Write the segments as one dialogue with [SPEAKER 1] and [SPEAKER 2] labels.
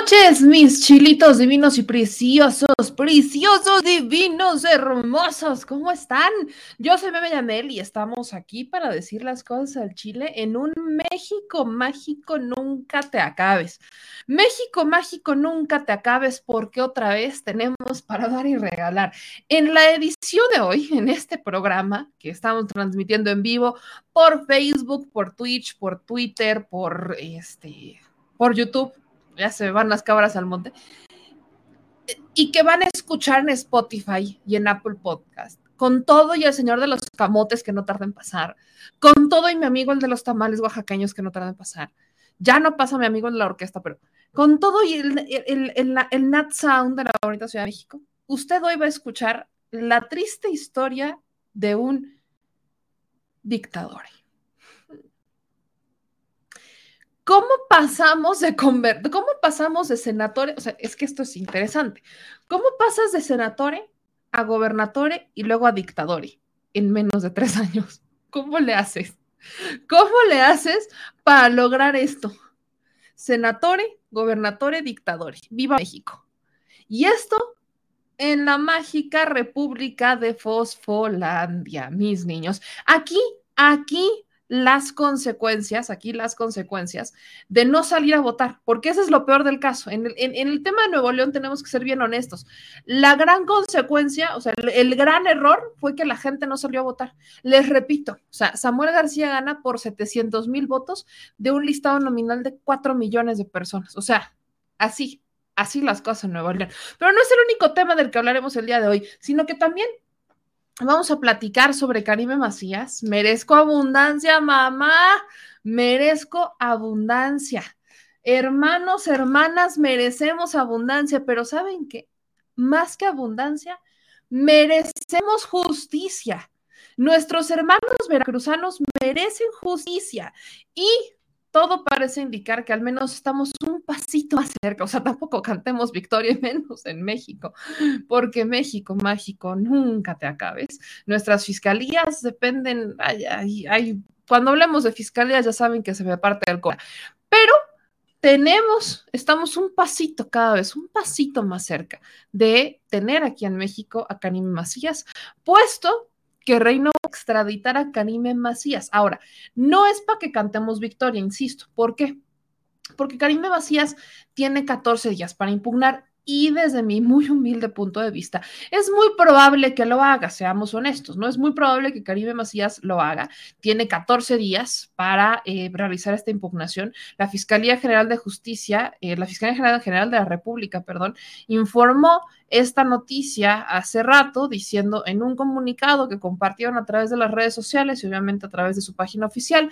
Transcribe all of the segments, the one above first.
[SPEAKER 1] Noches, mis chilitos divinos y preciosos, preciosos, divinos, hermosos. ¿Cómo están? Yo soy Meme Yanel y estamos aquí para decir las cosas al Chile en un México mágico nunca te acabes. México mágico nunca te acabes porque otra vez tenemos para dar y regalar. En la edición de hoy, en este programa que estamos transmitiendo en vivo por Facebook, por Twitch, por Twitter, por este por YouTube, ya se van las cabras al monte, y que van a escuchar en Spotify y en Apple Podcast, con todo y el señor de los camotes que no tarda en pasar, con todo y mi amigo el de los tamales oaxaqueños que no tarda en pasar. Ya no pasa mi amigo en la orquesta, pero con todo y el, el, el, el Nat Sound de la bonita Ciudad de México, usted hoy va a escuchar la triste historia de un dictador. ¿Cómo pasamos de conver cómo pasamos de senatore? O sea, es que esto es interesante. ¿Cómo pasas de senatore a gobernatore y luego a dictadore en menos de tres años? ¿Cómo le haces? ¿Cómo le haces para lograr esto? Senatore, gobernatore, dictadore. ¡Viva México! Y esto en la mágica República de Fosfolandia, mis niños. Aquí, aquí las consecuencias, aquí las consecuencias de no salir a votar, porque ese es lo peor del caso. En el, en, el tema de Nuevo León tenemos que ser bien honestos. La gran consecuencia, o sea, el, el, gran error fue que la gente no salió a votar. Les repito, o sea, Samuel García gana por 700 mil votos de un listado nominal de 4 millones de personas. O sea, así, así las cosas en Nuevo León. Pero no es el único tema del que hablaremos el día de hoy, sino que también vamos a platicar sobre Karime Macías. Merezco abundancia, mamá. Merezco abundancia. Hermanos, hermanas, merecemos abundancia, pero ¿saben qué? Más que abundancia, merecemos justicia. Nuestros hermanos veracruzanos merecen justicia y todo parece indicar que al menos estamos un pasito más cerca, o sea, tampoco cantemos victoria y menos en México, porque México mágico nunca te acabes. Nuestras fiscalías dependen, ay, ay, cuando hablemos de fiscalías ya saben que se me parte del corazón, pero tenemos, estamos un pasito cada vez, un pasito más cerca de tener aquí en México a Karime Macías, puesto que Reino extraditar a Karime Macías. Ahora, no es para que cantemos victoria, insisto. ¿Por qué? Porque Karime Macías tiene 14 días para impugnar y desde mi muy humilde punto de vista, es muy probable que lo haga, seamos honestos, ¿no? Es muy probable que Karime Macías lo haga. Tiene 14 días para eh, realizar esta impugnación. La Fiscalía General de Justicia, eh, la Fiscalía General, General de la República, perdón, informó esta noticia hace rato diciendo en un comunicado que compartieron a través de las redes sociales y obviamente a través de su página oficial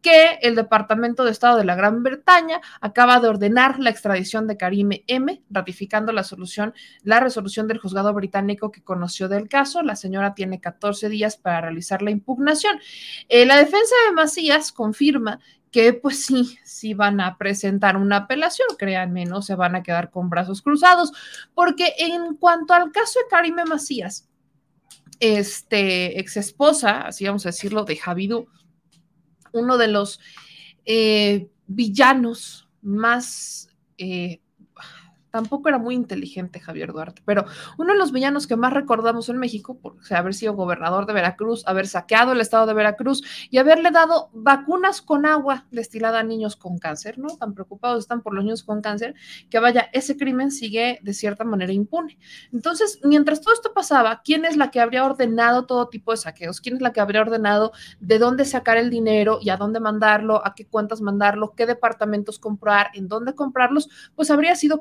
[SPEAKER 1] que el Departamento de Estado de la Gran Bretaña acaba de ordenar la extradición de Karime M, ratificando la solución, la resolución del juzgado británico que conoció del caso. La señora tiene 14 días para realizar la impugnación. Eh, la defensa de Macías confirma que pues sí, sí van a presentar una apelación, créanme, no se van a quedar con brazos cruzados, porque en cuanto al caso de Karime Macías, este ex esposa, así vamos a decirlo, de Javidú, uno de los eh, villanos más eh, Tampoco era muy inteligente Javier Duarte, pero uno de los villanos que más recordamos en México, por haber sido gobernador de Veracruz, haber saqueado el estado de Veracruz y haberle dado vacunas con agua destilada a niños con cáncer, ¿no? Tan preocupados están por los niños con cáncer, que vaya, ese crimen sigue de cierta manera impune. Entonces, mientras todo esto pasaba, ¿quién es la que habría ordenado todo tipo de saqueos? ¿Quién es la que habría ordenado de dónde sacar el dinero y a dónde mandarlo, a qué cuentas mandarlo, qué departamentos comprar, en dónde comprarlos? Pues habría sido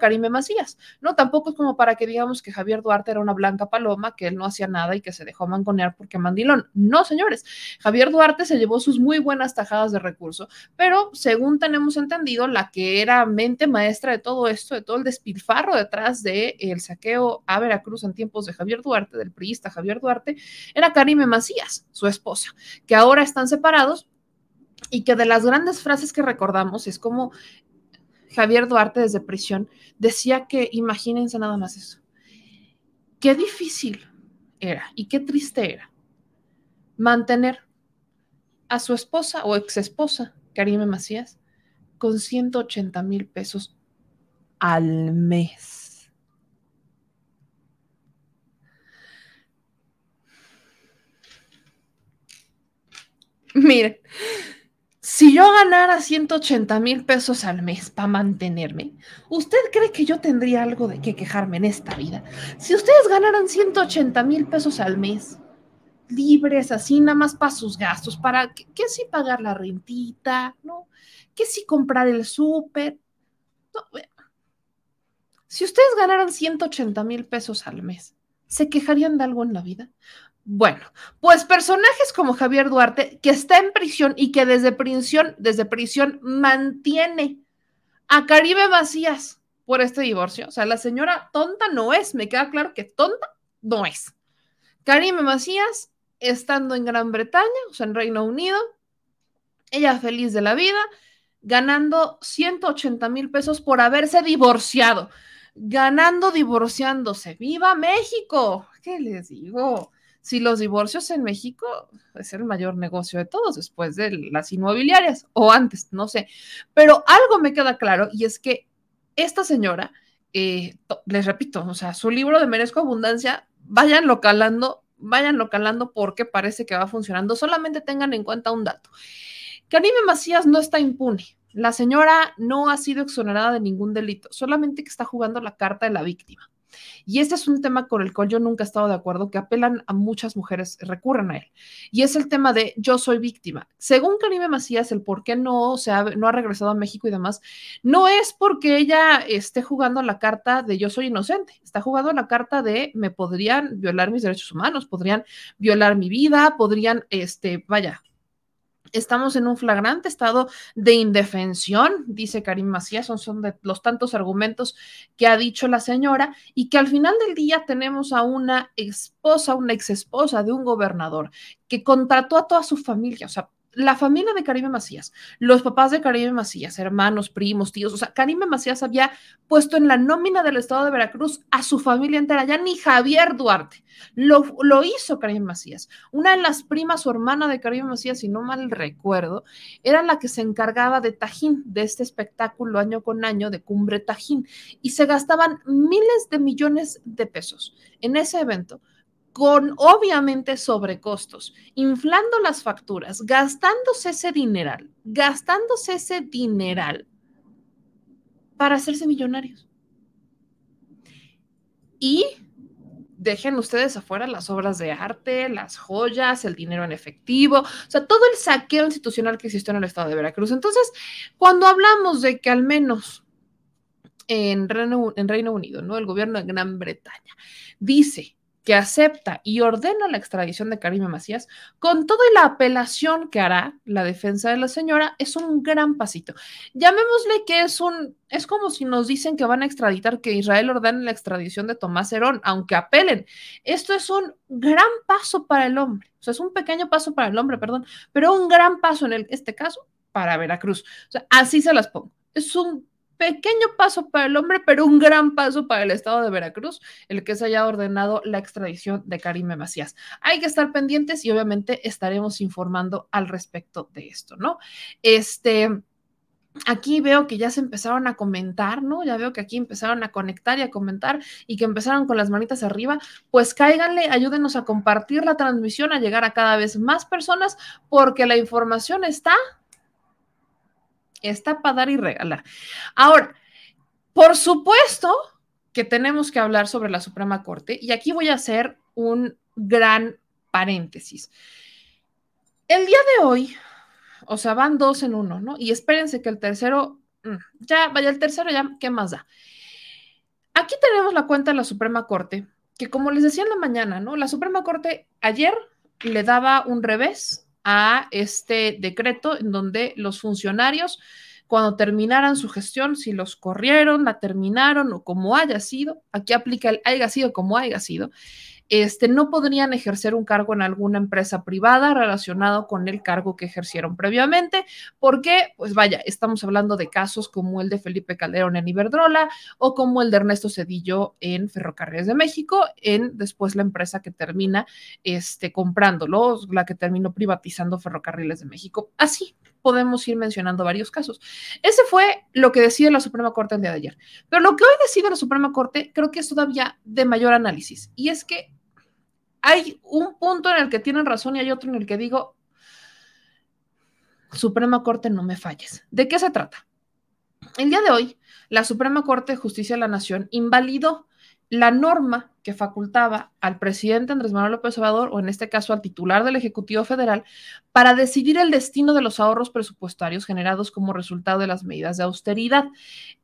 [SPEAKER 1] Karime ¿no? Tampoco es como para que digamos que Javier Duarte era una blanca paloma, que él no hacía nada y que se dejó manconear porque mandilón. No, señores, Javier Duarte se llevó sus muy buenas tajadas de recurso, pero según tenemos entendido, la que era mente maestra de todo esto, de todo el despilfarro detrás del el saqueo a Veracruz en tiempos de Javier Duarte, del priista Javier Duarte, era Karime Macías, su esposa, que ahora están separados y que de las grandes frases que recordamos es como Javier Duarte desde prisión, decía que, imagínense nada más eso, qué difícil era y qué triste era mantener a su esposa o ex esposa, Karime Macías, con 180 mil pesos al mes. Miren, si yo ganara 180 mil pesos al mes para mantenerme, ¿usted cree que yo tendría algo de qué quejarme en esta vida? Si ustedes ganaran 180 mil pesos al mes, libres así, nada más para sus gastos, para que, si pagar la rentita, ¿no? Que si comprar el súper. si ustedes ganaran 180 mil pesos al mes, ¿se quejarían de algo en la vida? Bueno, pues personajes como Javier Duarte, que está en prisión y que desde prisión, desde prisión mantiene a Caribe Macías por este divorcio. O sea, la señora tonta no es, me queda claro que tonta no es. Caribe Macías, estando en Gran Bretaña, o sea, en Reino Unido, ella feliz de la vida, ganando 180 mil pesos por haberse divorciado, ganando divorciándose. ¡Viva México! ¿Qué les digo? Si los divorcios en México es el mayor negocio de todos después de las inmobiliarias o antes, no sé. Pero algo me queda claro y es que esta señora, eh, les repito, o sea, su libro de Merezco Abundancia, váyanlo calando, váyanlo calando porque parece que va funcionando. Solamente tengan en cuenta un dato. Karime Macías no está impune. La señora no ha sido exonerada de ningún delito, solamente que está jugando la carta de la víctima. Y este es un tema con el cual yo nunca he estado de acuerdo, que apelan a muchas mujeres, recurren a él. Y es el tema de yo soy víctima. Según Karime Macías, el por qué no, se ha, no ha regresado a México y demás, no es porque ella esté jugando la carta de yo soy inocente, está jugando la carta de me podrían violar mis derechos humanos, podrían violar mi vida, podrían, este, vaya, Estamos en un flagrante estado de indefensión, dice Karim Macías, son, son de los tantos argumentos que ha dicho la señora, y que al final del día tenemos a una esposa, una ex esposa de un gobernador que contrató a toda su familia, o sea, la familia de Karime Macías, los papás de Karime Macías, hermanos, primos, tíos, o sea, Karime Macías había puesto en la nómina del estado de Veracruz a su familia entera, ya ni Javier Duarte. Lo, lo hizo Karime Macías. Una de las primas o hermana de Karime Macías, si no mal recuerdo, era la que se encargaba de Tajín, de este espectáculo año con año de Cumbre Tajín, y se gastaban miles de millones de pesos en ese evento con obviamente sobrecostos, inflando las facturas, gastándose ese dineral, gastándose ese dineral para hacerse millonarios. Y dejen ustedes afuera las obras de arte, las joyas, el dinero en efectivo, o sea, todo el saqueo institucional que existió en el estado de Veracruz. Entonces, cuando hablamos de que al menos en Reino, en Reino Unido, ¿no? El gobierno de Gran Bretaña. Dice que acepta y ordena la extradición de Karime Macías, con toda la apelación que hará la defensa de la señora, es un gran pasito. Llamémosle que es un, es como si nos dicen que van a extraditar, que Israel ordene la extradición de Tomás Herón, aunque apelen. Esto es un gran paso para el hombre, o sea, es un pequeño paso para el hombre, perdón, pero un gran paso en este caso para Veracruz. O sea, así se las pongo. Es un pequeño paso para el hombre, pero un gran paso para el estado de Veracruz, el que se haya ordenado la extradición de Karime Macías. Hay que estar pendientes y obviamente estaremos informando al respecto de esto, ¿no? Este. Aquí veo que ya se empezaron a comentar, ¿no? Ya veo que aquí empezaron a conectar y a comentar y que empezaron con las manitas arriba. Pues cáiganle, ayúdenos a compartir la transmisión, a llegar a cada vez más personas, porque la información está está para dar y regalar. Ahora, por supuesto que tenemos que hablar sobre la Suprema Corte y aquí voy a hacer un gran paréntesis. El día de hoy, o sea, van dos en uno, ¿no? Y espérense que el tercero, mm, ya, vaya, el tercero ya, ¿qué más da? Aquí tenemos la cuenta de la Suprema Corte, que como les decía en la mañana, ¿no? La Suprema Corte ayer le daba un revés a este decreto en donde los funcionarios, cuando terminaran su gestión, si los corrieron, la terminaron o como haya sido, aquí aplica el haya sido como haya sido, este, no podrían ejercer un cargo en alguna empresa privada relacionado con el cargo que ejercieron previamente, porque, pues vaya, estamos hablando de casos como el de Felipe Calderón en Iberdrola o como el de Ernesto Cedillo en Ferrocarriles de México, en después la empresa que termina este, comprándolo, la que terminó privatizando Ferrocarriles de México. Así podemos ir mencionando varios casos. Ese fue lo que decide la Suprema Corte el día de ayer. Pero lo que hoy decide la Suprema Corte creo que es todavía de mayor análisis, y es que hay un punto en el que tienen razón y hay otro en el que digo, Suprema Corte, no me falles. ¿De qué se trata? El día de hoy, la Suprema Corte de Justicia de la Nación invalidó la norma que facultaba al presidente Andrés Manuel López Obrador, o en este caso al titular del Ejecutivo Federal, para decidir el destino de los ahorros presupuestarios generados como resultado de las medidas de austeridad.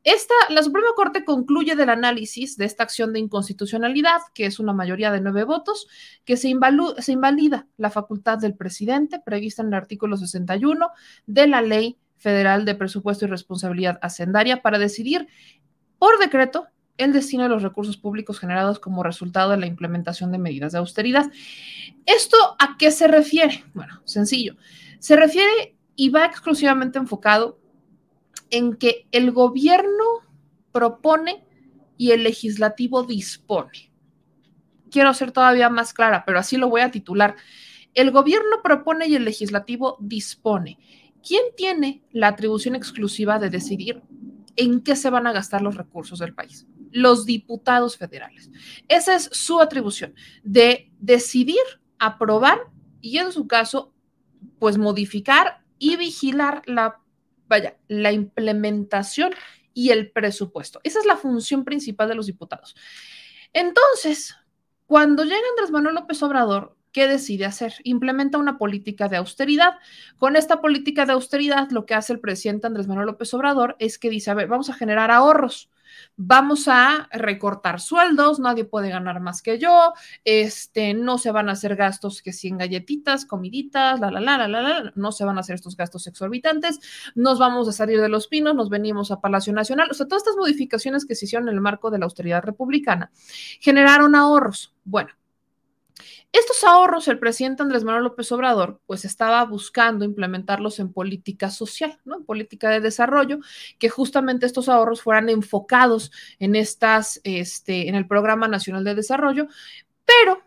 [SPEAKER 1] Esta, la Suprema Corte concluye del análisis de esta acción de inconstitucionalidad, que es una mayoría de nueve votos, que se, se invalida la facultad del presidente prevista en el artículo 61 de la Ley Federal de Presupuesto y Responsabilidad Hacendaria para decidir por decreto el destino de los recursos públicos generados como resultado de la implementación de medidas de austeridad. ¿Esto a qué se refiere? Bueno, sencillo. Se refiere y va exclusivamente enfocado en que el gobierno propone y el legislativo dispone. Quiero ser todavía más clara, pero así lo voy a titular. El gobierno propone y el legislativo dispone. ¿Quién tiene la atribución exclusiva de decidir en qué se van a gastar los recursos del país? Los diputados federales. Esa es su atribución, de decidir, aprobar y en su caso, pues modificar y vigilar la, vaya, la implementación y el presupuesto. Esa es la función principal de los diputados. Entonces, cuando llega Andrés Manuel López Obrador, ¿qué decide hacer? Implementa una política de austeridad. Con esta política de austeridad, lo que hace el presidente Andrés Manuel López Obrador es que dice, a ver, vamos a generar ahorros vamos a recortar sueldos, nadie puede ganar más que yo, este, no se van a hacer gastos que si en galletitas, comiditas, la, la, la, la, la, la, no se van a hacer estos gastos exorbitantes, nos vamos a salir de los pinos, nos venimos a Palacio Nacional, o sea, todas estas modificaciones que se hicieron en el marco de la austeridad republicana generaron ahorros. Bueno, estos ahorros, el presidente Andrés Manuel López Obrador, pues estaba buscando implementarlos en política social, ¿no? En política de desarrollo, que justamente estos ahorros fueran enfocados en estas, este, en el Programa Nacional de Desarrollo, pero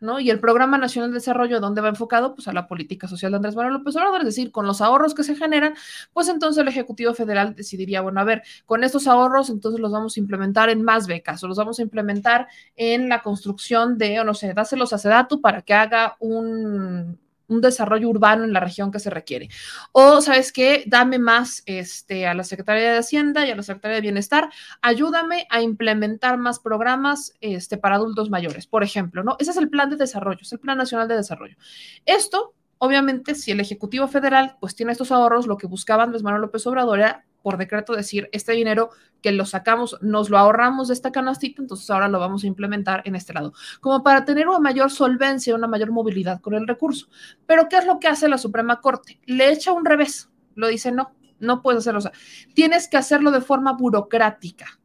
[SPEAKER 1] ¿no? Y el Programa Nacional de Desarrollo, ¿dónde va enfocado? Pues a la política social de Andrés Manuel López Obrador, es decir, con los ahorros que se generan, pues entonces el Ejecutivo Federal decidiría, bueno, a ver, con estos ahorros, entonces los vamos a implementar en más becas o los vamos a implementar en la construcción de, o no sé, dáselos a Sedatu para que haga un, un desarrollo urbano en la región que se requiere. O, ¿sabes qué? Dame más este, a la Secretaría de Hacienda y a la Secretaría de Bienestar, ayúdame a implementar más programas este, para adultos mayores, por ejemplo, ¿no? Ese es el plan de desarrollo, es el Plan Nacional de Desarrollo. Esto, obviamente, si el Ejecutivo Federal pues tiene estos ahorros, lo que buscaba Andrés Manuel López Obrador era por decreto decir, este dinero que lo sacamos, nos lo ahorramos de esta canastita, entonces ahora lo vamos a implementar en este lado, como para tener una mayor solvencia, una mayor movilidad con el recurso. Pero ¿qué es lo que hace la Suprema Corte? Le echa un revés, lo dice, no, no puedes hacerlo, o sea, tienes que hacerlo de forma burocrática,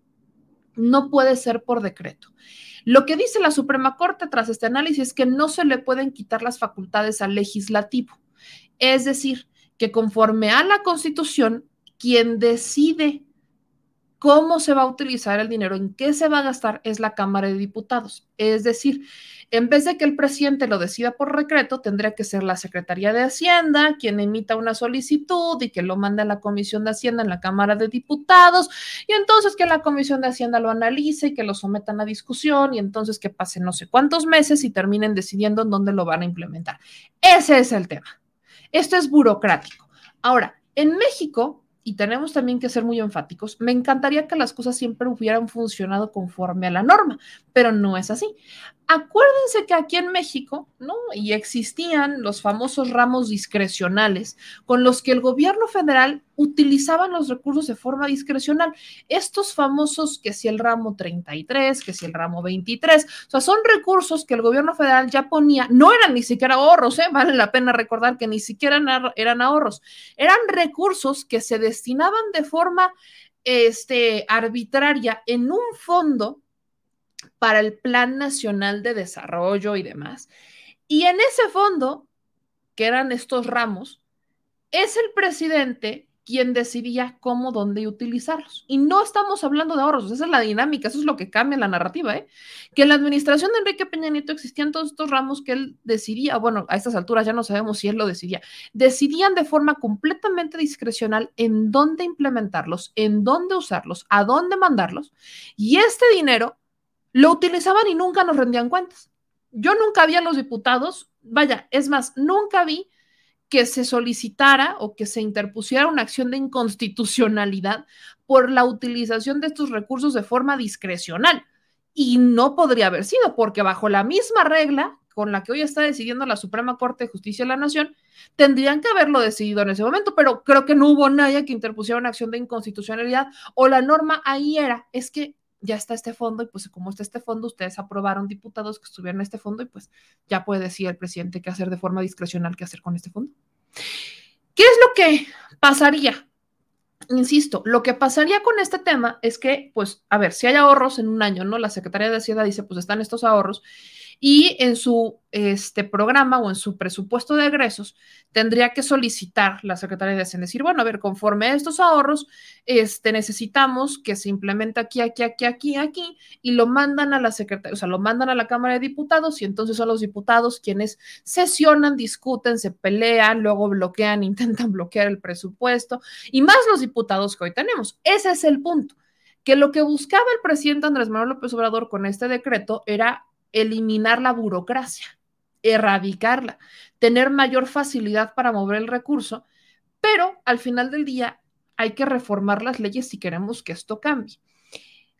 [SPEAKER 1] no puede ser por decreto. Lo que dice la Suprema Corte tras este análisis es que no se le pueden quitar las facultades al legislativo. Es decir, que conforme a la Constitución, quien decide cómo se va a utilizar el dinero, en qué se va a gastar, es la Cámara de Diputados. Es decir, en vez de que el presidente lo decida por decreto, tendría que ser la Secretaría de Hacienda quien emita una solicitud y que lo mande a la Comisión de Hacienda en la Cámara de Diputados y entonces que la Comisión de Hacienda lo analice y que lo sometan a discusión y entonces que pasen no sé cuántos meses y terminen decidiendo en dónde lo van a implementar. Ese es el tema. Esto es burocrático. Ahora, en México, y tenemos también que ser muy enfáticos, me encantaría que las cosas siempre hubieran funcionado conforme a la norma, pero no es así. Acuérdense que aquí en México, ¿no? Y existían los famosos ramos discrecionales con los que el gobierno federal utilizaban los recursos de forma discrecional. Estos famosos, que si el ramo 33, que si el ramo 23, o sea, son recursos que el gobierno federal ya ponía, no eran ni siquiera ahorros, ¿eh? Vale la pena recordar que ni siquiera eran ahorros, eran recursos que se destinaban de forma este, arbitraria en un fondo para el Plan Nacional de Desarrollo y demás. Y en ese fondo, que eran estos ramos, es el presidente quien decidía cómo, dónde utilizarlos. Y no estamos hablando de ahorros, esa es la dinámica, eso es lo que cambia la narrativa, ¿eh? Que en la administración de Enrique Peña Nieto existían todos estos ramos que él decidía, bueno, a estas alturas ya no sabemos si él lo decidía, decidían de forma completamente discrecional en dónde implementarlos, en dónde usarlos, a dónde mandarlos, y este dinero lo utilizaban y nunca nos rendían cuentas. Yo nunca vi a los diputados, vaya, es más, nunca vi que se solicitara o que se interpusiera una acción de inconstitucionalidad por la utilización de estos recursos de forma discrecional. Y no podría haber sido, porque bajo la misma regla con la que hoy está decidiendo la Suprema Corte de Justicia de la Nación, tendrían que haberlo decidido en ese momento, pero creo que no hubo nadie que interpusiera una acción de inconstitucionalidad o la norma ahí era, es que ya está este fondo y pues como está este fondo, ustedes aprobaron diputados que estuvieran en este fondo y pues ya puede decir el presidente qué hacer de forma discrecional, qué hacer con este fondo. ¿Qué es lo que pasaría? Insisto, lo que pasaría con este tema es que, pues, a ver, si hay ahorros en un año, ¿no? La Secretaría de Hacienda dice, pues están estos ahorros y en su este, programa o en su presupuesto de egresos tendría que solicitar la Secretaría de Hacienda, decir, bueno, a ver, conforme a estos ahorros, este, necesitamos que se implemente aquí, aquí, aquí, aquí, aquí, y lo mandan a la Secretaría, o sea, lo mandan a la Cámara de Diputados y entonces son los diputados quienes sesionan, discuten, se pelean, luego bloquean, intentan bloquear el presupuesto, y más los diputados que hoy tenemos. Ese es el punto que lo que buscaba el presidente Andrés Manuel López Obrador con este decreto era eliminar la burocracia, erradicarla, tener mayor facilidad para mover el recurso, pero al final del día hay que reformar las leyes si queremos que esto cambie.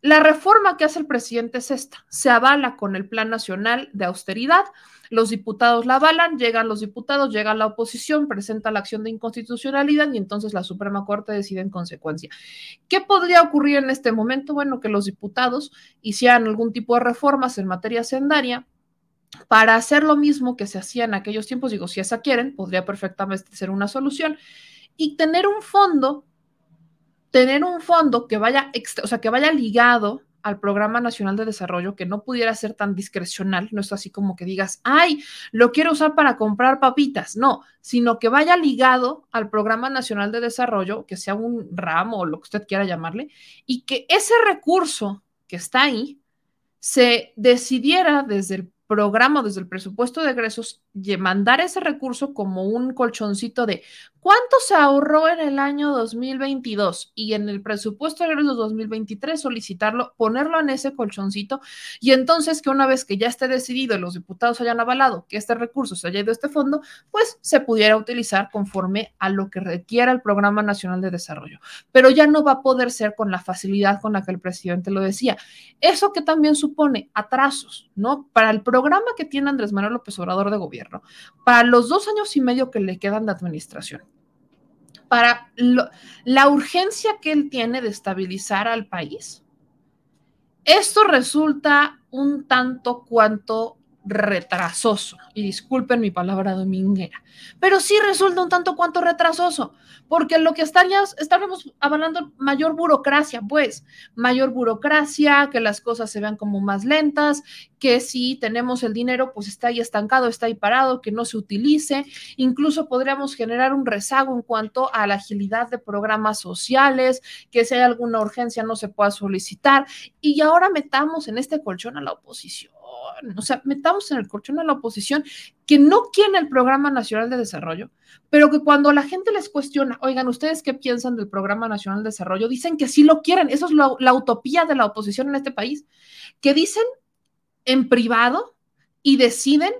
[SPEAKER 1] La reforma que hace el presidente es esta, se avala con el Plan Nacional de Austeridad, los diputados la avalan, llegan los diputados, llega la oposición, presenta la acción de inconstitucionalidad y entonces la Suprema Corte decide en consecuencia. ¿Qué podría ocurrir en este momento? Bueno, que los diputados hicieran algún tipo de reformas en materia sendaria para hacer lo mismo que se hacía en aquellos tiempos, digo, si esa quieren, podría perfectamente ser una solución, y tener un fondo tener un fondo que vaya, o sea, que vaya ligado al Programa Nacional de Desarrollo, que no pudiera ser tan discrecional, no es así como que digas, ay, lo quiero usar para comprar papitas, no, sino que vaya ligado al Programa Nacional de Desarrollo, que sea un ramo o lo que usted quiera llamarle, y que ese recurso que está ahí se decidiera desde el programa, desde el presupuesto de egresos, mandar ese recurso como un colchoncito de cuánto se ahorró en el año 2022 y en el presupuesto de egresos 2023 solicitarlo, ponerlo en ese colchoncito y entonces que una vez que ya esté decidido y los diputados hayan avalado que este recurso se haya ido a este fondo, pues se pudiera utilizar conforme a lo que requiera el Programa Nacional de Desarrollo. Pero ya no va a poder ser con la facilidad con la que el presidente lo decía. Eso que también supone atrasos, ¿no? Para el programa que tiene Andrés Manuel López Obrador de gobierno para los dos años y medio que le quedan de administración. para la urgencia que él tiene de estabilizar al país. Esto resulta un tanto cuanto retrasoso, y disculpen mi palabra dominguera, pero sí resulta un tanto cuanto retrasoso, porque lo que estaríamos, estaríamos avalando mayor burocracia, pues, mayor burocracia, que las cosas se vean como más lentas, que si tenemos el dinero, pues está ahí estancado, está ahí parado, que no se utilice, incluso podríamos generar un rezago en cuanto a la agilidad de programas sociales, que si hay alguna urgencia no se pueda solicitar, y ahora metamos en este colchón a la oposición o sea, metamos en el colchón a la oposición que no quiere el Programa Nacional de Desarrollo, pero que cuando la gente les cuestiona, oigan, ¿ustedes qué piensan del Programa Nacional de Desarrollo? Dicen que sí lo quieren. Eso es la utopía de la oposición en este país, que dicen en privado y deciden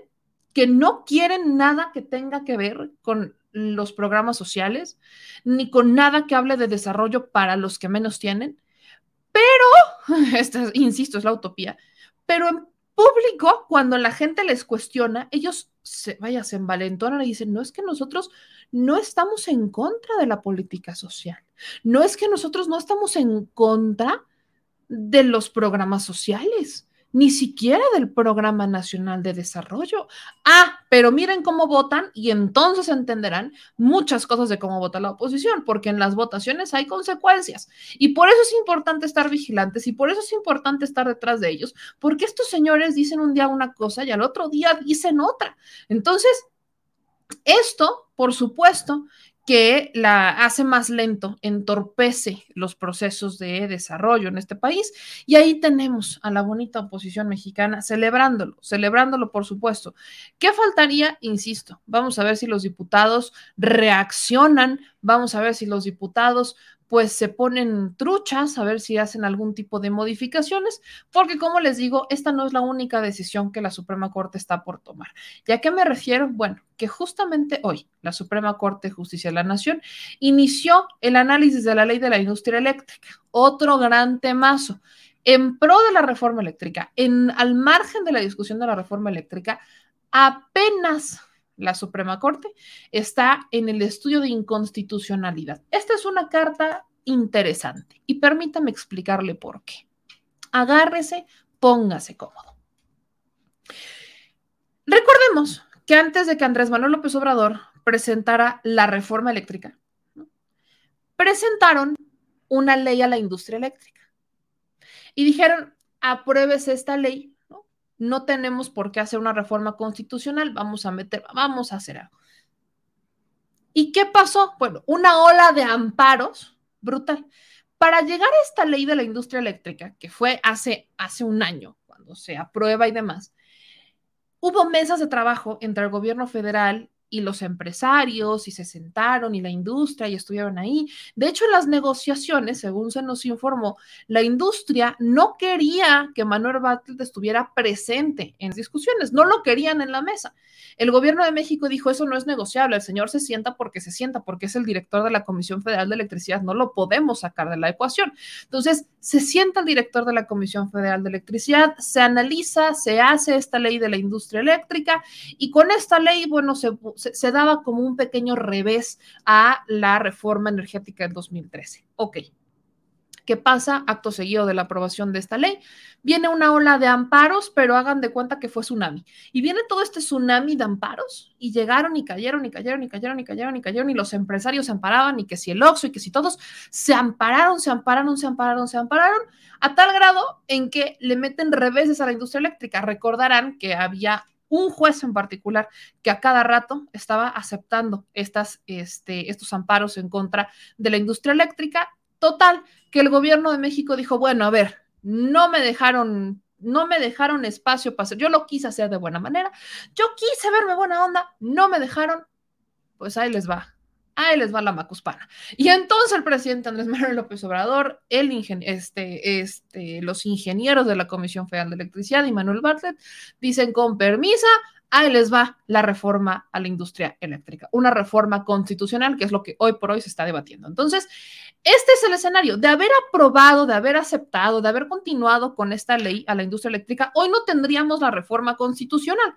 [SPEAKER 1] que no quieren nada que tenga que ver con los programas sociales, ni con nada que hable de desarrollo para los que menos tienen, pero, insisto, es la utopía, pero en público, cuando la gente les cuestiona, ellos se, vaya, se envalentonan y dicen, no es que nosotros no estamos en contra de la política social, no es que nosotros no estamos en contra de los programas sociales ni siquiera del Programa Nacional de Desarrollo. Ah, pero miren cómo votan y entonces entenderán muchas cosas de cómo vota la oposición, porque en las votaciones hay consecuencias. Y por eso es importante estar vigilantes y por eso es importante estar detrás de ellos, porque estos señores dicen un día una cosa y al otro día dicen otra. Entonces, esto, por supuesto, que la hace más lento, entorpece los procesos de desarrollo en este país. Y ahí tenemos a la bonita oposición mexicana celebrándolo, celebrándolo, por supuesto. ¿Qué faltaría? Insisto, vamos a ver si los diputados reaccionan, vamos a ver si los diputados pues se ponen truchas a ver si hacen algún tipo de modificaciones, porque como les digo, esta no es la única decisión que la Suprema Corte está por tomar. ¿Y a qué me refiero? Bueno, que justamente hoy la Suprema Corte de Justicia de la Nación inició el análisis de la ley de la industria eléctrica, otro gran temazo. En pro de la reforma eléctrica, en, al margen de la discusión de la reforma eléctrica, apenas la Suprema Corte, está en el estudio de inconstitucionalidad. Esta es una carta interesante y permítame explicarle por qué. Agárrese, póngase cómodo. Recordemos que antes de que Andrés Manuel López Obrador presentara la reforma eléctrica, presentaron una ley a la industria eléctrica y dijeron, apruébese esta ley no tenemos por qué hacer una reforma constitucional, vamos a meter, vamos a hacer algo. ¿Y qué pasó? Bueno, una ola de amparos brutal. Para llegar a esta ley de la industria eléctrica, que fue hace, hace un año, cuando se aprueba y demás, hubo mesas de trabajo entre el gobierno federal y los empresarios y se sentaron y la industria y estuvieron ahí. De hecho, en las negociaciones, según se nos informó, la industria no quería que Manuel Bartlett estuviera presente en discusiones, no lo querían en la mesa. El gobierno de México dijo, eso no es negociable, el señor se sienta porque se sienta, porque es el director de la Comisión Federal de Electricidad, no lo podemos sacar de la ecuación. Entonces, se sienta el director de la Comisión Federal de Electricidad, se analiza, se hace esta ley de la industria eléctrica y con esta ley, bueno, se se, daba como un pequeño revés a la reforma energética del 2013. Ok. ¿Qué pasa? Acto seguido de la aprobación de esta ley, viene una ola de amparos, pero hagan de cuenta que fue tsunami. Y viene todo este tsunami de amparos y llegaron y cayeron y cayeron y cayeron y cayeron y cayeron y los empresarios se amparaban y que si el Oxxo y que si todos se ampararon, se ampararon, se ampararon, se ampararon, a tal grado en que le meten reveses a la industria eléctrica. Recordarán que había un juez en particular que a cada rato estaba aceptando estas, este, estos amparos en contra de la industria eléctrica. Total, que el gobierno de México dijo, bueno, a ver, no me dejaron no me dejaron espacio para hacer, yo lo quise hacer de buena manera, yo quise verme buena onda, no me dejaron, pues ahí les va, ahí les va la macuspana. Y entonces el presidente Andrés Manuel López Obrador, el este, este, los ingenieros de la Comisión Federal de Electricidad y Manuel Bartlett dicen con permisa, ahí les va la reforma a la industria eléctrica, una reforma constitucional que es lo que hoy por hoy se está debatiendo. Entonces, este es el escenario de haber aprobado, de haber aceptado, de haber continuado con esta ley a la industria eléctrica. Hoy no tendríamos la reforma constitucional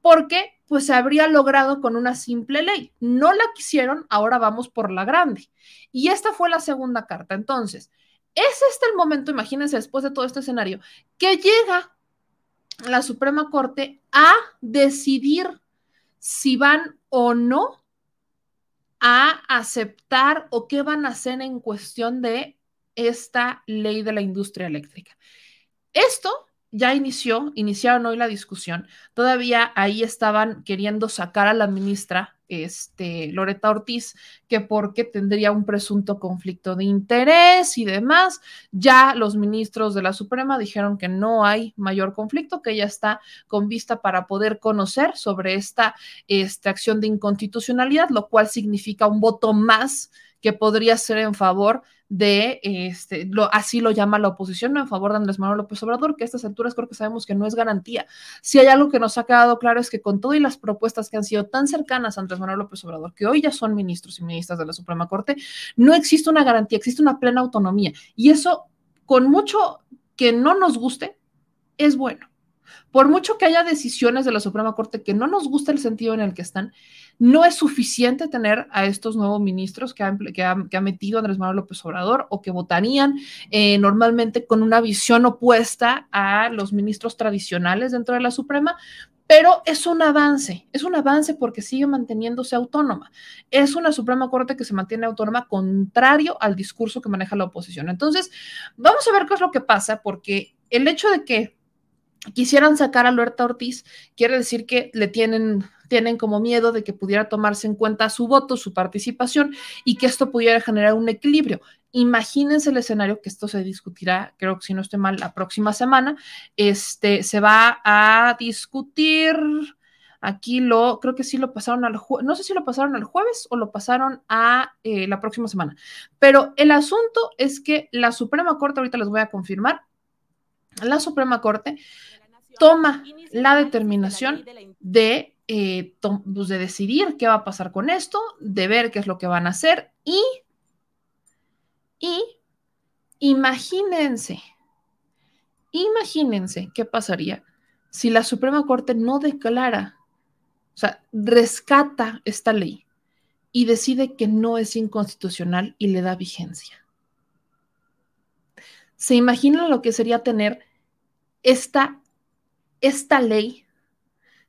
[SPEAKER 1] porque pues se habría logrado con una simple ley. No la quisieron, ahora vamos por la grande. Y esta fue la segunda carta. Entonces, es este el momento, imagínense, después de todo este escenario, que llega la Suprema Corte a decidir si van o no a aceptar o qué van a hacer en cuestión de esta ley de la industria eléctrica. Esto ya inició, iniciaron hoy la discusión. Todavía ahí estaban queriendo sacar a la ministra este, Loreta Ortiz, que porque tendría un presunto conflicto de interés y demás. Ya los ministros de la Suprema dijeron que no hay mayor conflicto, que ella está con vista para poder conocer sobre esta, esta acción de inconstitucionalidad, lo cual significa un voto más que podría ser en favor de, este, lo, así lo llama la oposición, en favor de Andrés Manuel López Obrador, que a estas alturas creo que sabemos que no es garantía. Si hay algo que nos ha quedado claro es que con todas las propuestas que han sido tan cercanas a Andrés Manuel López Obrador, que hoy ya son ministros y ministras de la Suprema Corte, no existe una garantía, existe una plena autonomía. Y eso, con mucho que no nos guste, es bueno. Por mucho que haya decisiones de la Suprema Corte que no nos gusta el sentido en el que están, no es suficiente tener a estos nuevos ministros que ha, metido Andrés Manuel López Obrador o que votarían eh, normalmente con una visión opuesta a los ministros tradicionales dentro de la Suprema, pero es un avance, es un avance porque sigue manteniéndose autónoma. Es una Suprema Corte que se mantiene autónoma contrario al discurso que maneja la oposición. Entonces, vamos a ver qué es lo que pasa, porque el hecho de que quisieran sacar a Luerta Ortiz, quiere decir que le tienen, tienen como miedo de que pudiera tomarse en cuenta su voto, su participación y que esto pudiera generar un equilibrio. Imagínense el escenario que esto se discutirá, creo que si no estoy mal, la próxima semana. Este se va a discutir. Aquí lo, creo que sí lo pasaron al jueves, no sé si lo pasaron al jueves o lo pasaron a eh, la próxima semana, pero el asunto es que la Suprema Corte, ahorita les voy a confirmar, la Suprema Corte toma la determinación de, eh, pues, de decidir qué va a pasar con esto, de ver qué es lo que van a hacer y, y imagínense, imagínense qué pasaría si la Suprema Corte no declara, o sea, rescata esta ley y decide que no es inconstitucional y le da vigencia. ¿Se imaginan lo que sería tener esta, esta ley?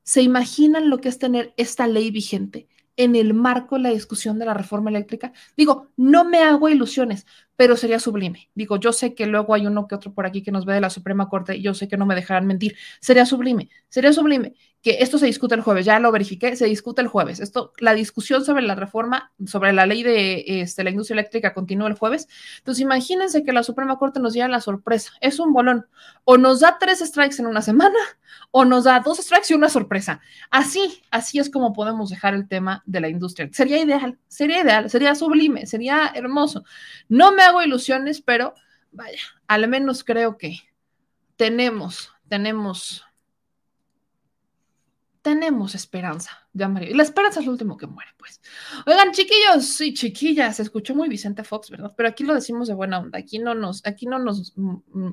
[SPEAKER 1] ¿Se imaginan lo que es tener esta ley vigente en el marco de la discusión de la reforma eléctrica? Digo, no me hago ilusiones, pero sería sublime. Digo, yo sé que luego hay uno que otro por aquí que nos ve de la Suprema Corte y yo sé que no me dejarán mentir. Sería sublime, sería sublime que esto se discute el jueves, ya lo verifiqué, se discute el jueves. Esto, la discusión sobre la reforma, sobre la ley de este, la industria eléctrica continúa el jueves. Entonces, imagínense que la Suprema Corte nos diera la sorpresa. Es un bolón. O nos da tres strikes en una semana, o nos da dos strikes y una sorpresa. Así, así es como podemos dejar el tema de la industria. Sería ideal, sería ideal, sería sublime, sería hermoso. No me hago ilusiones, pero vaya, al menos creo que tenemos, tenemos tenemos esperanza, ya María. Y la esperanza es lo último que muere, pues. Oigan, chiquillos y chiquillas, escuchó muy Vicente Fox, ¿verdad? Pero aquí lo decimos de buena onda, aquí no nos, aquí no nos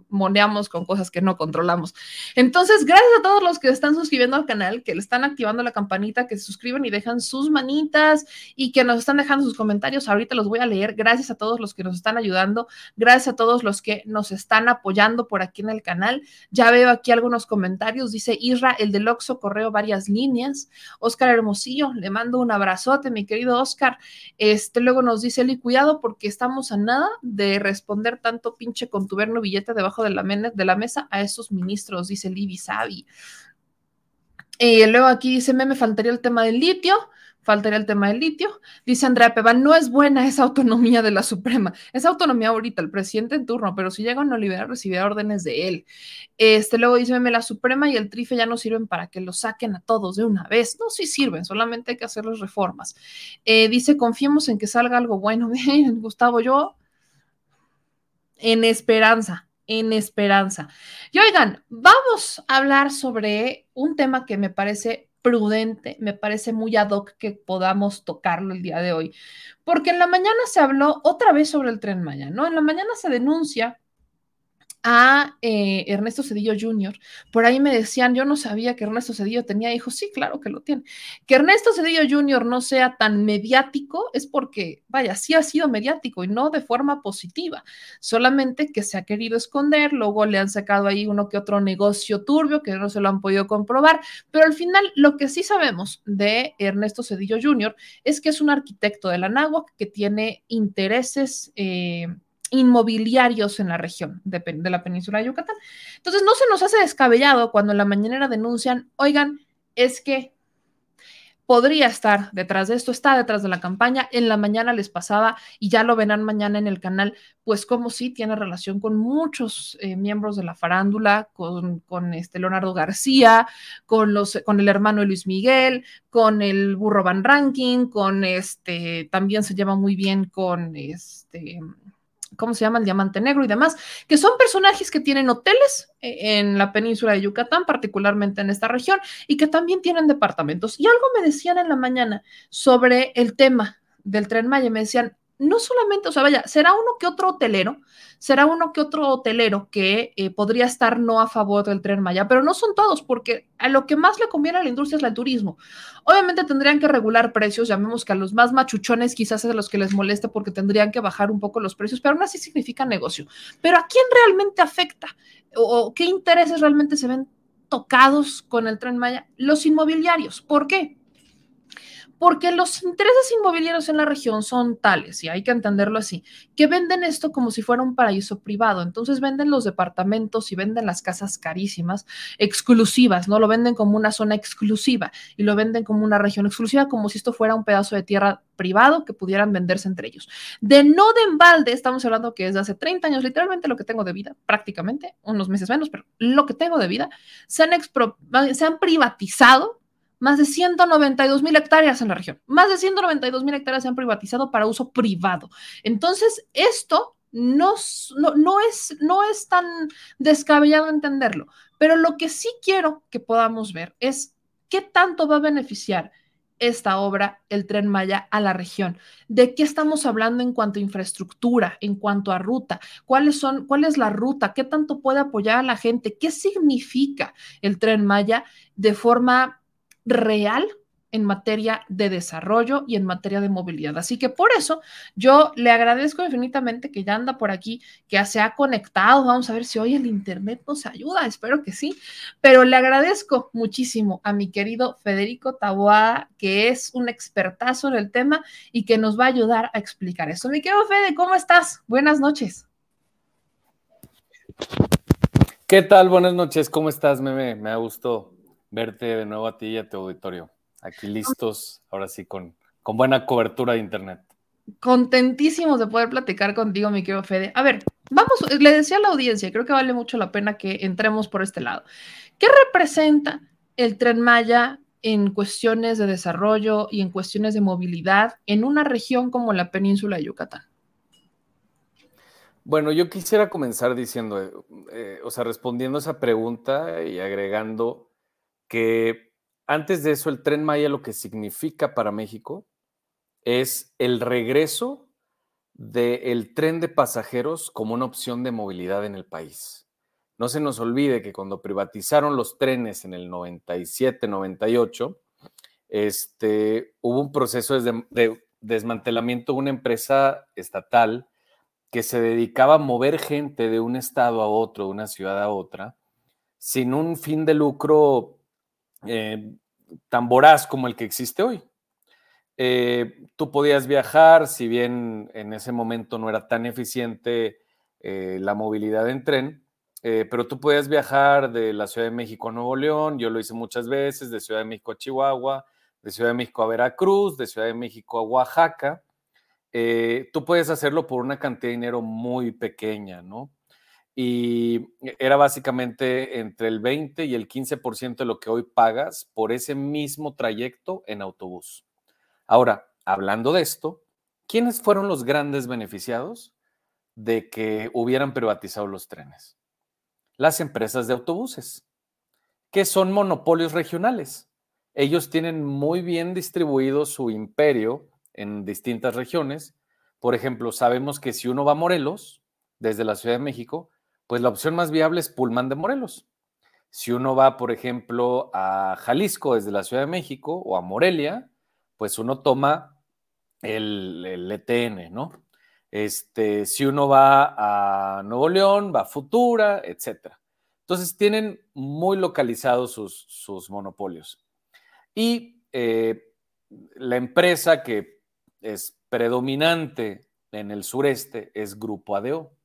[SPEAKER 1] moneamos con cosas que no controlamos. Entonces, gracias a todos los que están suscribiendo al canal, que le están activando la campanita, que se suscriben y dejan sus manitas y que nos están dejando sus comentarios. Ahorita los voy a leer. Gracias a todos los que nos están ayudando, gracias a todos los que nos están apoyando por aquí en el canal. Ya veo aquí algunos comentarios. Dice Isra, el del Oxo, correo varias líneas. Oscar Hermosillo, le mando un abrazote, mi querido Oscar. Este, luego nos dice Eli, cuidado porque estamos a nada de responder tanto pinche contuberno billete debajo de la, de la mesa a esos ministros, dice Libby Savi. Y luego aquí dice, me, me faltaría el tema del litio faltaría el tema del litio. Dice Andrea Peva, no es buena esa autonomía de la Suprema. Esa autonomía ahorita, el presidente en turno, pero si llega a no liberar, recibirá órdenes de él. Este, luego dice, la Suprema y el TRIFE ya no sirven para que lo saquen a todos de una vez. No, sí sirven, solamente hay que hacer las reformas. Eh, dice, confiemos en que salga algo bueno. Gustavo, yo en esperanza, en esperanza. Y oigan, vamos a hablar sobre un tema que me parece prudente, me parece muy ad hoc que podamos tocarlo el día de hoy, porque en la mañana se habló otra vez sobre el tren Maya, ¿no? En la mañana se denuncia a eh, Ernesto Cedillo Jr. Por ahí me decían, yo no sabía que Ernesto Cedillo tenía hijos. Sí, claro que lo tiene. Que Ernesto Cedillo Jr. no sea tan mediático es porque, vaya, sí ha sido mediático y no de forma positiva, solamente que se ha querido esconder, luego le han sacado ahí uno que otro negocio turbio que no se lo han podido comprobar, pero al final lo que sí sabemos de Ernesto Cedillo Jr. es que es un arquitecto de la náhuatl que tiene intereses. Eh, inmobiliarios en la región de, la península de Yucatán. Entonces, no se nos hace descabellado cuando en la mañanera denuncian, oigan, es que podría estar detrás de esto, está detrás de la campaña, en la mañana les pasaba y ya lo verán mañana en el canal, pues como sí tiene relación con muchos eh, miembros de la farándula, con, con, este Leonardo García, con, los, con el hermano de Luis Miguel, con el burro Van Ranking, con este, también se lleva muy bien con este ¿cómo se llama? El Diamante Negro y demás, que son personajes que tienen hoteles eh, en la península de Yucatán, particularmente en esta región, y que también tienen departamentos. Y algo me decían en la mañana sobre el tema del tren Maya, me decían, no solamente, o sea, vaya, será uno que otro hotelero, será uno que otro hotelero que eh, podría estar no a favor del tren Maya, pero no son todos, porque a lo que más le conviene a la industria es el turismo. Obviamente tendrían que regular precios, llamemos que a los más machuchones quizás es a los que les moleste porque tendrían que bajar un poco los precios, pero aún así significa negocio. Pero ¿a quién realmente afecta? ¿O, o qué intereses realmente se ven tocados con el tren Maya? Los inmobiliarios. ¿Por qué? Porque los intereses inmobiliarios en la región son tales, y hay que entenderlo así, que venden esto como si fuera un paraíso privado. Entonces venden los departamentos y venden las casas carísimas, exclusivas, ¿no? Lo venden como una zona exclusiva y lo venden como una región exclusiva, como si esto fuera un pedazo de tierra privado que pudieran venderse entre ellos. De no de embalde, estamos hablando que desde hace 30 años, literalmente lo que tengo de vida, prácticamente, unos meses menos, pero lo que tengo de vida, se han, se han privatizado más de 192 mil hectáreas en la región. Más de 192 mil hectáreas se han privatizado para uso privado. Entonces, esto no, no, es, no es tan descabellado entenderlo, pero lo que sí quiero que podamos ver es qué tanto va a beneficiar esta obra, el tren Maya, a la región. ¿De qué estamos hablando en cuanto a infraestructura, en cuanto a ruta? ¿Cuáles son, cuál es la ruta? ¿Qué tanto puede apoyar a la gente? ¿Qué significa el tren Maya de forma real en materia de desarrollo y en materia de movilidad. Así que por eso yo le agradezco infinitamente que ya anda por aquí, que se ha conectado. Vamos a ver si hoy el Internet nos ayuda, espero que sí. Pero le agradezco muchísimo a mi querido Federico Taboada, que es un expertazo en el tema y que nos va a ayudar a explicar eso. Mi querido Fede, ¿cómo estás? Buenas noches.
[SPEAKER 2] ¿Qué tal? Buenas noches, ¿cómo estás, Meme? Me gustado verte de nuevo a ti y a tu auditorio. Aquí listos, ahora sí, con, con buena cobertura de Internet.
[SPEAKER 1] Contentísimos de poder platicar contigo, mi querido Fede. A ver, vamos, le decía a la audiencia, creo que vale mucho la pena que entremos por este lado. ¿Qué representa el tren Maya en cuestiones de desarrollo y en cuestiones de movilidad en una región como la península de Yucatán?
[SPEAKER 2] Bueno, yo quisiera comenzar diciendo, eh, o sea, respondiendo a esa pregunta y agregando que antes de eso el tren Maya lo que significa para México es el regreso del tren de pasajeros como una opción de movilidad en el país. No se nos olvide que cuando privatizaron los trenes en el 97, 98, este, hubo un proceso de, de desmantelamiento de una empresa estatal que se dedicaba a mover gente de un estado a otro, de una ciudad a otra, sin un fin de lucro eh, tan voraz como el que existe hoy. Eh, tú podías viajar, si bien en ese momento no era tan eficiente eh, la movilidad en tren, pero tú podías viajar de la Ciudad de México a Nuevo León, yo lo hice muchas veces, de Ciudad de México a Chihuahua, de Ciudad de México a Veracruz, de Ciudad de México a Oaxaca. tú puedes hacerlo por una cantidad de dinero muy pequeña, ¿no? Y era básicamente entre el 20 y el 15% de lo que hoy pagas por ese mismo trayecto en autobús. Ahora, hablando de esto, ¿quiénes fueron los grandes beneficiados de que hubieran privatizado los trenes? Las empresas de autobuses, que son monopolios regionales. Ellos tienen muy bien distribuido su imperio en distintas regiones. Por ejemplo, sabemos que si uno va a Morelos, desde la Ciudad de México, Pues la opción más viable es Pullman de Morelos. Si uno va, por ejemplo, a Jalisco desde la Ciudad de México o a Morelia, pues uno toma el, el ETN, ¿no? Este, si uno va a Nuevo León, va a Futura, etc. Entonces tienen muy localizados sus, sus monopolios. Y eh, la empresa que es predominante en el sureste es Grupo ADO.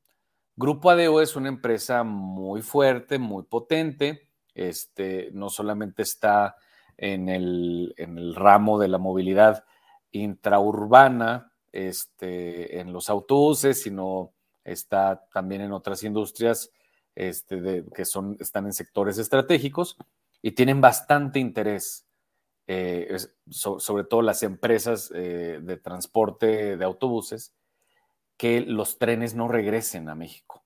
[SPEAKER 2] Grupo ADO es una empresa muy fuerte, muy potente. Este, no solamente está en el, en el ramo de la movilidad intraurbana, este, en los autobuses, sino está también en otras industrias este, que son, están en sectores estratégicos y tienen bastante interés, eh, sobre todo las empresas eh, de transporte de autobuses, que los trenes no regresen a México.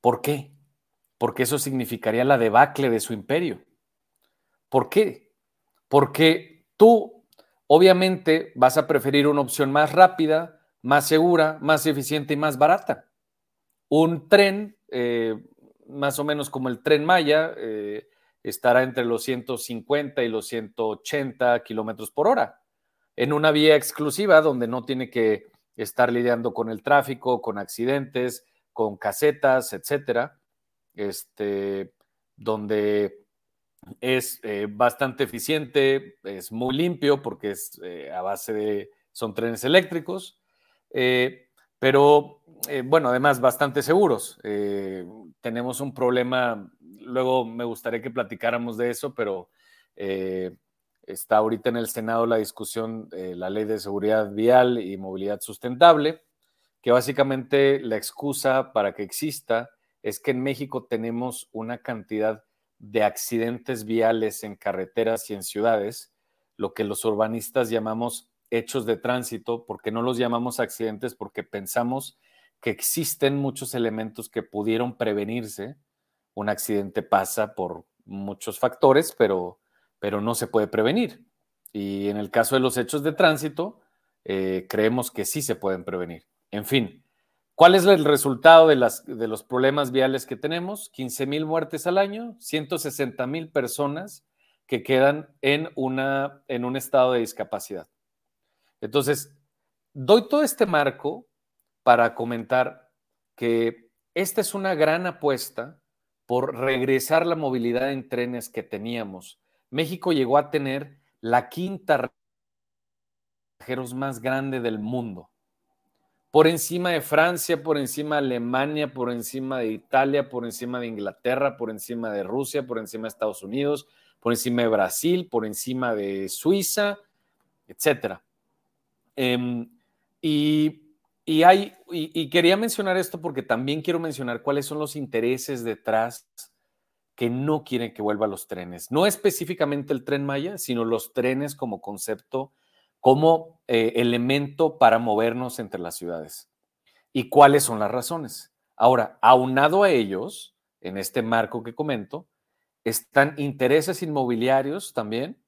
[SPEAKER 2] ¿Por qué? Porque eso significaría la debacle de su imperio. ¿Por qué? Porque tú obviamente vas a preferir una opción más rápida, más segura, más eficiente y más barata. Un tren, eh, más o menos como el tren Maya, eh, estará entre los 150 y los 180 kilómetros por hora, en una vía exclusiva donde no tiene que estar lidiando con el tráfico, con accidentes, con casetas, etcétera, este, donde es eh, bastante eficiente, es muy limpio porque es eh, a base de, son trenes eléctricos, eh, pero bueno, además bastante seguros. tenemos un problema, luego me gustaría que platicáramos de eso, pero está ahorita en el Senado la discusión de la ley de seguridad vial y movilidad sustentable, que básicamente la excusa para que exista es que en México tenemos una cantidad de accidentes viales en carreteras y en ciudades, lo que los urbanistas llamamos hechos de tránsito, porque no los llamamos accidentes, porque pensamos que existen muchos elementos que pudieron prevenirse. Un accidente pasa por muchos factores, pero, pero no se puede prevenir. Y en el caso de los hechos de tránsito, eh, creemos que sí se pueden prevenir. En fin, ¿Cuál es el resultado de, las, de los problemas viales que tenemos? 15 mil muertes al año, 160 mil personas que quedan en, una, en un estado de discapacidad. Entonces, doy todo este marco para comentar que esta es una gran apuesta por regresar la movilidad en trenes que teníamos. México llegó a tener la quinta viajeros más grande del mundo por encima de Francia, por encima de Alemania, por encima de Italia, por encima de Inglaterra, por encima de Rusia, por encima de Estados Unidos, por encima de Brasil, por encima de Suiza, etc. Em, y, hay, y, quería mencionar esto porque también quiero mencionar cuáles son los intereses detrás que no quieren que vuelvan los trenes. No específicamente el tren Maya, sino los trenes como concepto como eh, elemento para movernos entre las ciudades. ¿Y cuáles son las razones? Ahora, aunado a ellos, en este marco que comento, están intereses inmobiliarios también,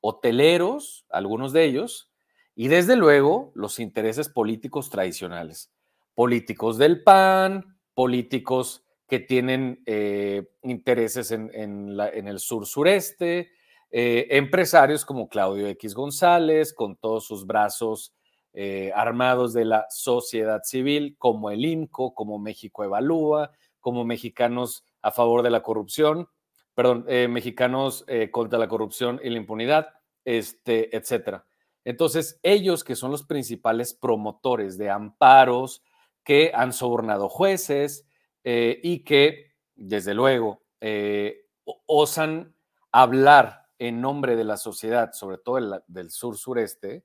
[SPEAKER 2] hoteleros, algunos de ellos, y desde luego los intereses políticos tradicionales. Políticos del PAN, políticos que tienen eh, intereses en, en el sur-sureste, eh, empresarios como Claudio X González, con todos sus brazos eh, armados de la sociedad civil, como el IMCO, como México Evalúa, como mexicanos a favor de la corrupción, perdón, mexicanos contra la corrupción y la impunidad, este, etcétera. Entonces, ellos que son los principales promotores de amparos, que han sobornado jueces y que, desde luego, osan hablar en nombre de la sociedad, sobre todo del sur-sureste,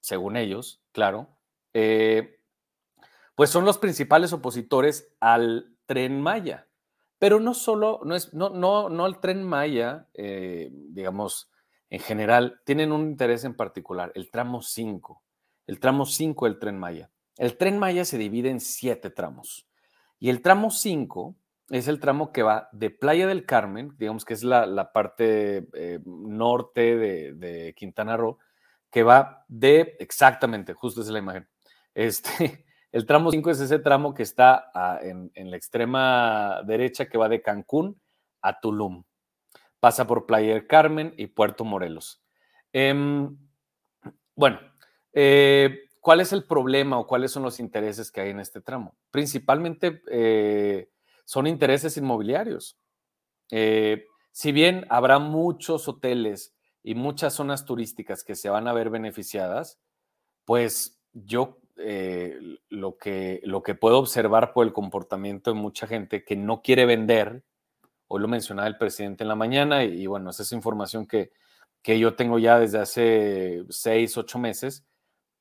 [SPEAKER 2] según ellos, claro, eh, pues son los principales opositores al tren Maya. Pero no solo, no, es, no, no, no al tren Maya, eh, digamos, en general, tienen un interés en particular, el tramo 5, el tramo 5 del tren Maya. El tren Maya se divide en siete tramos. Y el tramo 5 es el tramo que va de Playa del Carmen, digamos que es la, parte eh, norte de, Quintana Roo, que va de, exactamente, justo es la imagen, este, El tramo 5 es ese tramo que está en, la extrema derecha que va de Cancún a Tulum. Pasa por Playa del Carmen y Puerto Morelos. Em, bueno, eh, ¿cuál es el problema o cuáles son los intereses que hay en este tramo? Principalmente eh, son intereses inmobiliarios. Eh, si bien habrá muchos hoteles y muchas zonas turísticas que se van a ver beneficiadas, pues yo eh, lo, que, lo que puedo observar por el comportamiento de mucha gente que no quiere vender, hoy lo mencionaba el presidente en la mañana y, bueno, esa es información que, que, yo tengo ya desde hace seis, ocho meses,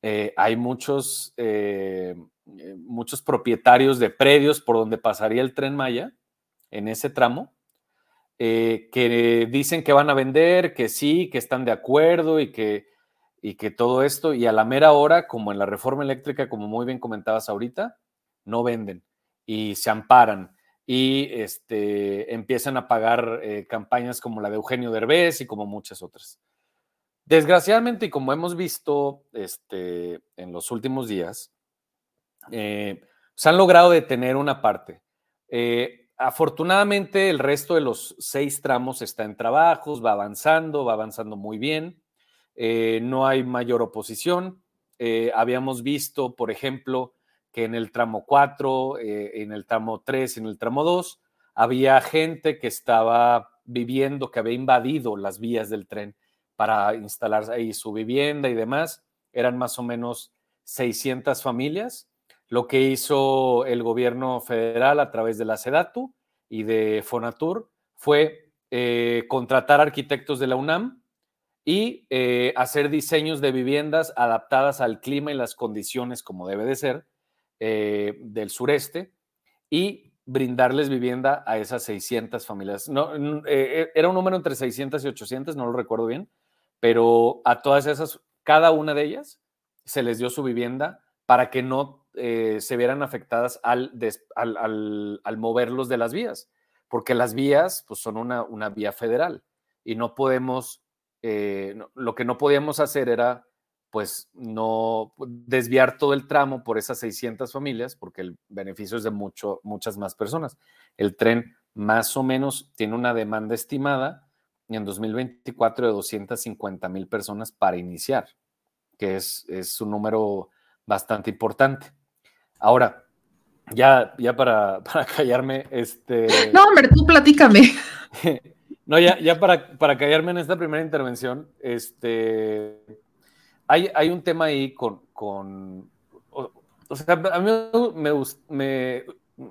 [SPEAKER 2] eh, hay muchos, eh, muchos propietarios de predios por donde pasaría el tren Maya en ese tramo eh, que dicen que van a vender, que sí, que están de acuerdo y que, y que todo esto, y a la mera hora, como en la reforma eléctrica, como muy bien comentabas ahorita, no venden y se amparan y este, empiezan a pagar eh, campañas como la de Eugenio Derbez y como muchas otras. Desgraciadamente, y como hemos visto este, en los últimos días, eh, se han logrado detener una parte. Afortunadamente, el resto de los seis tramos está en trabajos, va avanzando, va avanzando muy bien. Eh, no hay mayor oposición. Eh, habíamos visto, por ejemplo, que en el tramo 4, eh, en el tramo 3, en el tramo 2, había gente que estaba viviendo, que había invadido las vías del tren para instalar ahí su vivienda y demás. Eran más o menos 600 familias lo que hizo el gobierno federal a través de la SEDATU y de Fonatur fue eh, contratar arquitectos de la UNAM y eh, hacer diseños de viviendas adaptadas al clima y las condiciones como debe de ser eh, del sureste y brindarles vivienda a esas 600 familias. No, era un número entre 600 y 800, no lo recuerdo bien, pero a todas esas, cada una de ellas se les dio su vivienda para que no eh, se vieran afectadas al, al, moverlos de las vías, porque las vías pues, son una, una vía federal y no podemos, eh, lo que no podíamos hacer era pues no desviar todo el tramo por esas 600 familias, porque el beneficio es de mucho, muchas más personas. El tren más o menos tiene una demanda estimada en 2024 de 250 mil personas para iniciar, que es, es un número bastante importante. Ahora, ya, ya para, callarme, este.
[SPEAKER 1] No, hombre, tú platícame.
[SPEAKER 2] No, ya, ya para, para callarme en esta primera intervención, este. Hay, hay un tema ahí con. con o, sea, a mí me, me,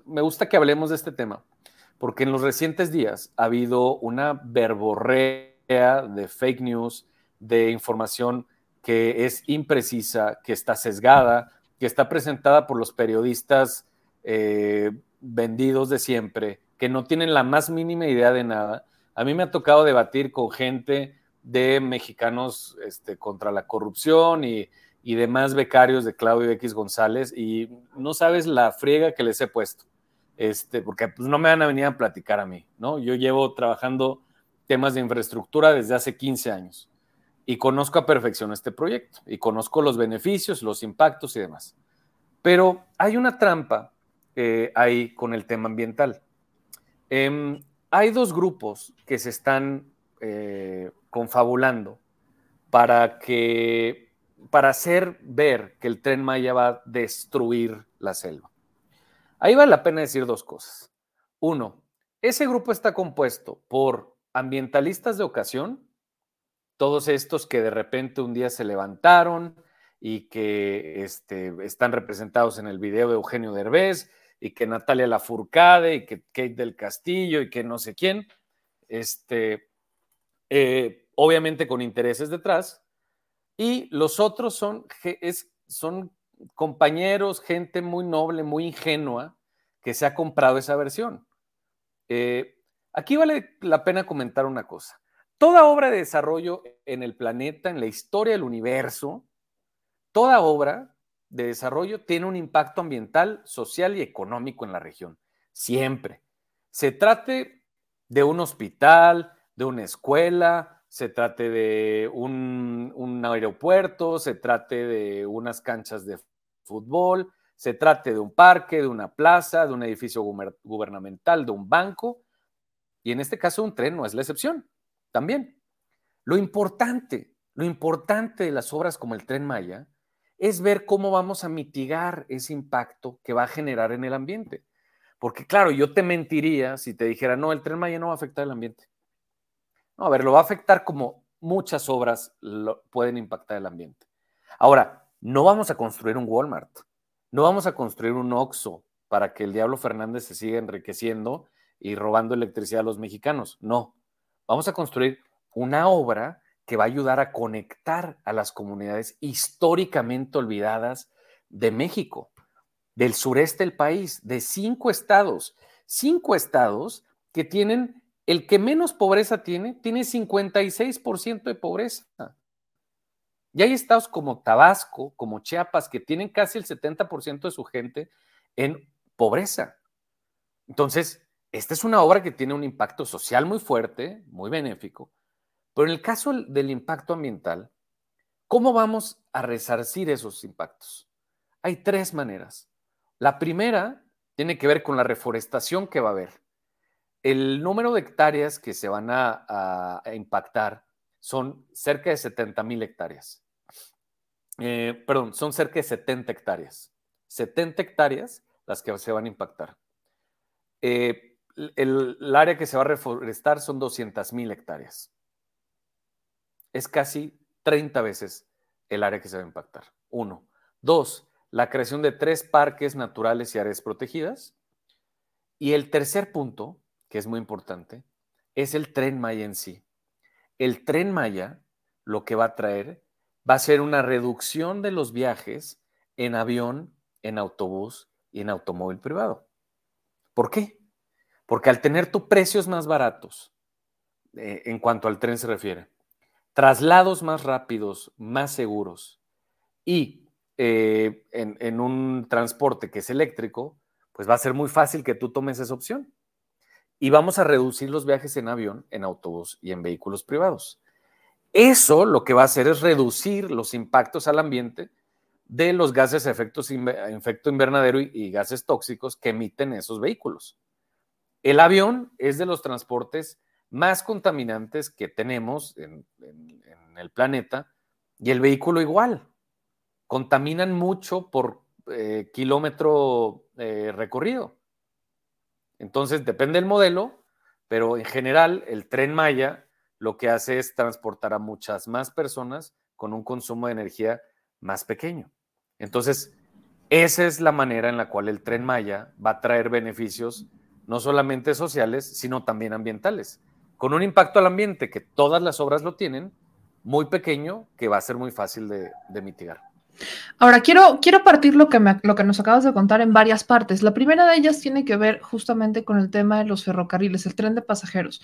[SPEAKER 2] me gusta que hablemos de este tema, porque en los recientes días ha habido una verborrea de fake news, de información que es imprecisa, que está sesgada, que está presentada por los periodistas eh, vendidos de siempre, que no tienen la más mínima idea de nada. A mí me ha tocado debatir con gente de mexicanos este, contra la corrupción y, demás becarios de Claudio X González y no sabes la friega que les he puesto, este, porque pues, no me van a venir a platicar a mí, ¿no? Yo llevo trabajando temas de infraestructura desde hace 15 años y conozco a perfección este proyecto y conozco los beneficios, los impactos y demás. Pero hay una trampa eh, ahí con el tema ambiental. Em, hay dos grupos que se están eh, confabulando para que para hacer ver que el tren Maya va a destruir la selva. Ahí vale la pena decir dos cosas. Uno, ese grupo está compuesto por ambientalistas de ocasión todos estos que de repente un día se levantaron y que este, están representados en el video de Eugenio Derbez y que Natalia Lafourcade y que Kate del Castillo y que no sé quién, este, eh, obviamente con intereses detrás. Y los otros son, son compañeros, gente muy noble, muy ingenua, que se ha comprado esa versión. Eh, aquí vale la pena comentar una cosa. Toda obra de desarrollo en el planeta, en la historia del universo, toda obra de desarrollo tiene un impacto ambiental, social y económico en la región. Siempre. Se trate de un hospital, de una escuela, se trate de un, aeropuerto, se trate de unas canchas de fútbol, se trate de un parque, de una plaza, de un edificio gubernamental, de un banco, y en este caso un tren no es la excepción, también. Lo importante, lo importante de las obras como el tren Maya es ver cómo vamos a mitigar ese impacto que va a generar en el ambiente. Porque claro, yo te mentiría si te dijera, no, el tren Maya no va a afectar el ambiente. No, a ver, lo va a afectar como muchas obras pueden impactar el ambiente. Ahora, no vamos a construir un Walmart, no vamos a construir un Oxxo para que el Diablo Fernández se siga enriqueciendo y robando electricidad a los mexicanos. No, vamos a construir una obra que va a ayudar a conectar a las comunidades históricamente olvidadas de México, del sureste del país, de cinco estados, cinco estados que tienen, el que menos pobreza tiene, tiene 56% de pobreza. Y hay estados como Tabasco, como Chiapas, que tienen casi el 70% de su gente en pobreza. Entonces, esta es una obra que tiene un impacto social muy fuerte, muy benéfico, pero en el caso del impacto ambiental, ¿cómo vamos a resarcir esos impactos? Hay tres maneras. La primera tiene que ver con la reforestación que va a haber. El número de hectáreas que se van a, impactar son cerca de 70 mil hectáreas. Eh, perdón, son cerca de 70 hectáreas. 70 hectáreas las que se van a impactar. Eh, el, área que se va a reforestar son 200 mil hectáreas es casi 30 veces el área que se va a impactar. Uno. Dos, la creación de tres parques naturales y áreas protegidas. Y el tercer punto, que es muy importante, es el tren Maya en sí. El tren Maya lo que va a traer va a ser una reducción de los viajes en avión, en autobús y en automóvil privado. ¿Por qué? Porque al tener tus precios más baratos, eh, en cuanto al tren se refiere, traslados más rápidos, más seguros y eh, en, un transporte que es eléctrico, pues va a ser muy fácil que tú tomes esa opción. Y vamos a reducir los viajes en avión, en autobús y en vehículos privados. Eso lo que va a hacer es reducir los impactos al ambiente de los gases de efecto invernadero y gases tóxicos que emiten esos vehículos. El avión es de los transportes más contaminantes que tenemos en, el planeta y el vehículo igual. Contaminan mucho por eh, kilómetro eh, recorrido. Entonces, depende del modelo, pero en general el tren Maya lo que hace es transportar a muchas más personas con un consumo de energía más pequeño. Entonces, esa es la manera en la cual el tren Maya va a traer beneficios no solamente sociales, sino también ambientales con un impacto al ambiente que todas las obras lo tienen, muy pequeño, que va a ser muy fácil de, mitigar.
[SPEAKER 1] Ahora, quiero, quiero partir lo que, lo que nos acabas de contar en varias partes. La primera de ellas tiene que ver justamente con el tema de los ferrocarriles, el tren de pasajeros.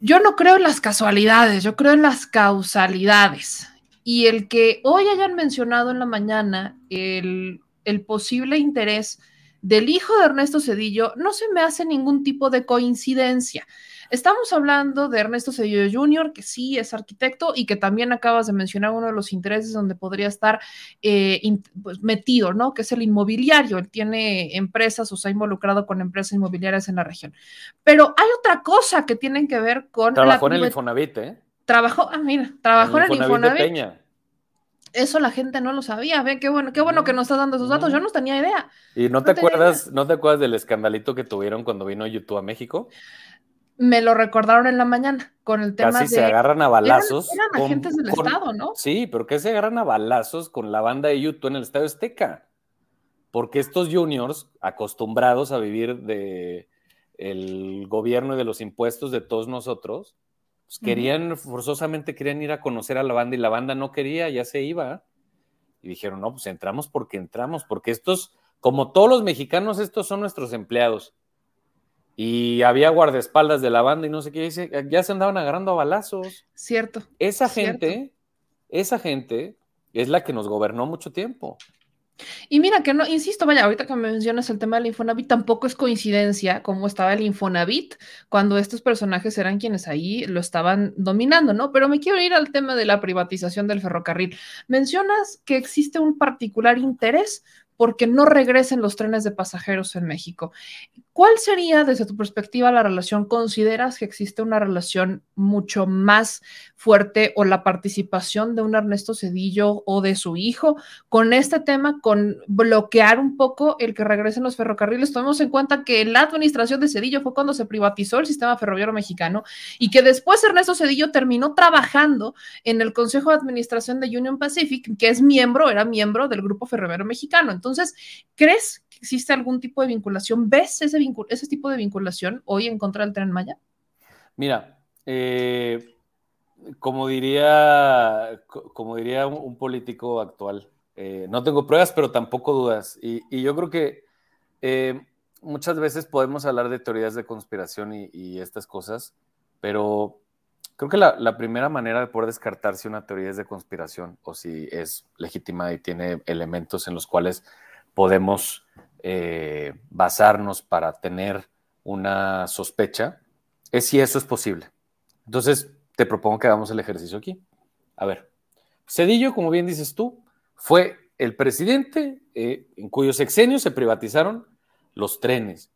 [SPEAKER 1] Yo no creo en las casualidades, yo creo en las causalidades. Y el que hoy hayan mencionado en la mañana el, el posible interés del hijo de Ernesto Cedillo no se me hace ningún tipo de coincidencia. Estamos hablando de Ernesto Cedillo Jr., que sí es arquitecto y que también acabas de mencionar uno de los intereses donde podría estar eh, pues, metido, ¿no? Que es el inmobiliario. Él tiene empresas o se ha involucrado con empresas inmobiliarias en la región. Pero hay otra cosa que tienen que ver con.
[SPEAKER 2] Trabajó en el Infonavit, ¿eh?
[SPEAKER 1] Trabajó, ah, mira, trabajó en el Infonavit. Eso la gente no lo sabía. Ve qué bueno, qué bueno que nos estás dando esos datos. Yo no tenía idea.
[SPEAKER 2] ¿Y no, te acuerdas, no te acuerdas del escandalito que tuvieron cuando vino YouTube a México?
[SPEAKER 1] Me lo recordaron en la mañana con el tema
[SPEAKER 2] Casi se agarran a balazos.
[SPEAKER 1] Eran, agentes del Estado, ¿no?
[SPEAKER 2] Sí, pero que se agarran a balazos con la banda de YouTube en el Estadio Azteca. Porque estos juniors, acostumbrados a vivir de el gobierno y de los impuestos de todos nosotros, pues querían, forzosamente querían ir a conocer a la banda y la banda no quería, ya se iba. Y dijeron, no, pues entramos porque entramos, porque estos, como todos los mexicanos, estos son nuestros empleados y había guardaespaldas de la banda y no sé qué, dice, ya se andaban agarrando a balazos.
[SPEAKER 1] Cierto.
[SPEAKER 2] Esa gente, esa gente es la que nos gobernó mucho tiempo.
[SPEAKER 1] Y mira que no, insisto, vaya, ahorita que me mencionas el tema del Infonavit, tampoco es coincidencia cómo estaba el Infonavit cuando estos personajes eran quienes ahí lo estaban dominando, ¿no? Pero me quiero ir al tema de la privatización del ferrocarril. Mencionas que existe un particular interés porque no regresen los trenes de pasajeros en México. ¿Cuál sería, desde tu perspectiva, la relación? ¿Consideras que existe una relación mucho más fuerte o la participación de un Ernesto Cedillo o de su hijo con este tema, con bloquear un poco el que regresen los ferrocarriles? Tomemos en cuenta que la administración de Cedillo fue cuando se privatizó el sistema ferroviario mexicano y que después Ernesto Cedillo terminó trabajando en el Consejo de Administración de Union Pacific, que es miembro, era miembro del Grupo Ferroviario Mexicano. ¿Crees que existe algún tipo de vinculación? ¿Ves ese, ese tipo de vinculación hoy en contra del tren Maya?
[SPEAKER 2] Mira, eh, como diría, como diría un, político actual, eh, no tengo pruebas, pero tampoco dudas. Y, yo creo que eh, muchas veces podemos hablar de teorías de conspiración y, estas cosas, pero creo que la, primera manera de poder descartar si una teoría es de conspiración o si es legítima y tiene elementos en los cuales podemos eh, basarnos para tener una sospecha es si eso es posible. Entonces, te propongo que hagamos el ejercicio aquí. A ver, Cedillo, como bien dices tú, fue el presidente eh, en cuyo sexenio se privatizaron los trenes.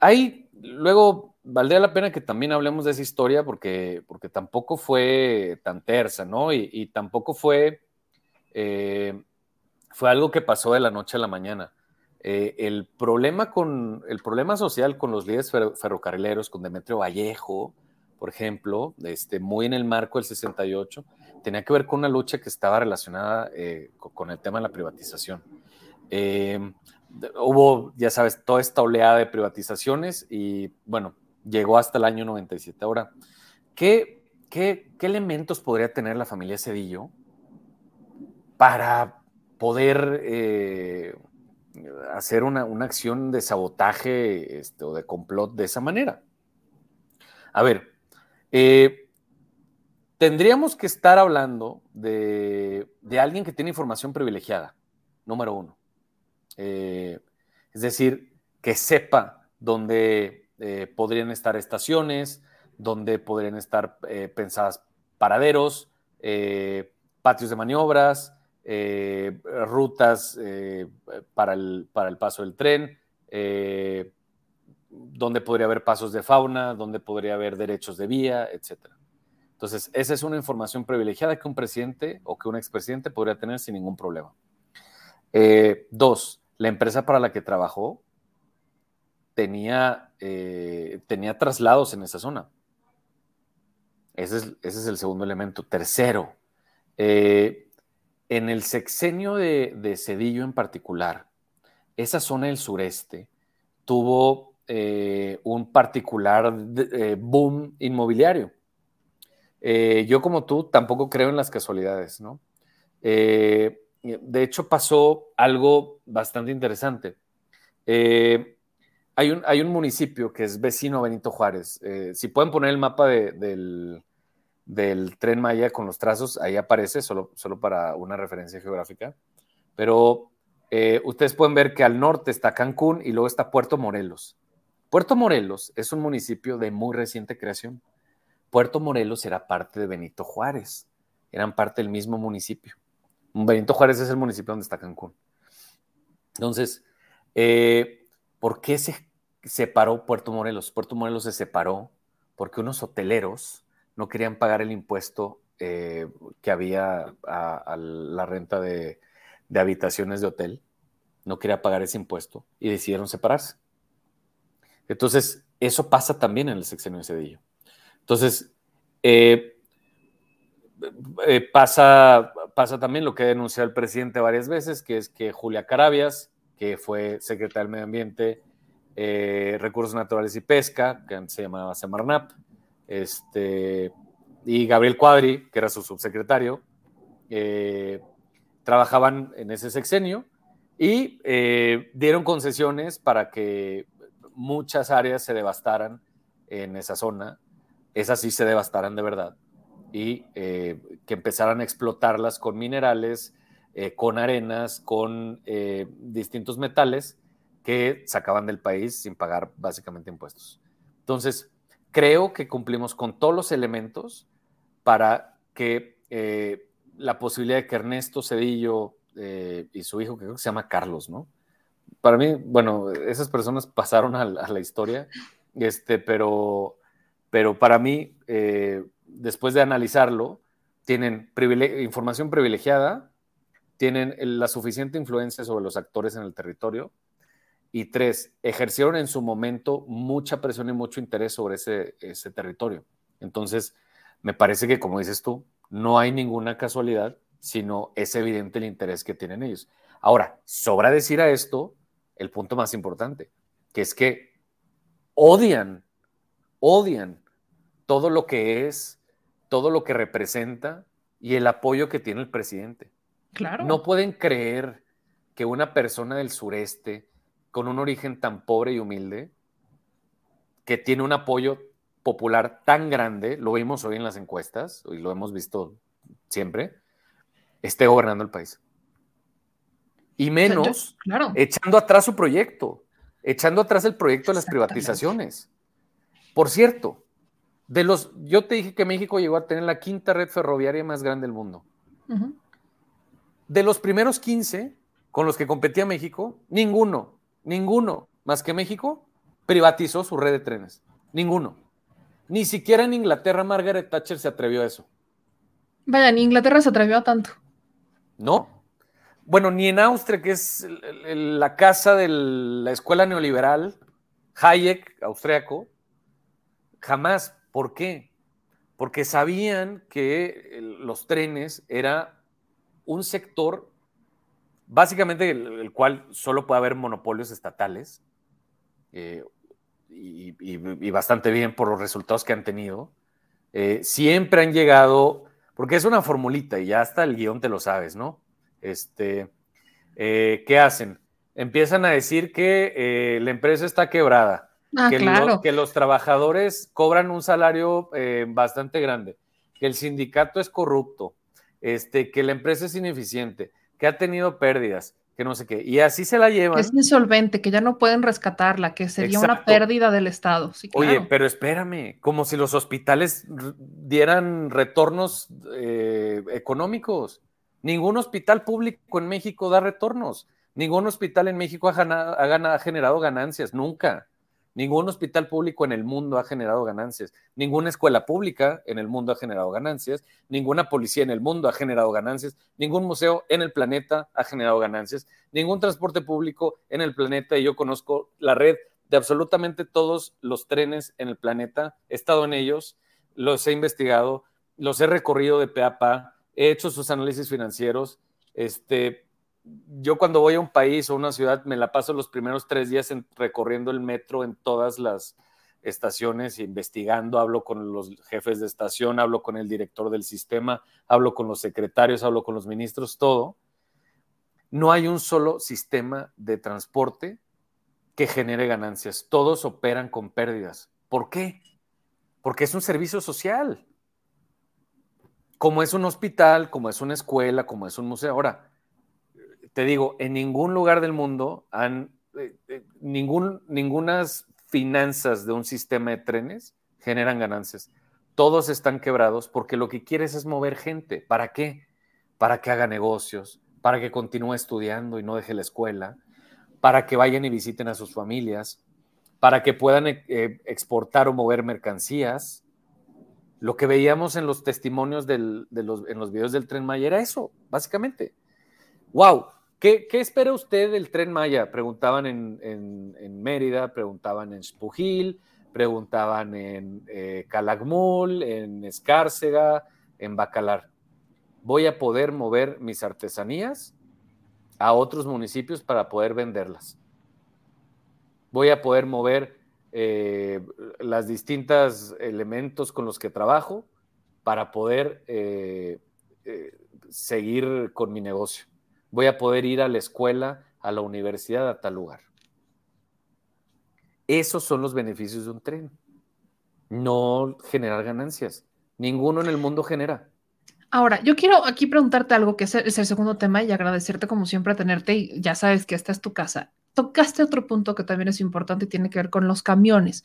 [SPEAKER 2] Ahí, luego, valdría la pena que también hablemos de esa historia porque, porque tampoco fue tan tersa, ¿no? Y, tampoco fue, eh, fue algo que pasó de la noche a la mañana. Eh, el, problema con, el problema social con los líderes ferrocarrileros, con Demetrio Vallejo, por ejemplo, este, muy en el marco del 68, tenía que ver con una lucha que estaba relacionada eh, con el tema de la privatización hubo, ya sabes, toda esta oleada de privatizaciones y bueno, llegó hasta el año 97. Ahora, ¿qué, qué, elementos podría tener la familia Cedillo para poder eh, hacer una, acción de sabotaje este, o de complot de esa manera? A ver, eh, tendríamos que estar hablando de, de alguien que tiene información privilegiada, número uno. Eh, es decir, que sepa dónde eh, podrían estar estaciones, dónde podrían estar eh, pensadas paraderos, patios de maniobras, rutas para el, para, el, paso del tren, dónde podría haber pasos de fauna, dónde podría haber derechos de vía, etc. Entonces, esa es una información privilegiada que un presidente o que un expresidente podría tener sin ningún problema. dos, la empresa para la que trabajó tenía, eh, tenía traslados en esa zona. Ese es, el segundo elemento. Tercero, eh, en el sexenio de, Cedillo en particular, esa zona del sureste tuvo eh, un particular boom inmobiliario. yo como tú tampoco creo en las casualidades, ¿no? de hecho, pasó algo bastante interesante. Hay, un, hay, un, municipio que es vecino a Benito Juárez. Eh, si pueden poner el mapa del, tren Maya con los trazos, ahí aparece, solo, solo para una referencia geográfica. Pero eh, ustedes pueden ver que al norte está Cancún y luego está Puerto Morelos. Puerto Morelos es un municipio de muy reciente creación. Puerto Morelos era parte de Benito Juárez, eran parte del mismo municipio. Benito Juárez es el municipio donde está Cancún. Entonces, eh, ¿por qué se separó Puerto Morelos? Puerto Morelos se separó porque unos hoteleros no querían pagar el impuesto eh, que había a, la renta de, habitaciones de hotel. No quería pagar ese impuesto y decidieron separarse. Entonces, eso pasa también en el sexenio de Cedillo. Entonces, eh, pasa pasa también lo que ha denunciado el presidente varias veces, que es que Julia Carabias, que fue secretaria del Medio Ambiente, eh, Recursos Naturales y Pesca, que antes se llamaba Semarnap, este, y Gabriel Cuadri, que era su subsecretario, eh, trabajaban en ese sexenio y eh, dieron concesiones para que muchas áreas se devastaran en esa zona. Esas sí se devastaran de verdad y que empezaran a explotarlas con minerales, eh, con arenas, con eh, distintos metales que sacaban del país sin pagar básicamente impuestos. Entonces, creo que cumplimos con todos los elementos para que la posibilidad de que Ernesto Cedillo eh, y su hijo, que creo que se llama Carlos, ¿no? Para mí, bueno, esas personas pasaron a la, a la historia, este, pero, pero para mí, eh, después de analizarlo, tienen información privilegiada, tienen la suficiente influencia sobre los actores en el territorio, y tres, ejercieron en su momento mucha presión y mucho interés sobre ese, ese territorio. Entonces, me parece que, como dices tú, no hay ninguna casualidad, sino es evidente el interés que tienen ellos. Ahora, sobra decir a esto el punto más importante, que es que odian, odian todo lo que es, todo lo que representa y el apoyo que tiene el presidente.
[SPEAKER 1] Claro.
[SPEAKER 2] No pueden creer que una persona del sureste, con un origen tan pobre y humilde, que tiene un apoyo popular tan grande, lo vimos hoy en las encuestas, y lo hemos visto siempre, esté gobernando el país. Y menos
[SPEAKER 1] claro.
[SPEAKER 2] echando atrás su proyecto, echando atrás el proyecto de las privatizaciones. Por cierto, de los, yo te dije que México llegó a tener la quinta red ferroviaria más grande del mundo.
[SPEAKER 1] Uh -huh.
[SPEAKER 2] De los primeros 15 con los que competía México, ninguno, ninguno más que México privatizó su red de trenes. Ninguno. Ni siquiera en Inglaterra Margaret Thatcher se atrevió a eso.
[SPEAKER 1] Vaya, ni Inglaterra se atrevió a tanto.
[SPEAKER 2] No. Bueno, ni en Austria, que es la casa de la escuela neoliberal, Hayek, austriaco, jamás. ¿Por qué? Porque sabían que los trenes era un sector, básicamente el, el cual solo puede haber monopolios estatales, eh, y, y, y, bastante bien por los resultados que han tenido. Eh, siempre han llegado, porque es una formulita y ya hasta el guion te lo sabes, ¿no? Este, eh, ¿Qué hacen? Empiezan a decir que la empresa está quebrada,
[SPEAKER 1] ah,
[SPEAKER 2] que,
[SPEAKER 1] claro.
[SPEAKER 2] lo, que, los trabajadores cobran un salario bastante grande, que el sindicato es corrupto, este, que la empresa es ineficiente, que ha tenido pérdidas, que no sé qué. Y así se la llevan.
[SPEAKER 1] Es insolvente, que ya no pueden rescatarla, que sería Exacto. una pérdida del Estado. Sí, claro.
[SPEAKER 2] Oye, pero espérame, como si los hospitales dieran retornos eh, económicos. Ningún hospital público en México da retornos. Ningún hospital en México ha, ganado, ha, ganado, ha generado ganancias, nunca. Ningún hospital público en el mundo ha generado ganancias. Ninguna escuela pública en el mundo ha generado ganancias. Ninguna policía en el mundo ha generado ganancias. Ningún museo en el planeta ha generado ganancias. Ningún transporte público en el planeta. Y yo conozco la red de absolutamente todos los trenes en el planeta. He estado en ellos, los he investigado, los he recorrido de pe a pa, he hecho sus análisis financieros. Este, yo cuando voy a un país o una ciudad me la paso los primeros tres días en, recorriendo el metro en todas las estaciones, investigando, hablo con los jefes de estación, hablo con el director del sistema, hablo con los secretarios, hablo con los ministros, todo. No hay un solo sistema de transporte que genere ganancias. Todos operan con pérdidas. ¿Por qué? Porque es un servicio social. Como es un hospital, como es una escuela, como es un museo. Ahora, te digo, en ningún lugar del mundo han, eh, eh, ningún, ningunas finanzas de un sistema de trenes generan ganancias. Todos están quebrados porque lo que quieres es mover gente. ¿Para qué? Para que haga negocios, para que continúe estudiando y no deje la escuela, para que vayan y visiten a sus familias, para que puedan eh, exportar o mover mercancías. Lo que veíamos en los testimonios del, de los, en los videos del tren Maya era eso, básicamente. ¡Wow! ¿Qué, ¿Qué, espera usted del tren Maya? Preguntaban en, Mérida, preguntaban en Spujil, preguntaban en eh, Calakmul, en Escárcega, en Bacalar. ¿Voy a poder mover mis artesanías a otros municipios para poder venderlas? ¿Voy a poder mover eh, las distintas elementos con los que trabajo para poder eh, seguir con mi negocio? Voy a poder ir a la escuela, a la universidad, a tal lugar. Esos son los beneficios de un tren. No generar ganancias. Ninguno en el mundo genera.
[SPEAKER 1] Ahora, yo quiero aquí preguntarte algo que es el, segundo tema y agradecerte como siempre tenerte y ya sabes que esta es tu casa. Tocaste otro punto que también es importante y tiene que ver con los camiones.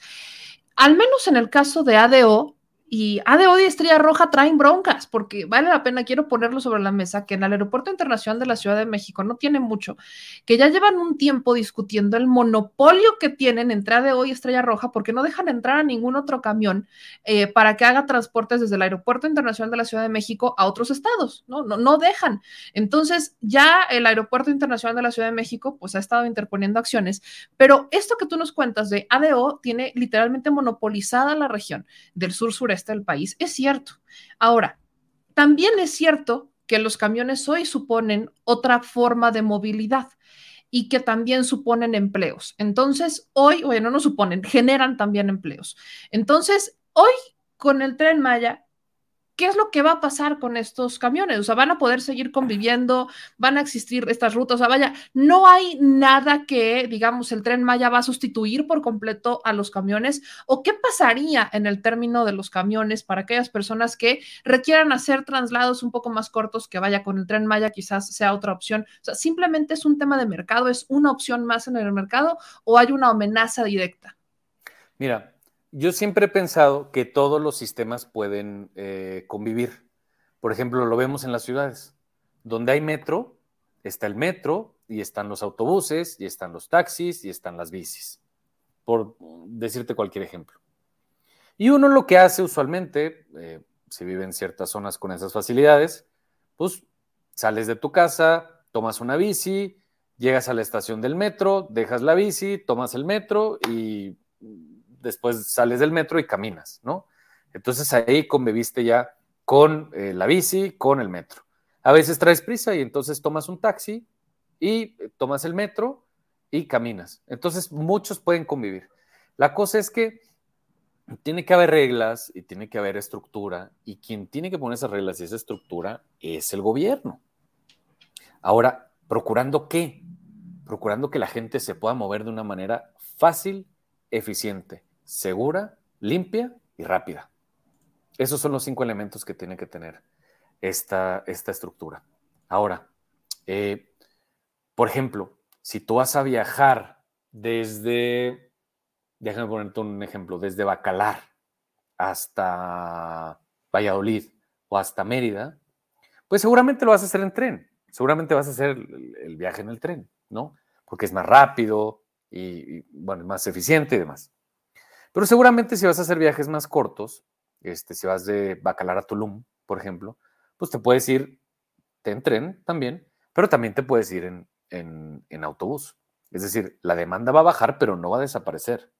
[SPEAKER 1] Al menos en el caso de ADO, Y ADO y Estrella Roja traen broncas, porque vale la pena, quiero ponerlo sobre la mesa, que en el Aeropuerto Internacional de la Ciudad de México no tiene mucho, que ya llevan un tiempo discutiendo el monopolio que tienen entre ADO y Estrella Roja, porque no dejan entrar a ningún otro camión eh, para que haga transportes desde el Aeropuerto Internacional de la Ciudad de México a otros estados, ¿no? No, no dejan. Entonces, ya el Aeropuerto Internacional de la Ciudad de México, pues ha estado interponiendo acciones, pero esto que tú nos cuentas de ADO tiene literalmente monopolizada la región del sur-sureste el país. Es cierto. Ahora, también es cierto que los camiones hoy suponen otra forma de movilidad y que también suponen empleos. Entonces, hoy, bueno, no suponen, generan también empleos. Entonces, hoy con el tren Maya ¿qué es lo que va a pasar con estos camiones? O sea, van a poder seguir conviviendo, van a existir estas rutas, o sea, vaya, no hay nada que, digamos, el tren Maya va a sustituir por completo a los camiones, o qué pasaría en el término de los camiones para aquellas personas que requieran hacer traslados un poco más cortos, que vaya con el tren Maya, quizás sea otra opción. O sea, simplemente es un tema de mercado, es una opción más en el mercado, o hay una amenaza directa.
[SPEAKER 2] Mira, yo siempre he pensado que todos los sistemas pueden eh, convivir. Por ejemplo, lo vemos en las ciudades. Donde hay metro, está el metro y están los autobuses y están los taxis y están las bicis, por decirte cualquier ejemplo. Y uno lo que hace usualmente, eh, si vive en ciertas zonas con esas facilidades, pues sales de tu casa, tomas una bici, llegas a la estación del metro, dejas la bici, tomas el metro y después sales del metro y caminas, ¿no? Entonces ahí conviviste ya con eh, la bici, con el metro. A veces traes prisa y entonces tomas un taxi y tomas el metro y caminas. Entonces muchos pueden convivir. La cosa es que tiene que haber reglas y tiene que haber estructura y quien tiene que poner esas reglas y esa estructura es el gobierno. Ahora, procurando qué? Procurando que la gente se pueda mover de una manera fácil, eficiente segura, limpia y rápida. Esos son los cinco elementos que tiene que tener esta, esta estructura. Ahora, eh, por ejemplo, si tú vas a viajar desde, déjame ponerte un ejemplo, desde Bacalar hasta Valladolid o hasta Mérida, pues seguramente lo vas a hacer en tren, seguramente vas a hacer el, viaje en el tren, ¿no? Porque es más rápido y, y bueno, más eficiente y demás. Pero seguramente si vas a hacer viajes más cortos, este, si vas de Bacalar a Tulum, por ejemplo, pues te puedes ir en tren también, pero también te puedes ir en, autobús. Es decir, la demanda va a bajar, pero no va a desaparecer.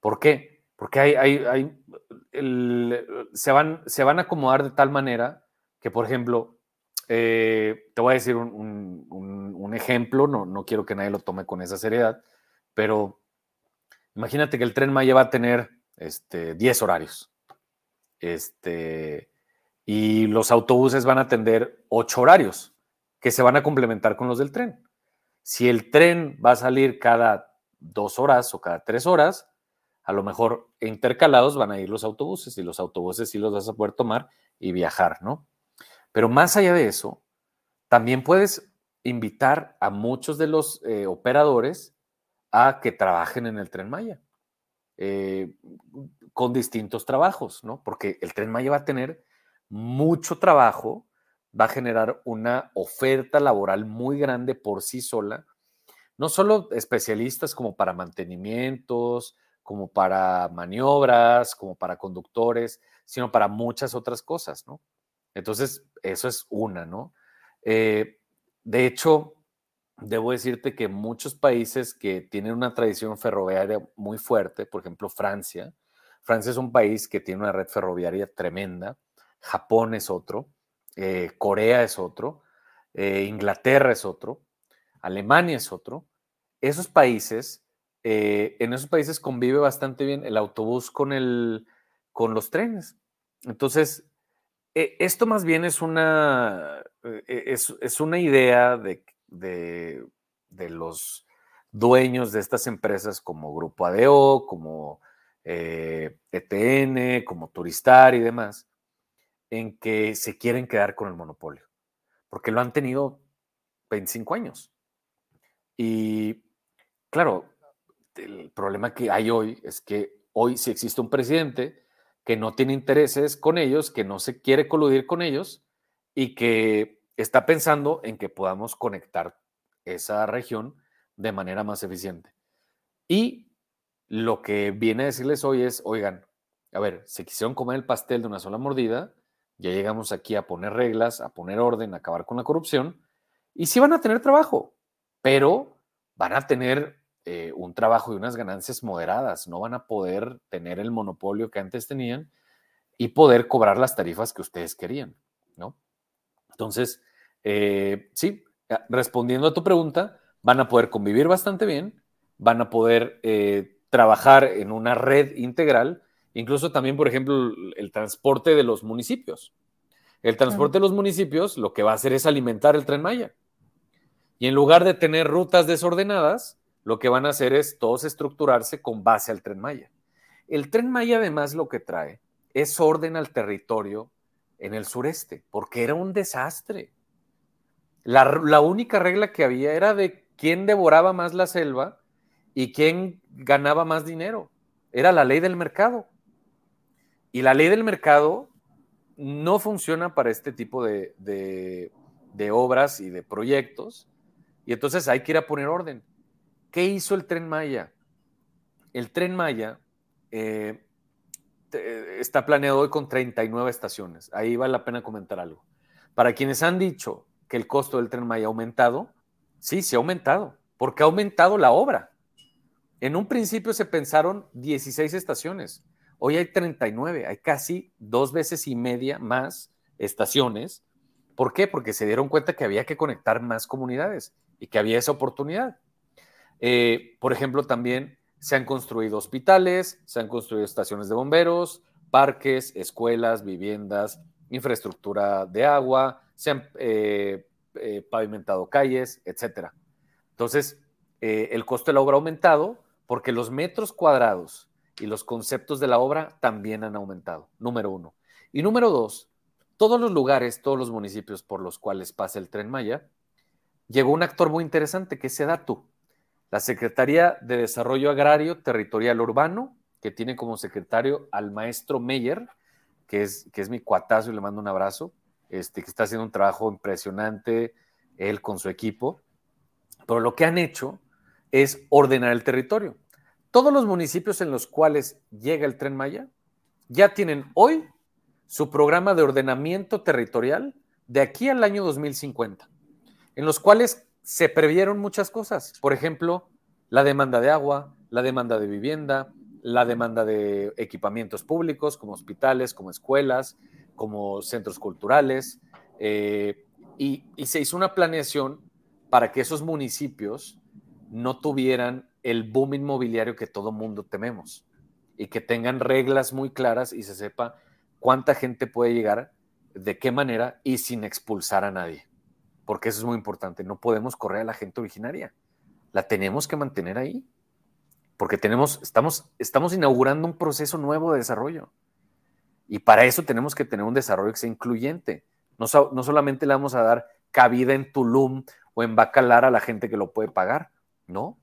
[SPEAKER 2] ¿Por qué? Porque hay, hay, se, van, se van a acomodar de tal manera que, por ejemplo, eh, te voy a decir un, un ejemplo, no, no quiero que nadie lo tome con esa seriedad, pero Imagínate que el tren Maya va a tener este, 10 horarios. Este, y los autobuses van a tener 8 horarios que se van a complementar con los del tren. Si el tren va a salir cada dos horas o cada tres horas, a lo mejor intercalados van a ir los autobuses y los autobuses sí los vas a poder tomar y viajar, ¿no? Pero más allá de eso, también puedes invitar a muchos de los eh, operadores a que trabajen en el tren Maya, eh, con distintos trabajos, ¿no? Porque el tren Maya va a tener mucho trabajo, va a generar una oferta laboral muy grande por sí sola, no solo especialistas como para mantenimientos, como para maniobras, como para conductores, sino para muchas otras cosas, ¿no? Entonces, eso es una, ¿no? Eh, de hecho, debo decirte que muchos países que tienen una tradición ferroviaria muy fuerte, por ejemplo Francia, Francia es un país que tiene una red ferroviaria tremenda, Japón es otro, eh, Corea es otro, eh, Inglaterra es otro, Alemania es otro. Esos países, eh, en esos países convive bastante bien el autobús con, el, con los trenes. Entonces, esto más bien es una, es, es una idea de de, los dueños de estas empresas como Grupo ADO, como ETN, eh, e como Turistar y demás, en que se quieren quedar con el monopolio, porque lo han tenido 25 años. Y claro, el problema que hay hoy es que hoy si existe un presidente que no tiene intereses con ellos, que no se quiere coludir con ellos y que está pensando en que podamos conectar esa región de manera más eficiente. Y lo que viene a decirles hoy es, oigan, a ver, se quisieron comer el pastel de una sola mordida, ya llegamos aquí a poner reglas, a poner orden, a acabar con la corrupción, y sí van a tener trabajo, pero van a tener eh, un trabajo y unas ganancias moderadas, no van a poder tener el monopolio que antes tenían y poder cobrar las tarifas que ustedes querían, ¿no? Entonces, eh, sí, respondiendo a tu pregunta, van a poder convivir bastante bien, van a poder eh, trabajar en una red integral, incluso también, por ejemplo, el transporte de los municipios. El transporte de los municipios lo que va a hacer es alimentar el tren Maya. Y en lugar de tener rutas desordenadas, lo que van a hacer es todos estructurarse con base al tren Maya. El tren Maya además lo que trae es orden al territorio en el sureste, porque era un desastre. La, única regla que había era de quién devoraba más la selva y quién ganaba más dinero. Era la ley del mercado. Y la ley del mercado no funciona para este tipo de, de obras y de proyectos. Y entonces hay que ir a poner orden. ¿Qué hizo el tren Maya? El tren Maya eh, está planeado hoy con 39 estaciones. Ahí vale la pena comentar algo. Para quienes han dicho que el costo del tren Maya ha aumentado, sí, se ha aumentado, porque ha aumentado la obra. En un principio se pensaron 16 estaciones, hoy hay 39, hay casi dos veces y media más estaciones. ¿Por qué? Porque se dieron cuenta que había que conectar más comunidades y que había esa oportunidad. Eh, por ejemplo, también se han construido hospitales, se han construido estaciones de bomberos, parques, escuelas, viviendas, infraestructura de agua, se han eh, eh, pavimentado calles, etc. Entonces, el costo de la obra ha aumentado porque los metros cuadrados y los conceptos de la obra también han aumentado, número uno. Y número dos, todos los lugares, todos los municipios por los cuales pasa el tren Maya, llegó un actor muy interesante que es SEDATU la Secretaría de Desarrollo Agrario Territorial Urbano, que tiene como secretario al maestro Meyer, que es, que es mi cuatazo y le mando un abrazo, este, que está haciendo un trabajo impresionante él con su equipo. Pero lo que han hecho es ordenar el territorio. Todos los municipios en los cuales llega el tren Maya ya tienen hoy su programa de ordenamiento territorial de aquí al año 2050, en los cuales se previeron muchas cosas. Por ejemplo, la demanda de agua, la demanda de vivienda, la demanda de equipamientos públicos como hospitales, como escuelas, como centros culturales. Eh, y, se hizo una planeación para que esos municipios no tuvieran el boom inmobiliario que todo mundo tememos y que tengan reglas muy claras y se sepa cuánta gente puede llegar, de qué manera y sin expulsar a nadie porque eso es muy importante. No podemos correr a la gente originaria. La tenemos que mantener ahí, porque tenemos, estamos, estamos inaugurando un proceso nuevo de desarrollo. Y para eso tenemos que tener un desarrollo que sea incluyente. No, no solamente le vamos a dar cabida en Tulum o en Bacalar a la gente que lo puede pagar, no.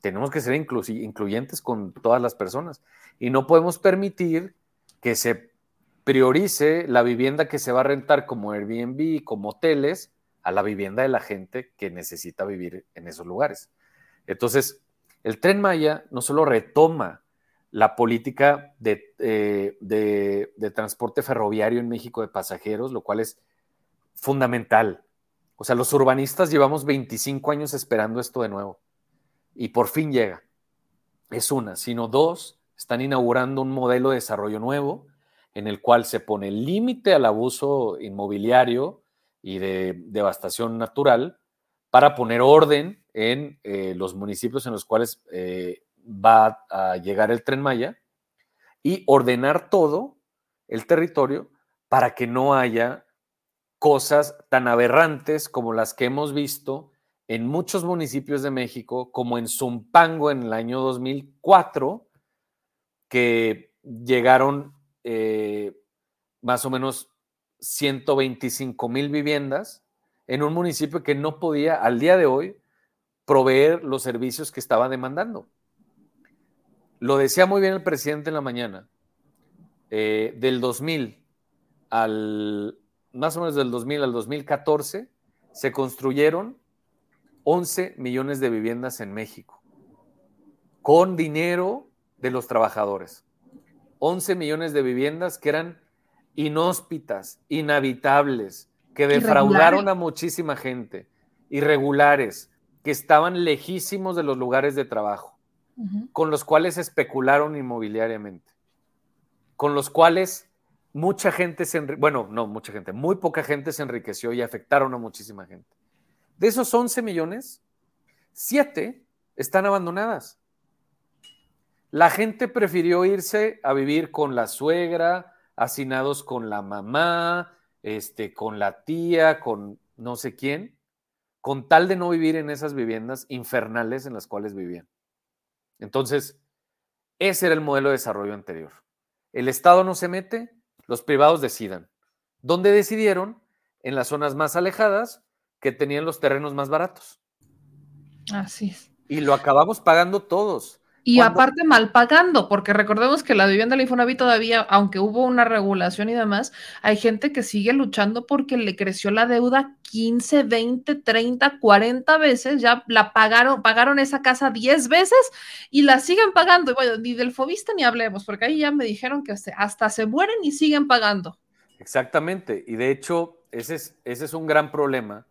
[SPEAKER 2] Tenemos que ser incluyentes con todas las personas. Y no podemos permitir que se priorice la vivienda que se va a rentar como Airbnb, como hoteles, a la vivienda de la gente que necesita vivir en esos lugares. Entonces, el tren Maya no solo retoma la política eh, de, de, transporte ferroviario en México de pasajeros, lo cual es fundamental. O sea, los urbanistas llevamos 25 años esperando esto de nuevo y por fin llega. Es una, sino dos, están inaugurando un modelo de desarrollo nuevo en el cual se pone límite al abuso inmobiliario, y de devastación natural para poner orden en eh, los municipios en los cuales eh, va a llegar el tren Maya y ordenar todo el territorio para que no haya cosas tan aberrantes como las que hemos visto en muchos municipios de México, como en Zumpango en el año 2004, que llegaron eh, más o menos 125 mil viviendas en un municipio que no podía al día de hoy proveer los servicios que estaba demandando. Lo decía muy bien el presidente en la mañana. eh, del 2000 al, más o menos del 2000 al 2014, se construyeron 11 millones de viviendas en México, con dinero de los trabajadores. 11 millones de viviendas que eran inhóspitas, inhabitables, que defraudaron a muchísima gente, irregulares, que estaban lejísimos de los lugares de trabajo, con los cuales especularon inmobiliariamente, con los cuales mucha gente se bueno, no mucha gente, muy poca gente se enriqueció y afectaron a muchísima gente. De esos 11 millones, 7 están abandonadas. La gente prefirió irse a vivir con la suegra, hacinados con la mamá, este, con la tía, con no sé quién, con tal de no vivir en esas viviendas infernales en las cuales vivían. Entonces, ese era el modelo de desarrollo anterior. El Estado no se mete, los privados decidan. ¿Dónde decidieron? En las zonas más alejadas que tenían los terrenos más baratos.
[SPEAKER 1] Así es.
[SPEAKER 2] Y lo acabamos pagando todos.
[SPEAKER 1] Y aparte mal pagando, porque recordemos que la vivienda del Infonavit todavía, aunque hubo una regulación y demás, hay gente que sigue luchando porque le creció la deuda 15, 20, 30, 40 veces, ya la pagaron, pagaron esa casa 10 veces y la siguen pagando. Y bueno, ni del Fobista ni hablemos, porque ahí ya me dijeron que hasta se mueren y siguen pagando.
[SPEAKER 2] Exactamente, y de hecho, ese es, ese es un gran problema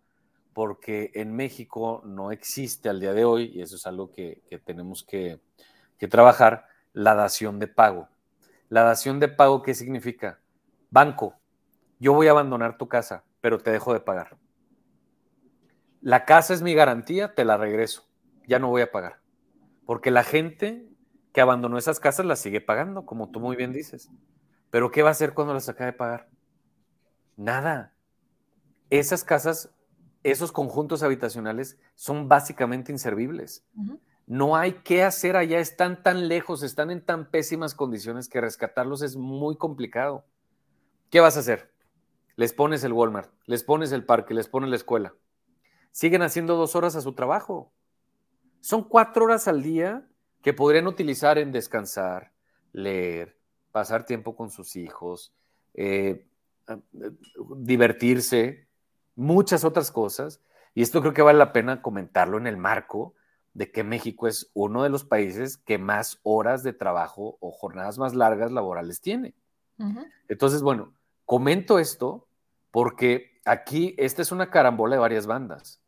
[SPEAKER 2] porque en México no existe al día de hoy, y eso es algo que, tenemos que, que, trabajar, la dación de pago. La dación de pago, ¿qué significa? Banco, yo voy a abandonar tu casa, pero te dejo de pagar. La casa es mi garantía, te la regreso, ya no voy a pagar. Porque la gente que abandonó esas casas las sigue pagando, como tú muy bien dices. Pero ¿qué va a hacer cuando las acabe de pagar? Nada. Esas casas esos conjuntos habitacionales son básicamente inservibles. No hay qué hacer allá, están tan lejos, están en tan pésimas condiciones que rescatarlos es muy complicado. ¿Qué vas a hacer? Les pones el Walmart, les pones el parque, les pones la escuela. Siguen haciendo dos horas a su trabajo. Son cuatro horas al día que podrían utilizar en descansar, leer, pasar tiempo con sus hijos, eh, divertirse, muchas otras cosas, y esto creo que vale la pena comentarlo en el marco de que México es uno de los países que más horas de trabajo o jornadas más largas laborales tiene. Entonces, bueno, comento esto porque aquí esta es una carambola de varias bandas.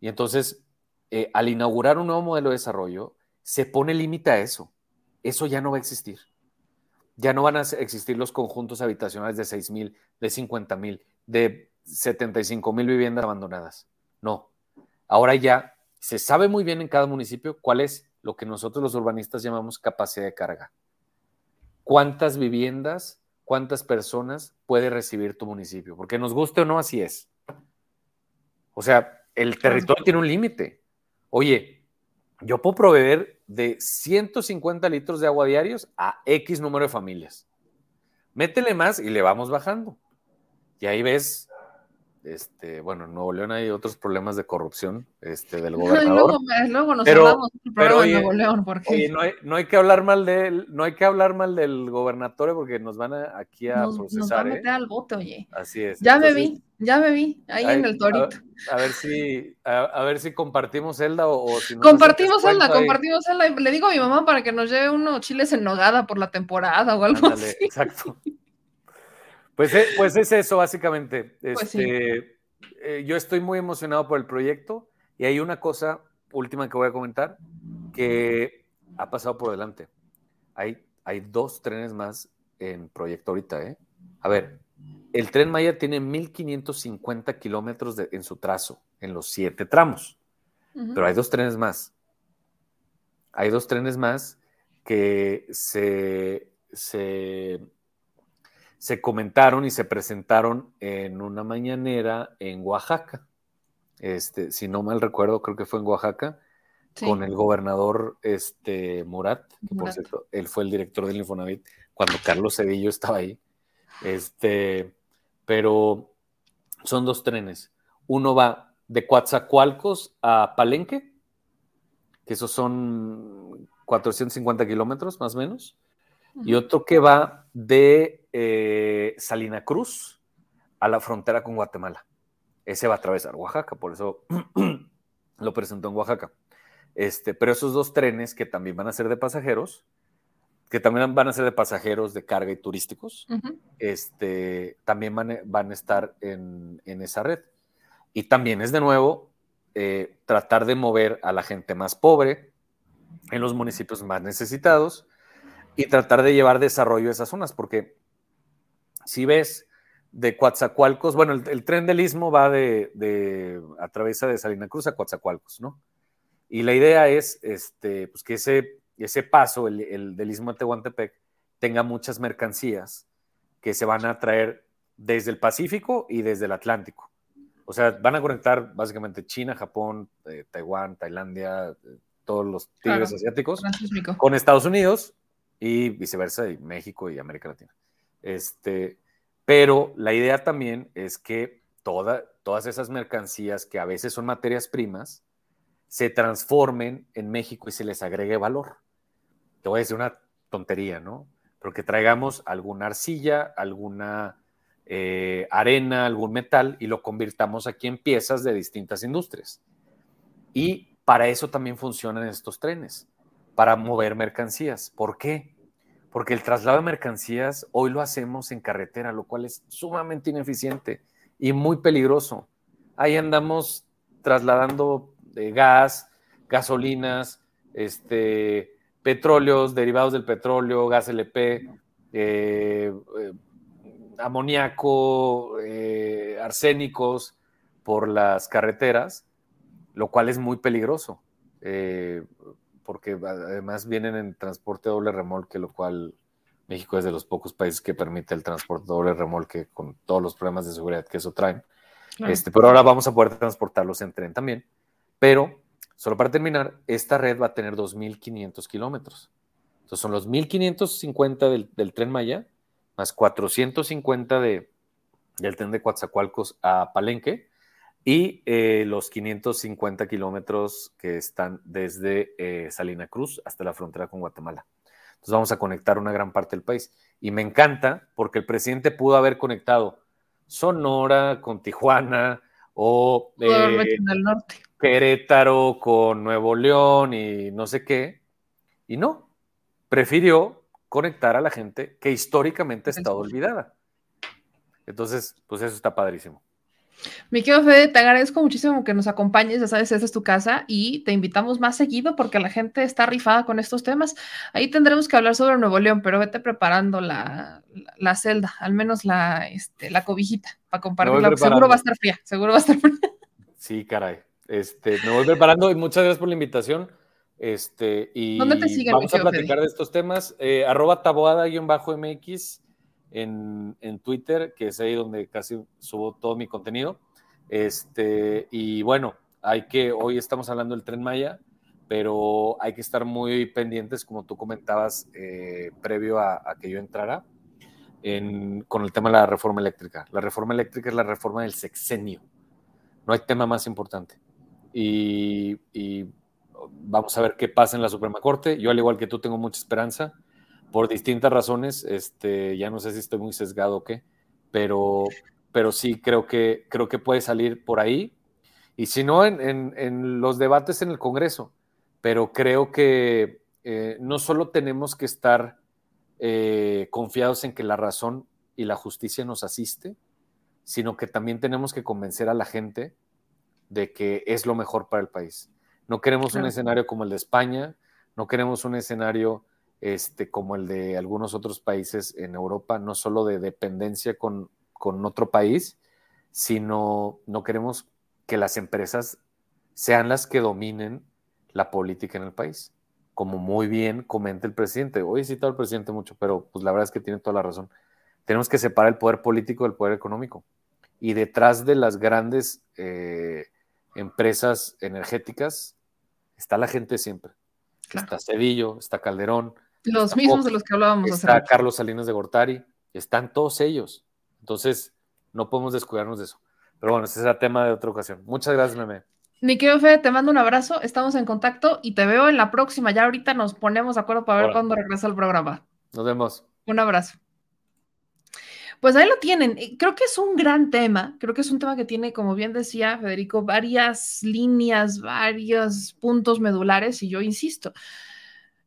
[SPEAKER 2] Y entonces, eh, al inaugurar un nuevo modelo de desarrollo, se pone límite a eso. Eso ya no va a existir. Ya no van a existir los conjuntos habitacionales de 6 mil, de 50 mil, de 75 mil viviendas abandonadas. No. Ahora ya se sabe muy bien en cada municipio cuál es lo que nosotros los urbanistas llamamos capacidad de carga. ¿Cuántas viviendas, cuántas personas puede recibir tu municipio? Porque nos guste o no, así es. O sea, el territorio tiene un límite. Oye, yo puedo proveer de 150 litros de agua diarios a X número de familias. Métele más y le vamos bajando. Y ahí ves este, bueno, en Nuevo León hay otros problemas de corrupción este, del gobernador.
[SPEAKER 1] luego, nos hablamos del
[SPEAKER 2] pero, de Nuevo León, porque no, hay, no, hay, que hablar mal de él, no hay que hablar mal del gobernador porque nos van a, aquí a procesar. Nos van
[SPEAKER 1] a ¿eh? meter al bote, oye.
[SPEAKER 2] Así es.
[SPEAKER 1] Ya me vi, ya me vi, ahí en el torito.
[SPEAKER 2] A, ver si, a, ver si compartimos Zelda o, si
[SPEAKER 1] Compartimos Zelda, compartimos Zelda. Le digo a mi mamá para que nos lleve unos chiles en nogada por la temporada o algo así.
[SPEAKER 2] Exacto. Pues, eh, pues es eso, básicamente. Pues este, eh, yo estoy muy emocionado por el proyecto y hay una cosa última que voy a comentar que ha pasado por delante. Hay, hay dos trenes más en proyecto ahorita. ¿eh? A ver, el tren Maya tiene 1550 kilómetros en su trazo, en los siete tramos, pero hay dos trenes más. Hay dos trenes más que se, se se comentaron y se presentaron en una mañanera en Oaxaca. Este, si no mal recuerdo, creo que fue en Oaxaca, con el gobernador este, Murat, que por cierto, él fue el director del Infonavit cuando Carlos Cedillo estaba ahí. Este, pero son dos trenes. Uno va de Coatzacoalcos a Palenque, que esos son 450 kilómetros más o menos, y otro que va de eh, Salina Cruz a la frontera con Guatemala. Ese va a atravesar Oaxaca, por eso lo presentó en Oaxaca. Este, pero esos dos trenes que también van a ser de pasajeros, que también van a ser de pasajeros de carga y turísticos, este, también van, a estar en, esa red. Y también es de nuevo eh, tratar de mover a la gente más pobre en los municipios más necesitados y tratar de llevar desarrollo a esas zonas, porque si ves de Coatzacoalcos, bueno, el, tren del Istmo va de, de, atraviesa de Salina Cruz a Coatzacoalcos, ¿no? Y la idea es este, pues que ese ese paso, el, del Istmo de Tehuantepec, tenga muchas mercancías que se van a traer desde el Pacífico y desde el Atlántico. O sea, van a conectar básicamente China, Japón, eh, Taiwán, Tailandia, eh, todos los tigres asiáticos con Estados Unidos y viceversa, y México y América Latina. Este, pero la idea también es que toda, todas esas mercancías que a veces son materias primas se transformen en México y se les agregue valor te voy a decir una tontería, ¿no? Pero que traigamos alguna arcilla, alguna eh, arena, algún metal y lo convirtamos aquí en piezas de distintas industrias. Y para eso también funcionan estos trenes, para mover mercancías. ¿Por qué? Porque el traslado de mercancías hoy lo hacemos en carretera, lo cual es sumamente ineficiente y muy peligroso. Ahí andamos trasladando eh, gas, gasolinas, este, petróleos, derivados del petróleo, gas LP, eh, eh, amoníaco, arsénicos por las carreteras, lo cual es muy peligroso, porque además vienen en transporte doble remolque, lo cual México es de los pocos países que permite el transporte doble remolque con todos los problemas de seguridad que eso traen. Este, pero ahora vamos a poder transportarlos en tren también. Pero Solo para terminar, esta red va a tener 2.500 kilómetros. Entonces son los 1.550 del, del, tren Maya, más 450 de, del tren de Coatzacoalcos a Palenque y eh, los 550 kilómetros que están desde eh, Salina Cruz hasta la frontera con Guatemala. Entonces vamos a conectar una gran parte del país. Y me encanta porque el presidente pudo haber conectado Sonora con Tijuana o
[SPEAKER 1] eh, norte.
[SPEAKER 2] Querétaro con Nuevo León y no sé qué. Y no, prefirió conectar a la gente que históricamente ha estado olvidada. Entonces, pues eso está padrísimo.
[SPEAKER 1] Mi querido Fede, te agradezco muchísimo que nos acompañes, ya sabes, esta es tu casa y te invitamos más seguido porque la gente está rifada con estos temas. Ahí tendremos que hablar sobre Nuevo León, pero vete preparando la, celda, al menos la, este, la cobijita para compartirla. Seguro va a estar fría, seguro va a estar fría.
[SPEAKER 2] Sí, caray. Este, me voy preparando y muchas gracias por la invitación. Este, y
[SPEAKER 1] ¿Dónde te siguen,
[SPEAKER 2] vamos a platicar de estos temas. Eh, arroba taboada-mx en, en, Twitter, que es ahí donde casi subo todo mi contenido. Este, y bueno, hay que, hoy estamos hablando del tren Maya, pero hay que estar muy pendientes, como tú comentabas, eh, previo a, que yo entrara, en, con el tema de la reforma eléctrica. La reforma eléctrica es la reforma del sexenio. No hay tema más importante y, vamos a ver qué pasa en la Suprema Corte. Yo, al igual que tú, tengo mucha esperanza por distintas razones. Este, ya no sé si estoy muy sesgado o qué, pero, pero sí creo que, creo que puede salir por ahí. Y si no, en, los debates en el Congreso. Pero creo que eh, no solo tenemos que estar eh, confiados en que la razón y la justicia nos asiste, sino que también tenemos que convencer a la gente de que es lo mejor para el país. No queremos un escenario como el de España, no queremos un escenario este, como el de algunos otros países en Europa, no solo de dependencia con, con otro país, sino no queremos que las empresas sean las que dominen la política en el país. Como muy bien comenta el presidente. Hoy he citado al presidente mucho, pero pues la verdad es que tiene toda la razón. Tenemos que separar el poder político del poder económico. Y detrás de las grandes eh, empresas energéticas, está la gente siempre. Está Cedillo, está Calderón.
[SPEAKER 1] Los mismos de los que hablábamos.
[SPEAKER 2] Está Carlos Salinas de Gortari, están todos ellos. Entonces, no podemos descuidarnos de eso. Pero bueno, ese será tema de otra ocasión. Muchas gracias, Meme.
[SPEAKER 1] Niqueo Fe, te mando un abrazo, estamos en contacto y te veo en la próxima. Ya ahorita nos ponemos de acuerdo para ver cuándo regresa el programa.
[SPEAKER 2] Nos vemos.
[SPEAKER 1] Un abrazo. Pues ahí lo tienen. Creo que es un gran tema. Creo que es un tema que tiene, como bien decía Federico, varias líneas, varios puntos medulares. Y yo insisto,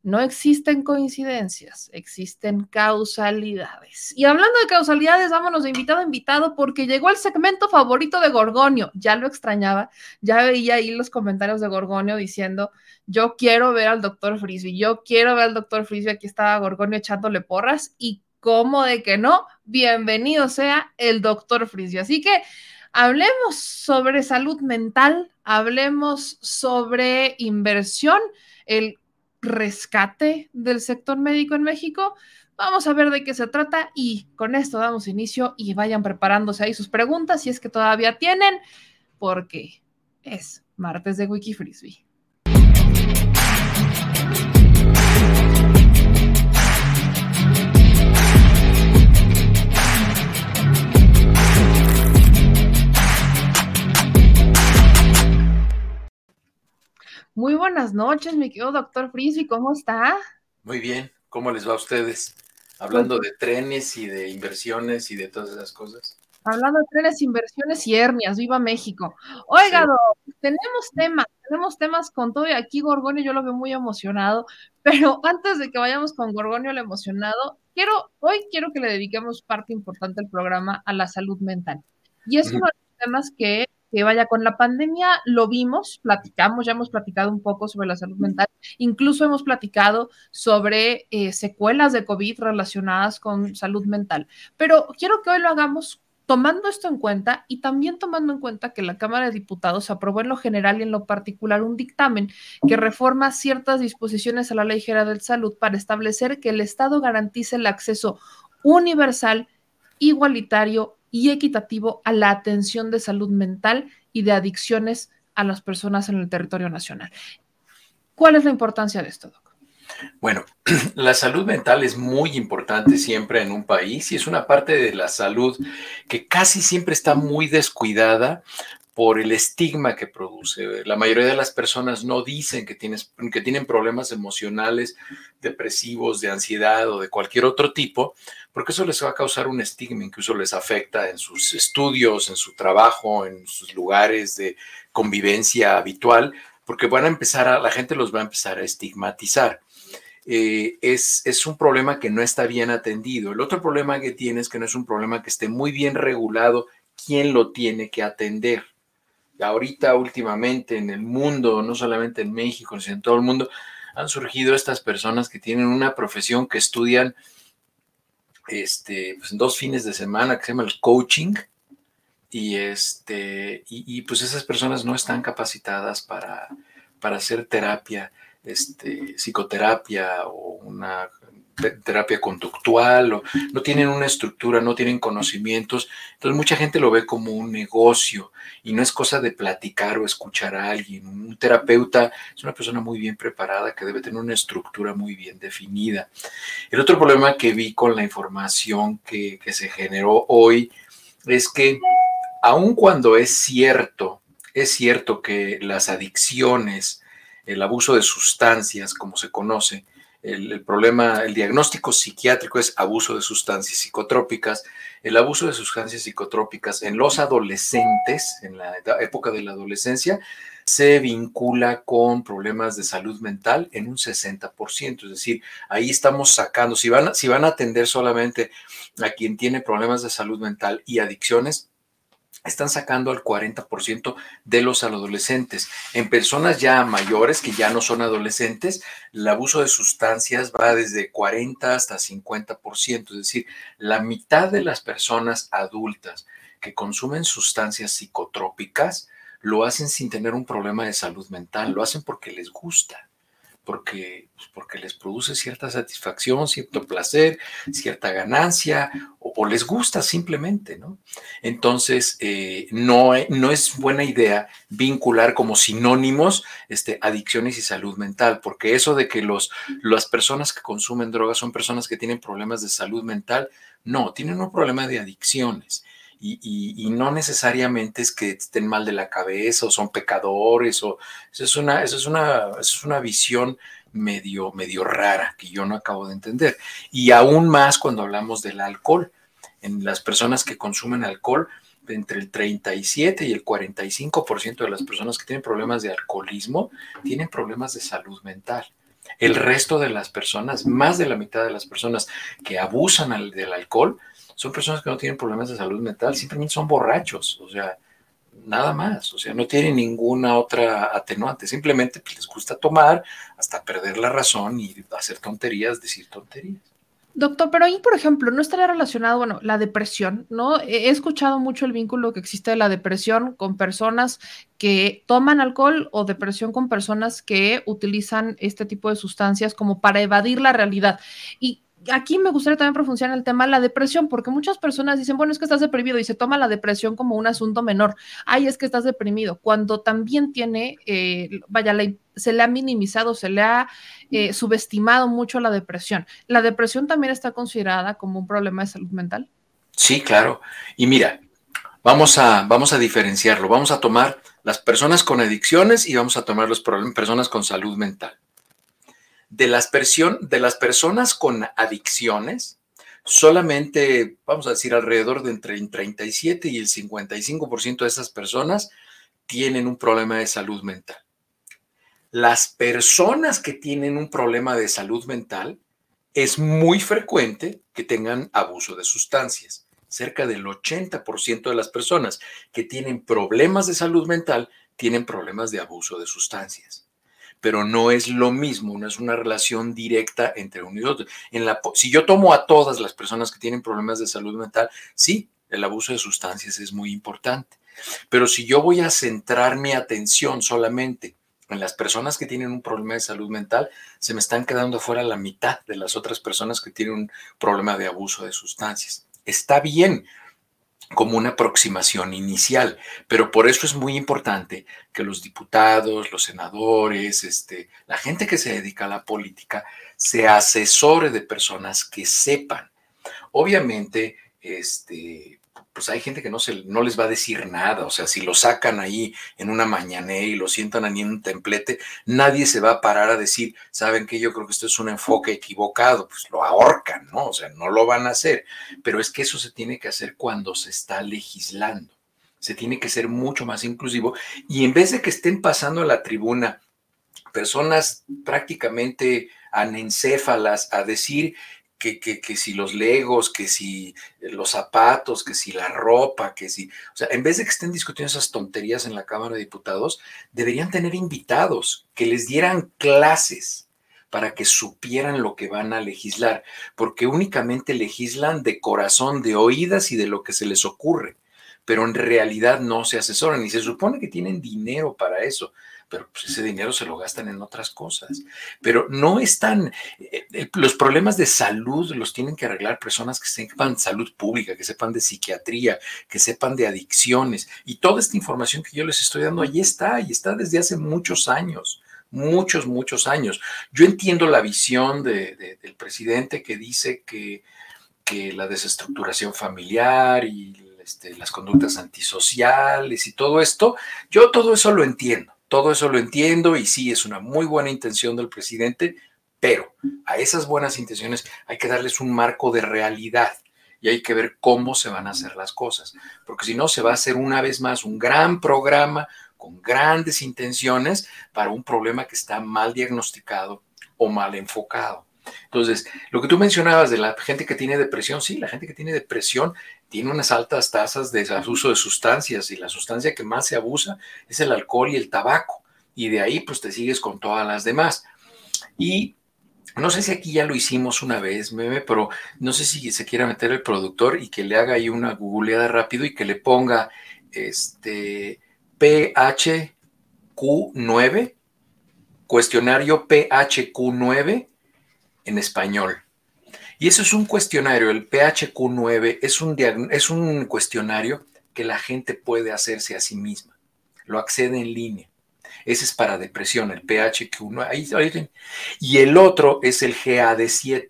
[SPEAKER 1] no existen coincidencias, existen causalidades. Y hablando de causalidades, vámonos de invitado a invitado porque llegó el segmento favorito de Gorgonio. Ya lo extrañaba, ya veía ahí los comentarios de Gorgonio diciendo, yo quiero ver al doctor Frisby, yo quiero ver al doctor Frisby. Aquí estaba Gorgonio echándole porras y ¿Cómo de que no? Bienvenido sea el doctor Frisio. Así que hablemos sobre salud mental, hablemos sobre inversión, el rescate del sector médico en México. Vamos a ver de qué se trata y con esto damos inicio y vayan preparándose ahí sus preguntas si es que todavía tienen, porque es martes de Wiki Frisbee. Muy buenas noches, mi querido doctor Frisby, ¿cómo está?
[SPEAKER 3] Muy bien, ¿cómo les va a ustedes? Hablando de trenes y de inversiones y de todas esas cosas.
[SPEAKER 1] Hablando de trenes, inversiones y hernias, viva México. Oiga, tenemos temas, tenemos temas con todo y aquí Gorgonio yo lo veo muy emocionado, pero antes de que vayamos con Gorgonio el emocionado, quiero, hoy quiero que le dediquemos parte importante del programa a la salud mental. Y es uno de los temas que que vaya con la pandemia, lo vimos, platicamos, ya hemos platicado un poco sobre la salud mental, incluso hemos platicado sobre eh, secuelas de COVID relacionadas con salud mental, pero quiero que hoy lo hagamos tomando esto en cuenta y también tomando en cuenta que la Cámara de Diputados aprobó en lo general y en lo particular un dictamen que reforma ciertas disposiciones a la Ley General de Salud para establecer que el Estado garantice el acceso universal, igualitario y equitativo a la atención de salud mental y de adicciones a las personas en el territorio nacional. ¿Cuál es la importancia de esto, Doc?
[SPEAKER 3] Bueno, la salud mental es muy importante siempre en un país y es una parte de la salud que casi siempre está muy descuidada por el estigma que produce. La mayoría de las personas no dicen que, tienen problemas emocionales, depresivos, de ansiedad o de cualquier otro tipo, porque eso les va a causar un estigma, incluso les afecta en sus estudios, en su trabajo, en sus lugares de convivencia habitual, porque van a empezar a, la gente los va a empezar a estigmatizar. Eh, es, un problema que no está bien atendido. El otro problema que tiene es que no es un problema que esté muy bien regulado quién lo tiene que atender ahorita últimamente en el mundo, no solamente en México, sino en todo el mundo, han surgido estas personas que tienen una profesión que estudian este, pues, dos fines de semana, que se llama el coaching, y, este, y, pues esas personas no están capacitadas para, para hacer terapia, este, psicoterapia o una terapia conductual, o no tienen una estructura, no tienen conocimientos. Entonces mucha gente lo ve como un negocio y no es cosa de platicar o escuchar a alguien. Un terapeuta es una persona muy bien preparada que debe tener una estructura muy bien definida. El otro problema que vi con la información que, que se generó hoy es que aun cuando es cierto, es cierto que las adicciones, el abuso de sustancias, como se conoce, el, problema, el diagnóstico psiquiátrico es abuso de sustancias psicotrópicas. El abuso de sustancias psicotrópicas en los adolescentes, en la época de la adolescencia, se vincula con problemas de salud mental en un 60%. Es decir, ahí estamos sacando, si van, si van a atender solamente a quien tiene problemas de salud mental y adicciones, están sacando al 40% de los adolescentes. En personas ya mayores, que ya no son adolescentes, el abuso de sustancias va desde 40 hasta 50%, es decir, la mitad de las personas adultas que consumen sustancias psicotrópicas lo hacen sin tener un problema de salud mental, lo hacen porque les gusta porque, pues, porque les produce cierta satisfacción, cierto placer, cierta ganancia, o, les gusta simplemente, ¿no? Entonces, eh, no, no es buena idea vincular como sinónimos este, adicciones y salud mental, porque eso de que los, las personas que consumen drogas son personas que tienen problemas de salud mental, no, tienen un problema de adicciones y, no necesariamente es que estén mal de la cabeza o son pecadores o eso es una, eso es una, es una visión medio, medio rara que yo no acabo de entender. Y aún más cuando hablamos del alcohol. En las personas que consumen alcohol, entre el 37 y el 45% de las personas que tienen problemas de alcoholismo tienen problemas de salud mental. El resto de las personas, más de la mitad de las personas que abusan del alcohol, son personas que no tienen problemas de salud mental, simplemente son borrachos, o sea, nada más, o sea, no tienen ninguna otra atenuante, simplemente pues, les gusta tomar hasta perder la razón y hacer tonterías, decir tonterías.
[SPEAKER 1] Doctor, pero ahí, por ejemplo, no estaría relacionado, bueno, la depresión, ¿no? He escuchado mucho el vínculo que existe de la depresión con personas que toman alcohol o depresión con personas que utilizan este tipo de sustancias como para evadir la realidad. Y aquí me gustaría también profundizar en el tema de la depresión, porque muchas personas dicen, bueno, es que estás deprimido y se toma la depresión como un asunto menor. Ay, es que estás deprimido, cuando también tiene, eh, vaya, se le ha minimizado, se le ha eh, subestimado mucho la depresión. ¿La depresión también está considerada como un problema de salud mental?
[SPEAKER 3] Sí, claro. Y mira, vamos a, vamos a diferenciarlo. Vamos a tomar las personas con adicciones y vamos a tomar las personas con salud mental de las, de las personas con adicciones, solamente, vamos a decir, alrededor de entre el 37 y el 55% de esas personas tienen un problema de salud mental. Las personas que tienen un problema de salud mental, es muy frecuente que tengan abuso de sustancias. Cerca del 80% de las personas que tienen problemas de salud mental tienen problemas de abuso de sustancias pero no es lo mismo, no es una relación directa entre uno y otro. En la, si yo tomo a todas las personas que tienen problemas de salud mental, sí, el abuso de sustancias es muy importante, pero si yo voy a centrar mi atención solamente en las personas que tienen un problema de salud mental, se me están quedando fuera la mitad de las otras personas que tienen un problema de abuso de sustancias. Está bien, como una aproximación inicial, pero por eso es muy importante que los diputados, los senadores, este, la gente que se dedica a la política, se asesore de personas que sepan. Obviamente, este, pues hay gente que no, se, no les va a decir nada, o sea, si lo sacan ahí en una mañanera y lo sientan ahí en un templete, nadie se va a parar a decir, saben que yo creo que esto es un enfoque equivocado, pues lo ahorcan, ¿no? O sea, no lo van a hacer, pero es que eso se tiene que hacer cuando se está legislando, se tiene que ser mucho más inclusivo y en vez de que estén pasando a la tribuna personas prácticamente anencéfalas a decir que, si los legos, que si los zapatos, que si la ropa, que si, o sea, en vez de que estén discutiendo esas tonterías en la Cámara de Diputados, deberían tener invitados que les dieran clases para que supieran lo que van a legislar, porque únicamente legislan de corazón, de oídas y de lo que se les ocurre, pero en realidad no se asesoran y se supone que tienen dinero para eso pero pues, ese dinero se lo gastan en otras cosas. Pero no están, eh, eh, los problemas de salud los tienen que arreglar personas que sepan salud pública, que sepan de psiquiatría, que sepan de adicciones. Y toda esta información que yo les estoy dando, ahí está, y está desde hace muchos años muchos, muchos años. Yo entiendo la visión del presidente que dice que, la desestructuración familiar y este, las conductas antisociales y todo esto, yo todo eso lo entiendo. Todo eso lo entiendo y sí, es una muy buena intención del presidente, pero a esas buenas intenciones hay que darles un marco de realidad y hay que ver cómo se van a hacer las cosas, porque si no se va a hacer una vez más un gran programa con grandes intenciones para un problema que está mal diagnosticado o mal enfocado. Entonces, lo que tú mencionabas de la gente que tiene depresión, sí, la gente que tiene depresión tiene unas altas tasas de abuso de sustancias y la sustancia que más se abusa es el alcohol y el tabaco. Y de ahí pues te sigues con todas las demás. Y no sé si aquí ya lo hicimos una vez, meme, pero no sé si se quiera meter el productor y que le haga ahí una googleada rápido y que le ponga este PHQ9, cuestionario PHQ9 en español. Y eso es un cuestionario, el PHQ9 es un, es un cuestionario que la gente puede hacerse a sí misma. Lo accede en línea. Ese es para depresión, el PHQ9. y el otro es el GAD7,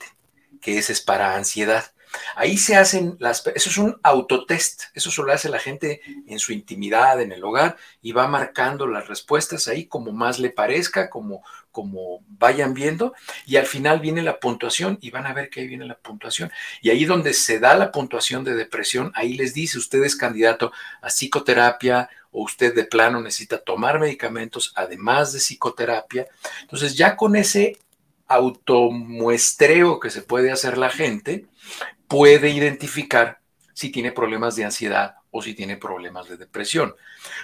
[SPEAKER 3] que ese es para ansiedad. Ahí se hacen las, eso es un autotest, eso solo hace la gente en su intimidad, en el hogar, y va marcando las respuestas ahí como más le parezca, como, como vayan viendo, y al final viene la puntuación y van a ver que ahí viene la puntuación. Y ahí donde se da la puntuación de depresión, ahí les dice, usted es candidato a psicoterapia o usted de plano necesita tomar medicamentos además de psicoterapia. Entonces ya con ese automuestreo que se puede hacer la gente, puede identificar si tiene problemas de ansiedad o si tiene problemas de depresión.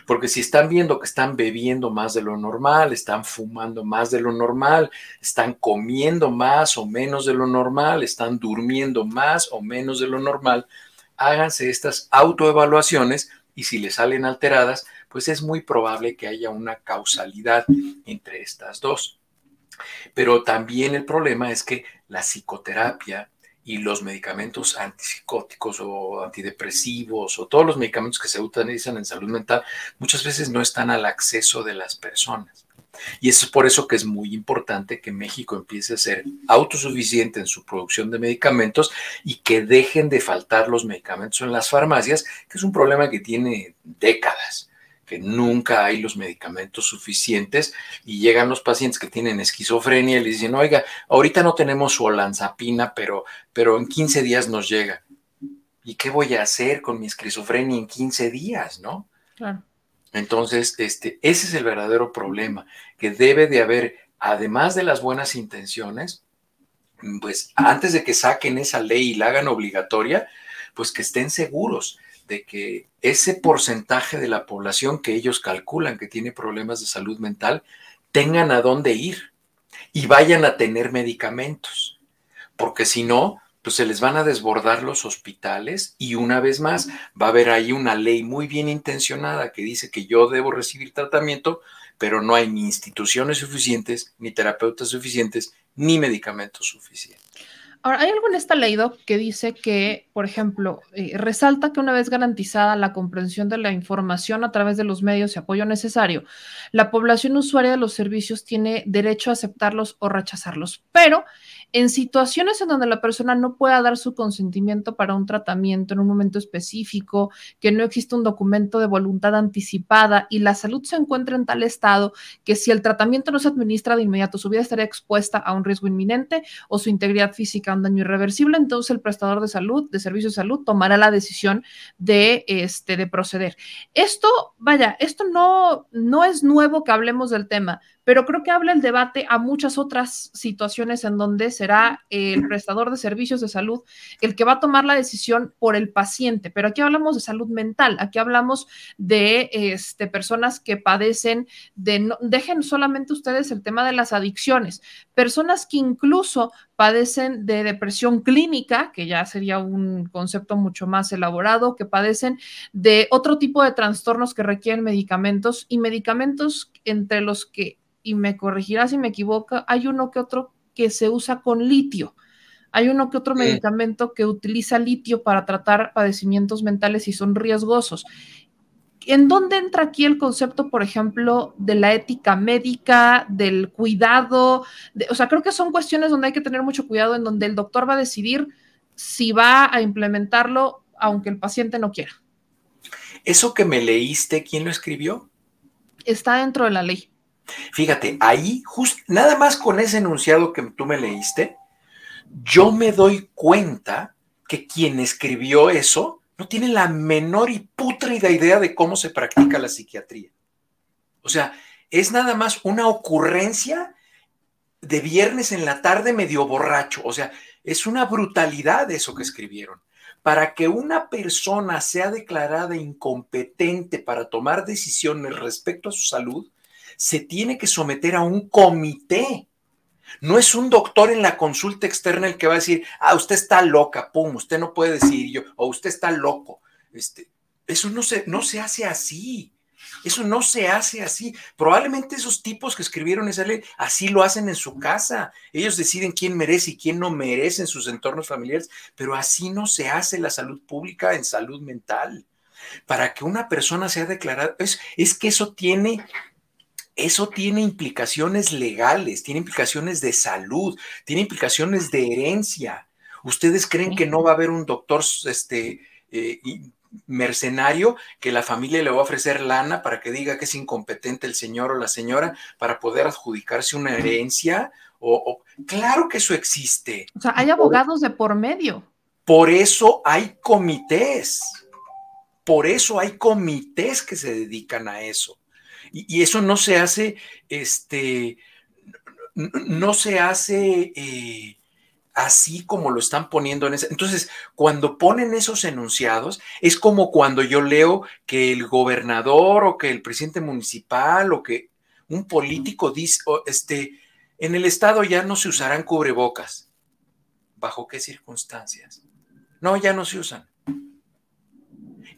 [SPEAKER 3] Porque si están viendo que están bebiendo más de lo normal, están fumando más de lo normal, están comiendo más o menos de lo normal, están durmiendo más o menos de lo normal, háganse estas autoevaluaciones y si le salen alteradas, pues es muy probable que haya una causalidad entre estas dos. Pero también el problema es que la psicoterapia y los medicamentos antipsicóticos o antidepresivos o todos los medicamentos que se utilizan en salud mental muchas veces no están al acceso de las personas. Y es por eso que es muy importante que México empiece a ser autosuficiente en su producción de medicamentos y que dejen de faltar los medicamentos en las farmacias, que es un problema que tiene décadas que nunca hay los medicamentos suficientes y llegan los pacientes que tienen esquizofrenia y les dicen, oiga, ahorita no tenemos su olanzapina, pero, pero en 15 días nos llega. ¿Y qué voy a hacer con mi esquizofrenia en 15 días, no? Claro. Entonces, este, ese es el verdadero problema, que debe de haber, además de las buenas intenciones, pues antes de que saquen esa ley y la hagan obligatoria, pues que estén seguros de que ese porcentaje de la población que ellos calculan que tiene problemas de salud mental tengan a dónde ir y vayan a tener medicamentos, porque si no, pues se les van a desbordar los hospitales y una vez más va a haber ahí una ley muy bien intencionada que dice que yo debo recibir tratamiento, pero no hay ni instituciones suficientes, ni terapeutas suficientes, ni medicamentos suficientes.
[SPEAKER 1] Ahora, hay algo en esta ley, que dice que, por ejemplo, eh, resalta que una vez garantizada la comprensión de la información a través de los medios y apoyo necesario, la población usuaria de los servicios tiene derecho a aceptarlos o rechazarlos. Pero en situaciones en donde la persona no pueda dar su consentimiento para un tratamiento en un momento específico, que no existe un documento de voluntad anticipada y la salud se encuentra en tal estado que si el tratamiento no se administra de inmediato, su vida estaría expuesta a un riesgo inminente o su integridad física a un daño irreversible, entonces el prestador de salud, de servicios de salud, tomará la decisión de, este, de proceder. Esto, vaya, esto no, no es nuevo que hablemos del tema, pero creo que habla el debate a muchas otras situaciones en donde será el prestador de servicios de salud el que va a tomar la decisión por el paciente. Pero aquí hablamos de salud mental, aquí hablamos de este, personas que padecen de, no, dejen solamente ustedes el tema de las adicciones, personas que incluso padecen de depresión clínica, que ya sería un concepto mucho más elaborado, que padecen de otro tipo de trastornos que requieren medicamentos y medicamentos entre los que y me corregirá si me equivoco, hay uno que otro que se usa con litio. Hay uno que otro medicamento que utiliza litio para tratar padecimientos mentales y son riesgosos. ¿En dónde entra aquí el concepto, por ejemplo, de la ética médica, del cuidado? o sea, creo que son cuestiones donde hay que tener mucho cuidado, en donde el doctor va a decidir si va a implementarlo, aunque el paciente no quiera.
[SPEAKER 3] ¿Eso que me leíste, quién lo escribió?
[SPEAKER 1] Está dentro de la ley.
[SPEAKER 3] Fíjate, ahí, just, nada más con ese enunciado que tú me leíste, yo me doy cuenta que quien escribió eso no tiene la menor y pútrida idea de cómo se practica la psiquiatría. O sea, es nada más una ocurrencia de viernes en la tarde medio borracho. O sea, es una brutalidad eso que escribieron. Para que una persona sea declarada incompetente para tomar decisiones respecto a su salud, se tiene que someter a un comité. No es un doctor en la consulta externa el que va a decir, ah, usted está loca, pum, usted no puede decir yo, o usted está loco. Este, eso no se, no se hace así. Eso no se hace así. Probablemente esos tipos que escribieron esa ley así lo hacen en su casa. Ellos deciden quién merece y quién no merece en sus entornos familiares, pero así no se hace la salud pública en salud mental. Para que una persona sea declarada, es, es que eso tiene eso tiene implicaciones legales, tiene implicaciones de salud, tiene implicaciones de herencia. ¿Ustedes creen que no va a haber un doctor este, eh, mercenario que la familia le va a ofrecer lana para que diga que es incompetente el señor o la señora para poder adjudicarse una herencia? O, claro que eso existe.
[SPEAKER 1] O sea, hay abogados de por medio.
[SPEAKER 3] Por eso hay comités. Por eso hay comités que se dedican a eso. Y, eso no se hace, este, no se hace eh, así como lo están poniendo en ese. Entonces, cuando ponen esos enunciados, es como cuando yo leo que el gobernador o que el presidente municipal o que un político dice, este, en el estado ya no se usarán cubrebocas. ¿Bajo qué circunstancias? No, ya no se usan.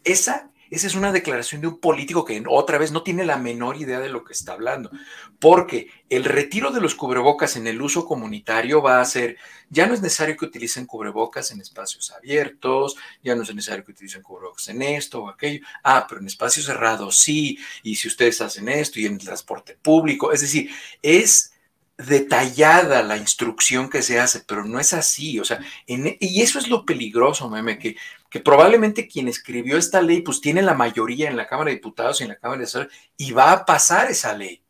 [SPEAKER 3] Esa esa es una declaración de un político que otra vez no tiene la menor idea de lo que está hablando, porque el retiro de los cubrebocas en el uso comunitario va a ser, ya no es necesario que utilicen cubrebocas en espacios abiertos, ya no es necesario que utilicen cubrebocas en esto o aquello, ah, pero en espacios cerrados sí, y si ustedes hacen esto y en el transporte público, es decir, es detallada la instrucción que se hace, pero no es así, o sea, y eso es lo peligroso, meme, que que probablemente quien escribió esta ley pues tiene la mayoría en la Cámara de Diputados y en la Cámara de Senadores y va a pasar esa ley.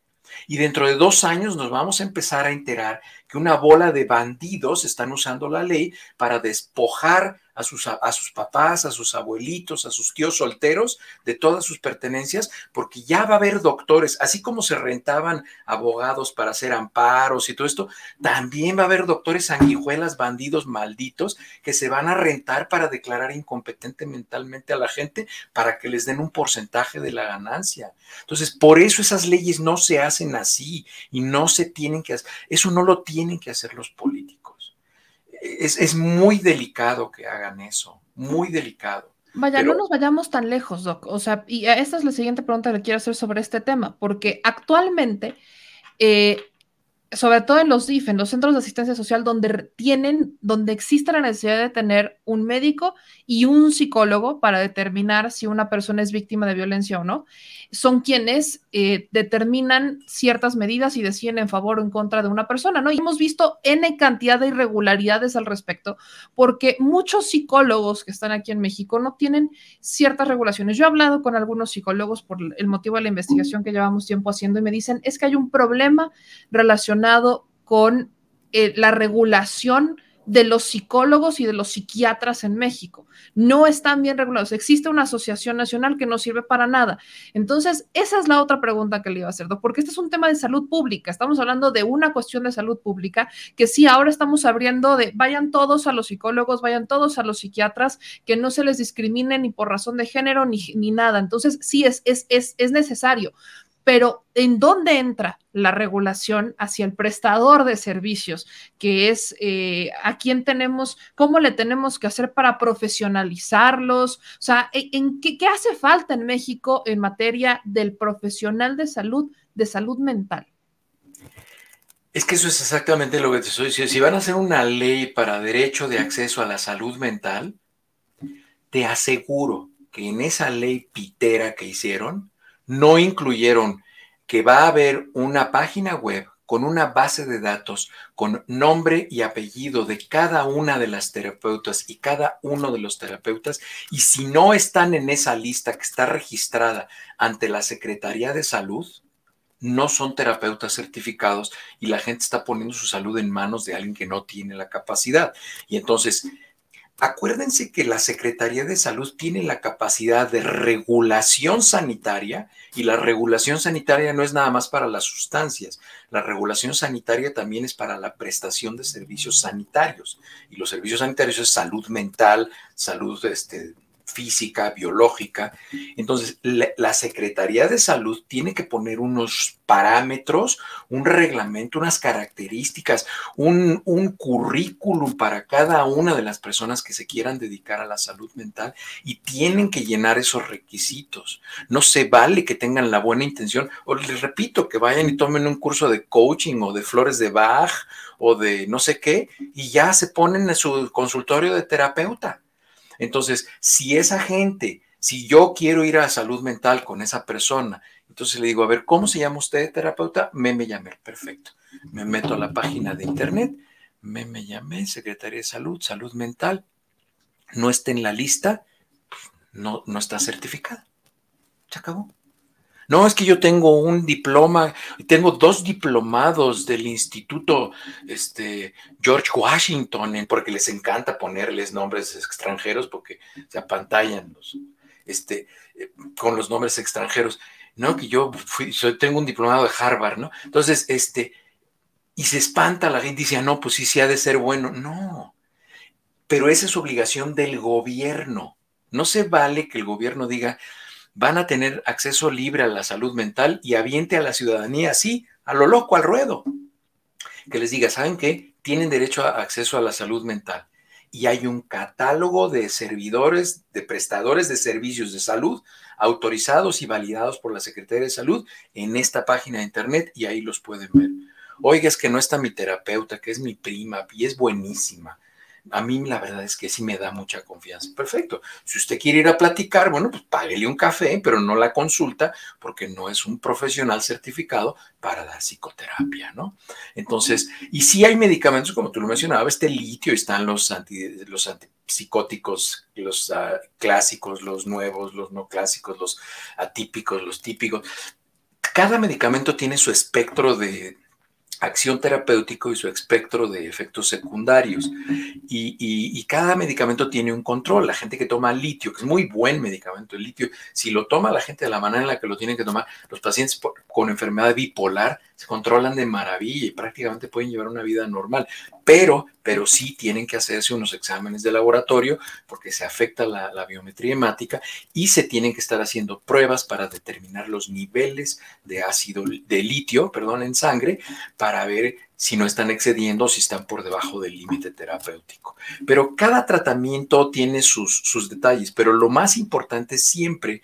[SPEAKER 3] Y dentro de dos años nos vamos a empezar a enterar que una bola de bandidos están usando la ley para despojar a sus, a sus papás, a sus abuelitos, a sus tíos solteros de todas sus pertenencias, porque ya va a haber doctores, así como se rentaban abogados para hacer amparos y todo esto, también va a haber doctores sanguijuelas, bandidos malditos, que se van a rentar para declarar incompetente mentalmente a la gente para que les den un porcentaje de la ganancia. Entonces, por eso esas leyes no se hacen así y no se tienen que hacer, eso no lo tienen que hacer los políticos es, muy delicado que hagan eso, muy delicado.
[SPEAKER 1] Vaya, no nos vayamos tan lejos, Doc. O sea, y esta es la siguiente pregunta que quiero hacer sobre este tema, porque actualmente eh, sobre todo en los DIF, en los centros de asistencia social, donde tienen, donde existe la necesidad de tener un médico y un psicólogo para determinar si una persona es víctima de violencia o no, son quienes eh, determinan ciertas medidas y deciden en favor o en contra de una persona, ¿no? Y hemos visto N cantidad de irregularidades al respecto, porque muchos psicólogos que están aquí en México no tienen ciertas regulaciones. Yo he hablado con algunos psicólogos por el motivo de la investigación que llevamos tiempo haciendo y me dicen, es que hay un problema relacionado con eh, la regulación de los psicólogos y de los psiquiatras en México. No están bien regulados. Existe una asociación nacional que no sirve para nada. Entonces, esa es la otra pregunta que le iba a hacer, porque este es un tema de salud pública. Estamos hablando de una cuestión de salud pública que sí, ahora estamos abriendo de vayan todos a los psicólogos, vayan todos a los psiquiatras, que no se les discrimine ni por razón de género ni, ni nada. Entonces, sí, es, es, es, es necesario pero ¿en dónde entra la regulación hacia el prestador de servicios? Que es eh, a quién tenemos, cómo le tenemos que hacer para profesionalizarlos. O sea, ¿en, qué, hace falta en México en materia del profesional de salud, de salud mental?
[SPEAKER 3] Es que eso es exactamente lo que te estoy diciendo. Si van a hacer una ley para derecho de acceso a la salud mental, te aseguro que en esa ley pitera que hicieron, no incluyeron que va a haber una página web con una base de datos con nombre y apellido de cada una de las terapeutas y cada uno de los terapeutas. Y si no están en esa lista que está registrada ante la Secretaría de Salud, no son terapeutas certificados y la gente está poniendo su salud en manos de alguien que no tiene la capacidad. Y entonces, Acuérdense que la Secretaría de Salud tiene la capacidad de regulación sanitaria y la regulación sanitaria no es nada más para las sustancias, la regulación sanitaria también es para la prestación de servicios sanitarios. Y los servicios sanitarios es salud mental, salud este, física, biológica. Entonces, la, Secretaría de Salud tiene que poner unos parámetros, un reglamento, unas características, un, un, currículum para cada una de las personas que se quieran dedicar a la salud mental y tienen que llenar esos requisitos. No se vale que tengan la buena intención, o les repito, que vayan y tomen un curso de coaching o de flores de Bach o de no sé qué y ya se ponen en su consultorio de terapeuta entonces, si esa gente, si yo quiero ir a salud mental con esa persona, entonces le digo, a ver, ¿cómo se llama usted terapeuta? Me me llamé, perfecto. Me meto a la página de internet, me, me llamé, Secretaría de Salud, Salud Mental, no está en la lista, no, no está certificada. Se acabó. No, es que yo tengo un diploma, tengo dos diplomados del Instituto este, George Washington, porque les encanta ponerles nombres extranjeros porque se apantallan los, este, eh, con los nombres extranjeros. No, que yo fui, tengo un diplomado de Harvard, ¿no? Entonces, este, y se espanta la gente, dice, ah, no, pues sí, sí ha de ser bueno. No, pero esa es obligación del gobierno. No se vale que el gobierno diga, van a tener acceso libre a la salud mental y aviente a la ciudadanía así, a lo loco, al ruedo. Que les diga, ¿saben qué? Tienen derecho a acceso a la salud mental. Y hay un catálogo de servidores, de prestadores de servicios de salud autorizados y validados por la Secretaría de Salud en esta página de internet y ahí los pueden ver. Oiga, es que no está mi terapeuta, que es mi prima y es buenísima a mí la verdad es que sí me da mucha confianza. Perfecto. Si usted quiere ir a platicar, bueno, pues páguele un café, pero no la consulta porque no es un profesional certificado para dar psicoterapia, ¿no? Entonces, y sí hay medicamentos, como tú lo mencionabas, este litio, están los, anti, los antipsicóticos, los ah, clásicos, los nuevos, los no clásicos, los atípicos, los típicos. Cada medicamento tiene su espectro de, acción terapéutico y su espectro de efectos secundarios. Y, cada medicamento tiene un control. La gente que toma litio, que es muy buen medicamento, el litio, si lo toma la gente de la manera en la que lo tienen que tomar, los pacientes con enfermedad bipolar se controlan de maravilla y prácticamente pueden llevar una vida normal. Pero, pero sí tienen que hacerse unos exámenes de laboratorio porque se afecta la, biometría hemática y se tienen que estar haciendo pruebas para determinar los niveles de ácido, de litio, perdón, en sangre, para ver si no están excediendo o si están por debajo del límite terapéutico. Pero cada tratamiento tiene sus, sus detalles, pero lo más importante es siempre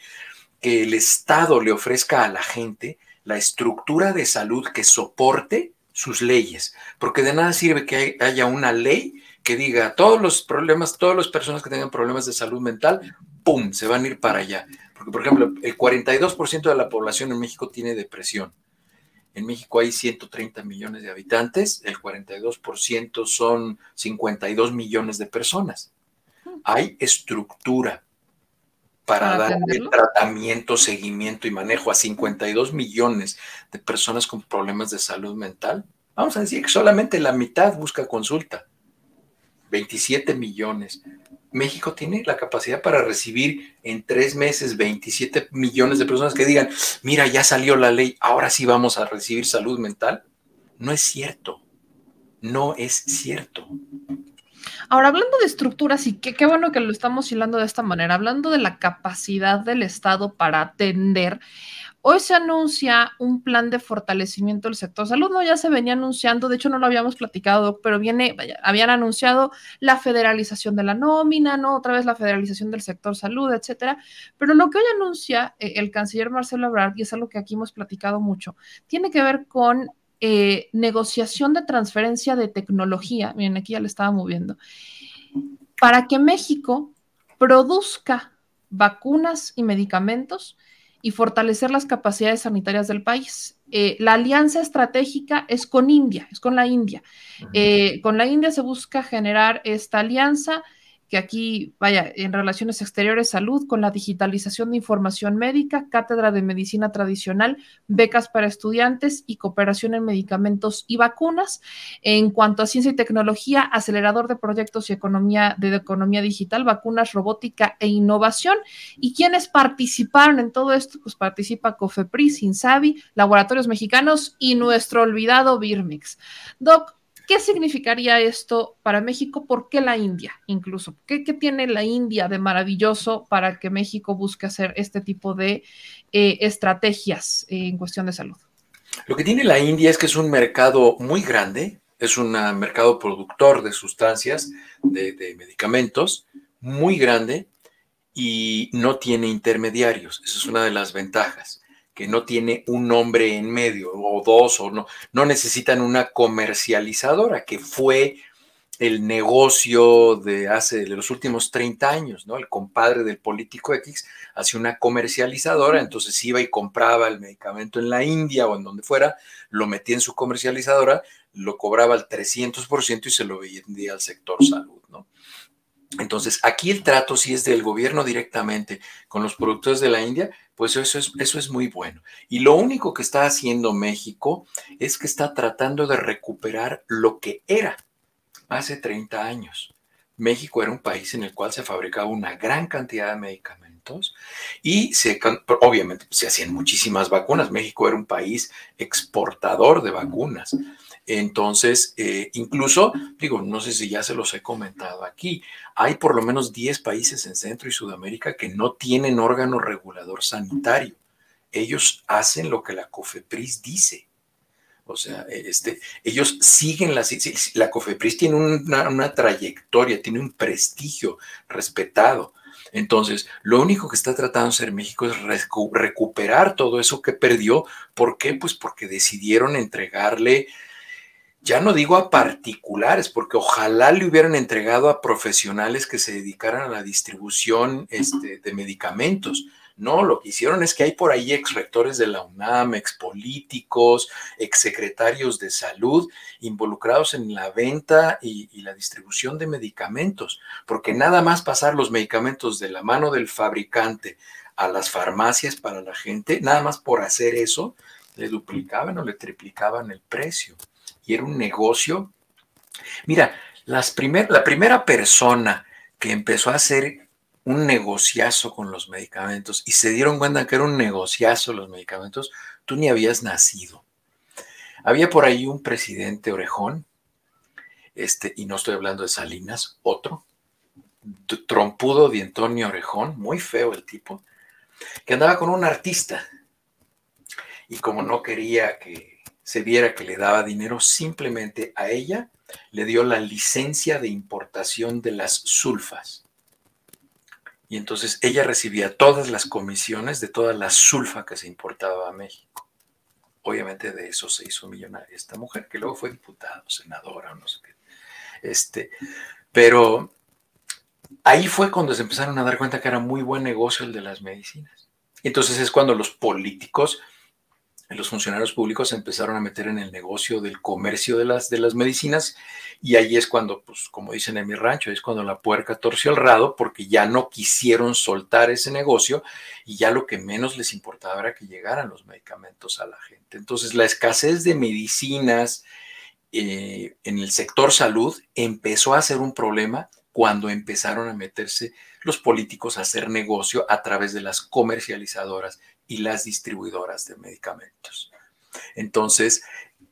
[SPEAKER 3] que el Estado le ofrezca a la gente la estructura de salud que soporte sus leyes, porque de nada sirve que haya una ley que diga todos los problemas, todas las personas que tengan problemas de salud mental, ¡pum!, se van a ir para allá. Porque, por ejemplo, el 42% de la población en México tiene depresión. En México hay 130 millones de habitantes, el 42% son 52 millones de personas. Hay estructura para, dar el tratamiento, seguimiento y manejo a 52 millones de personas con problemas de salud mental. Vamos a decir que solamente la mitad busca consulta. 27 millones. México tiene la capacidad para recibir en tres meses 27 millones de personas que digan, mira, ya salió la ley, ahora sí vamos a recibir salud mental. No es cierto. No es cierto.
[SPEAKER 1] Ahora, hablando de estructuras, y qué, bueno que lo estamos hilando de esta manera, hablando de la capacidad del Estado para atender, Hoy se anuncia un plan de fortalecimiento del sector salud, ¿no? Ya se venía anunciando, de hecho no lo habíamos platicado, pero viene, vaya, habían anunciado la federalización de la nómina, ¿no? Otra vez la federalización del sector salud, etcétera. Pero lo que hoy anuncia eh, el canciller Marcelo Ebrard, y es algo que aquí hemos platicado mucho, tiene que ver con eh, negociación de transferencia de tecnología, miren, aquí ya le estaba moviendo, para que México produzca vacunas y medicamentos y fortalecer las capacidades sanitarias del país. Eh, la alianza estratégica es con India, es con la India. Eh, con la India se busca generar esta alianza que aquí, vaya, en relaciones exteriores, salud, con la digitalización de información médica, cátedra de medicina tradicional, becas para estudiantes y cooperación en medicamentos y vacunas. En cuanto a ciencia y tecnología, acelerador de proyectos y economía de economía digital, vacunas, robótica e innovación. ¿Y quienes participaron en todo esto? Pues participa COFEPRIS, INSABI, Laboratorios Mexicanos y nuestro olvidado Birmix. Doc, ¿Qué significaría esto para México? ¿Por qué la India incluso? ¿Qué, tiene la India de maravilloso para que México busque hacer este tipo de eh, estrategias en cuestión de salud?
[SPEAKER 3] Lo que tiene la India es que es un mercado muy grande, es un mercado productor de sustancias, de medicamentos, muy grande y no tiene intermediarios. Esa es una de las ventajas que no tiene un nombre en medio o dos o no, no necesitan una comercializadora, que fue el negocio de hace de los últimos 30 años, ¿no? El compadre del político X hacía una comercializadora, entonces iba y compraba el medicamento en la India o en donde fuera, lo metía en su comercializadora, lo cobraba al 300% y se lo vendía al sector salud. Entonces, aquí el trato, si es del gobierno directamente con los productores de la India, pues eso es, eso es muy bueno. Y lo único que está haciendo México es que está tratando de recuperar lo que era hace 30 años. México era un país en el cual se fabricaba una gran cantidad de medicamentos y se, obviamente se hacían muchísimas vacunas. México era un país exportador de vacunas. Entonces, eh, incluso, digo, no sé si ya se los he comentado aquí, hay por lo menos 10 países en Centro y Sudamérica que no tienen órgano regulador sanitario. Ellos hacen lo que la COFEPRIS dice. O sea, este, ellos siguen la... La COFEPRIS tiene una trayectoria, tiene un prestigio respetado. Entonces, lo único que está tratando de hacer México es recuperar todo eso que perdió. ¿Por qué? Pues porque decidieron entregarle ya no digo a particulares, porque ojalá le hubieran entregado a profesionales que se dedicaran a la distribución este, de medicamentos. No, lo que hicieron es que hay por ahí ex rectores de la UNAM, ex políticos, ex secretarios de salud involucrados en la venta y, y, la distribución de medicamentos, porque nada más pasar los medicamentos de la mano del fabricante a las farmacias para la gente, nada más por hacer eso, le duplicaban o le triplicaban el precio y era un negocio. Mira, las la primera persona que empezó a hacer un negociazo con los medicamentos y se dieron cuenta que era un negociazo los medicamentos, tú ni habías nacido. Había por ahí un presidente orejón, este, y no estoy hablando de Salinas, otro, trompudo de Antonio Orejón, muy feo el tipo, que andaba con un artista. Y como no quería que se viera que le daba dinero, simplemente a ella le dio la licencia de importación de las sulfas. Y entonces ella recibía todas las comisiones de toda la sulfa que se importaba a México. Obviamente de eso se hizo millonaria esta mujer, que luego fue diputada, senadora, no sé qué. Este, pero ahí fue cuando se empezaron a dar cuenta que era muy buen negocio el de las medicinas. Entonces es cuando los políticos los funcionarios públicos se empezaron a meter en el negocio del comercio de las, de las medicinas y ahí es cuando, pues como dicen en mi rancho, es cuando la puerca torció el rado porque ya no quisieron soltar ese negocio y ya lo que menos les importaba era que llegaran los medicamentos a la gente. Entonces la escasez de medicinas eh, en el sector salud empezó a ser un problema cuando empezaron a meterse los políticos a hacer negocio a través de las comercializadoras y las distribuidoras de medicamentos. Entonces,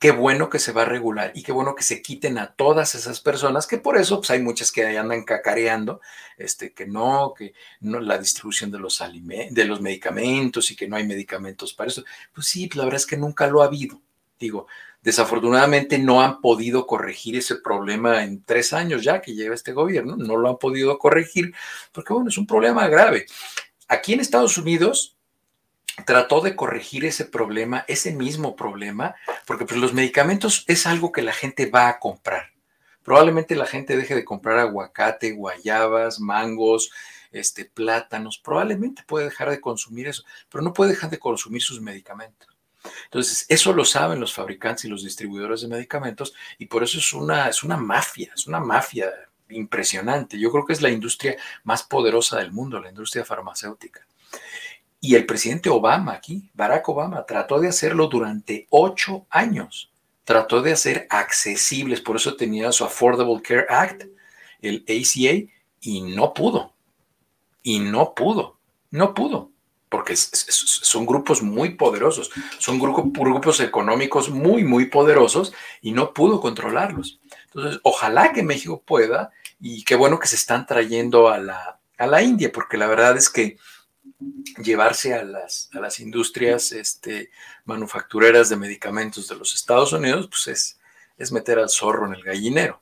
[SPEAKER 3] qué bueno que se va a regular y qué bueno que se quiten a todas esas personas, que por eso pues, hay muchas que andan cacareando, este, que no, que no, la distribución de los, de los medicamentos y que no hay medicamentos para eso. Pues sí, la verdad es que nunca lo ha habido. Digo, desafortunadamente no han podido corregir ese problema en tres años ya que lleva este gobierno, no lo han podido corregir, porque bueno, es un problema grave. Aquí en Estados Unidos, trató de corregir ese problema, ese mismo problema, porque pues los medicamentos es algo que la gente va a comprar. Probablemente la gente deje de comprar aguacate, guayabas, mangos, este, plátanos, probablemente puede dejar de consumir eso, pero no puede dejar de consumir sus medicamentos. Entonces, eso lo saben los fabricantes y los distribuidores de medicamentos y por eso es una, es una mafia, es una mafia impresionante. Yo creo que es la industria más poderosa del mundo, la industria farmacéutica. Y el presidente Obama aquí, Barack Obama, trató de hacerlo durante ocho años. Trató de hacer accesibles, por eso tenía su Affordable Care Act, el ACA, y no pudo. Y no pudo. No pudo. Porque son grupos muy poderosos, son grupos, económicos muy, muy poderosos y no pudo controlarlos. Entonces, ojalá que México pueda y qué bueno que se están trayendo a la, a la India, porque la verdad es que llevarse a las, a las industrias este, manufactureras de medicamentos de los Estados Unidos, pues es, es meter al zorro en el gallinero.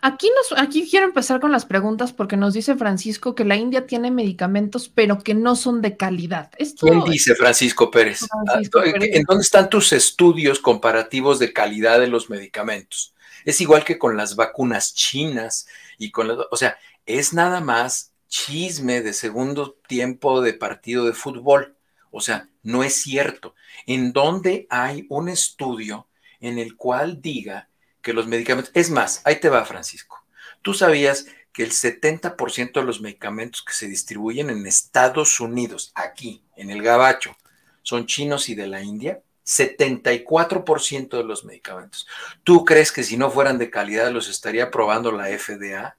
[SPEAKER 1] Aquí, nos, aquí quiero empezar con las preguntas porque nos dice Francisco que la India tiene medicamentos, pero que no son de calidad.
[SPEAKER 3] ¿Quién dice Francisco Pérez? Ah, ¿En dónde están tus estudios comparativos de calidad de los medicamentos? Es igual que con las vacunas chinas y con las, o sea, es nada más chisme de segundo tiempo de partido de fútbol. O sea, no es cierto. En donde hay un estudio en el cual diga que los medicamentos, es más, ahí te va Francisco, tú sabías que el 70% de los medicamentos que se distribuyen en Estados Unidos, aquí, en el Gabacho, son chinos y de la India. 74% de los medicamentos. ¿Tú crees que si no fueran de calidad los estaría probando la FDA?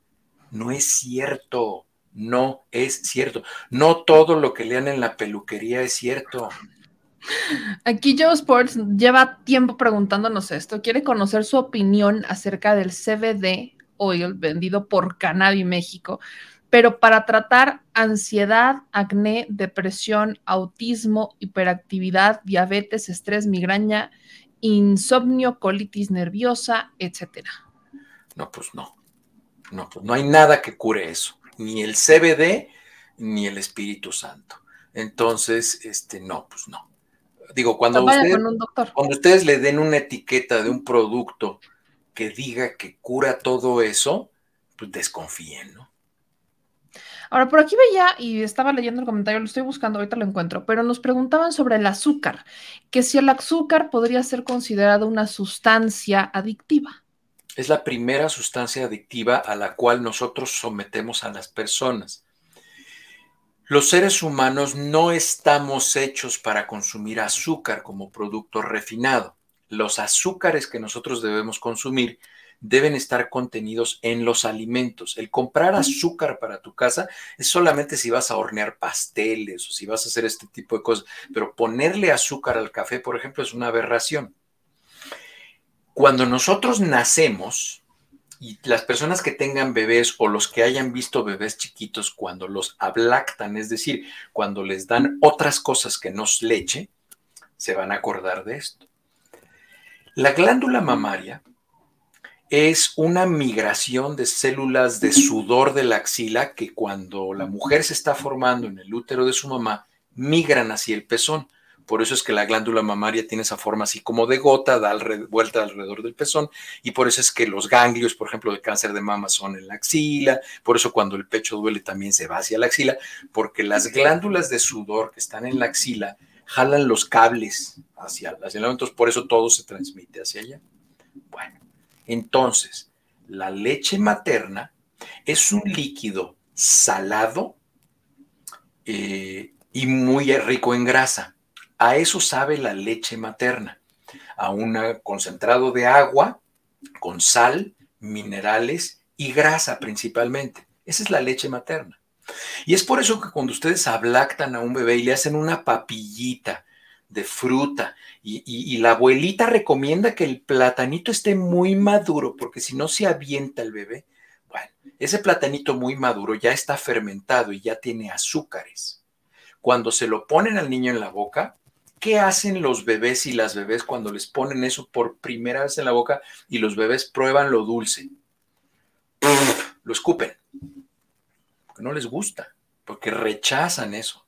[SPEAKER 3] No es cierto, no es cierto. No todo lo que lean en la peluquería es cierto.
[SPEAKER 1] Aquí Joe Sports lleva tiempo preguntándonos esto. Quiere conocer su opinión acerca del CBD oil vendido por Cannabis México, pero para tratar ansiedad, acné, depresión, autismo, hiperactividad, diabetes, estrés, migraña, insomnio, colitis nerviosa, etcétera.
[SPEAKER 3] No, pues no. No, pues no hay nada que cure eso, ni el CBD ni el Espíritu Santo. Entonces, este, no, pues no. Digo, cuando, cuando ustedes le den una etiqueta de un producto que diga que cura todo eso, pues desconfíen, ¿no?
[SPEAKER 1] Ahora, por aquí veía y estaba leyendo el comentario, lo estoy buscando, ahorita lo encuentro, pero nos preguntaban sobre el azúcar, que si el azúcar podría ser considerado una sustancia adictiva.
[SPEAKER 3] Es la primera sustancia adictiva a la cual nosotros sometemos a las personas. Los seres humanos no estamos hechos para consumir azúcar como producto refinado. Los azúcares que nosotros debemos consumir deben estar contenidos en los alimentos. El comprar azúcar para tu casa es solamente si vas a hornear pasteles o si vas a hacer este tipo de cosas, pero ponerle azúcar al café, por ejemplo, es una aberración. Cuando nosotros nacemos, y las personas que tengan bebés o los que hayan visto bebés chiquitos cuando los ablactan, es decir, cuando les dan otras cosas que no es leche, se van a acordar de esto. La glándula mamaria es una migración de células de sudor de la axila que cuando la mujer se está formando en el útero de su mamá, migran hacia el pezón. Por eso es que la glándula mamaria tiene esa forma así como de gota, da vuelta alrededor del pezón, y por eso es que los ganglios, por ejemplo, de cáncer de mama son en la axila, por eso cuando el pecho duele también se va hacia la axila, porque las glándulas de sudor que están en la axila jalan los cables hacia, hacia el entonces por eso todo se transmite hacia allá. Bueno, entonces, la leche materna es un líquido salado eh, y muy rico en grasa. A eso sabe la leche materna, a un concentrado de agua con sal, minerales y grasa principalmente. Esa es la leche materna. Y es por eso que cuando ustedes ablactan a un bebé y le hacen una papillita de fruta y, la abuelita recomienda que el platanito esté muy maduro porque si no se avienta el bebé. Bueno, ese platanito muy maduro ya está fermentado y ya tiene azúcares. Cuando se lo ponen al niño en la boca, ¿qué hacen los bebés y las bebés cuando les ponen eso por primera vez en la boca y los bebés prueban lo dulce? Lo escupen, porque no les gusta, porque rechazan eso.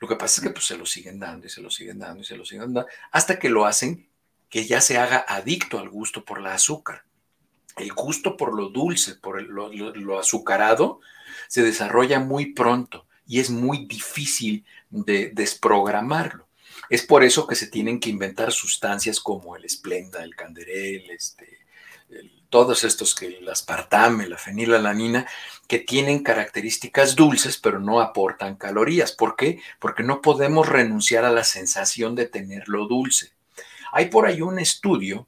[SPEAKER 3] Lo que pasa es que pues, se lo siguen dando y se lo siguen dando y se lo siguen dando hasta que lo hacen que ya se haga adicto al gusto por la azúcar. El gusto por lo dulce, por lo, azucarado, se desarrolla muy pronto y es muy difícil de desprogramarlo. Es por eso que se tienen que inventar sustancias como el esplenda, el canderel, este, todos estos que el aspartame, la fenilalanina, que tienen características dulces, pero no aportan calorías. ¿Por qué? Porque no podemos renunciar a la sensación de tenerlo dulce. Hay por ahí un estudio,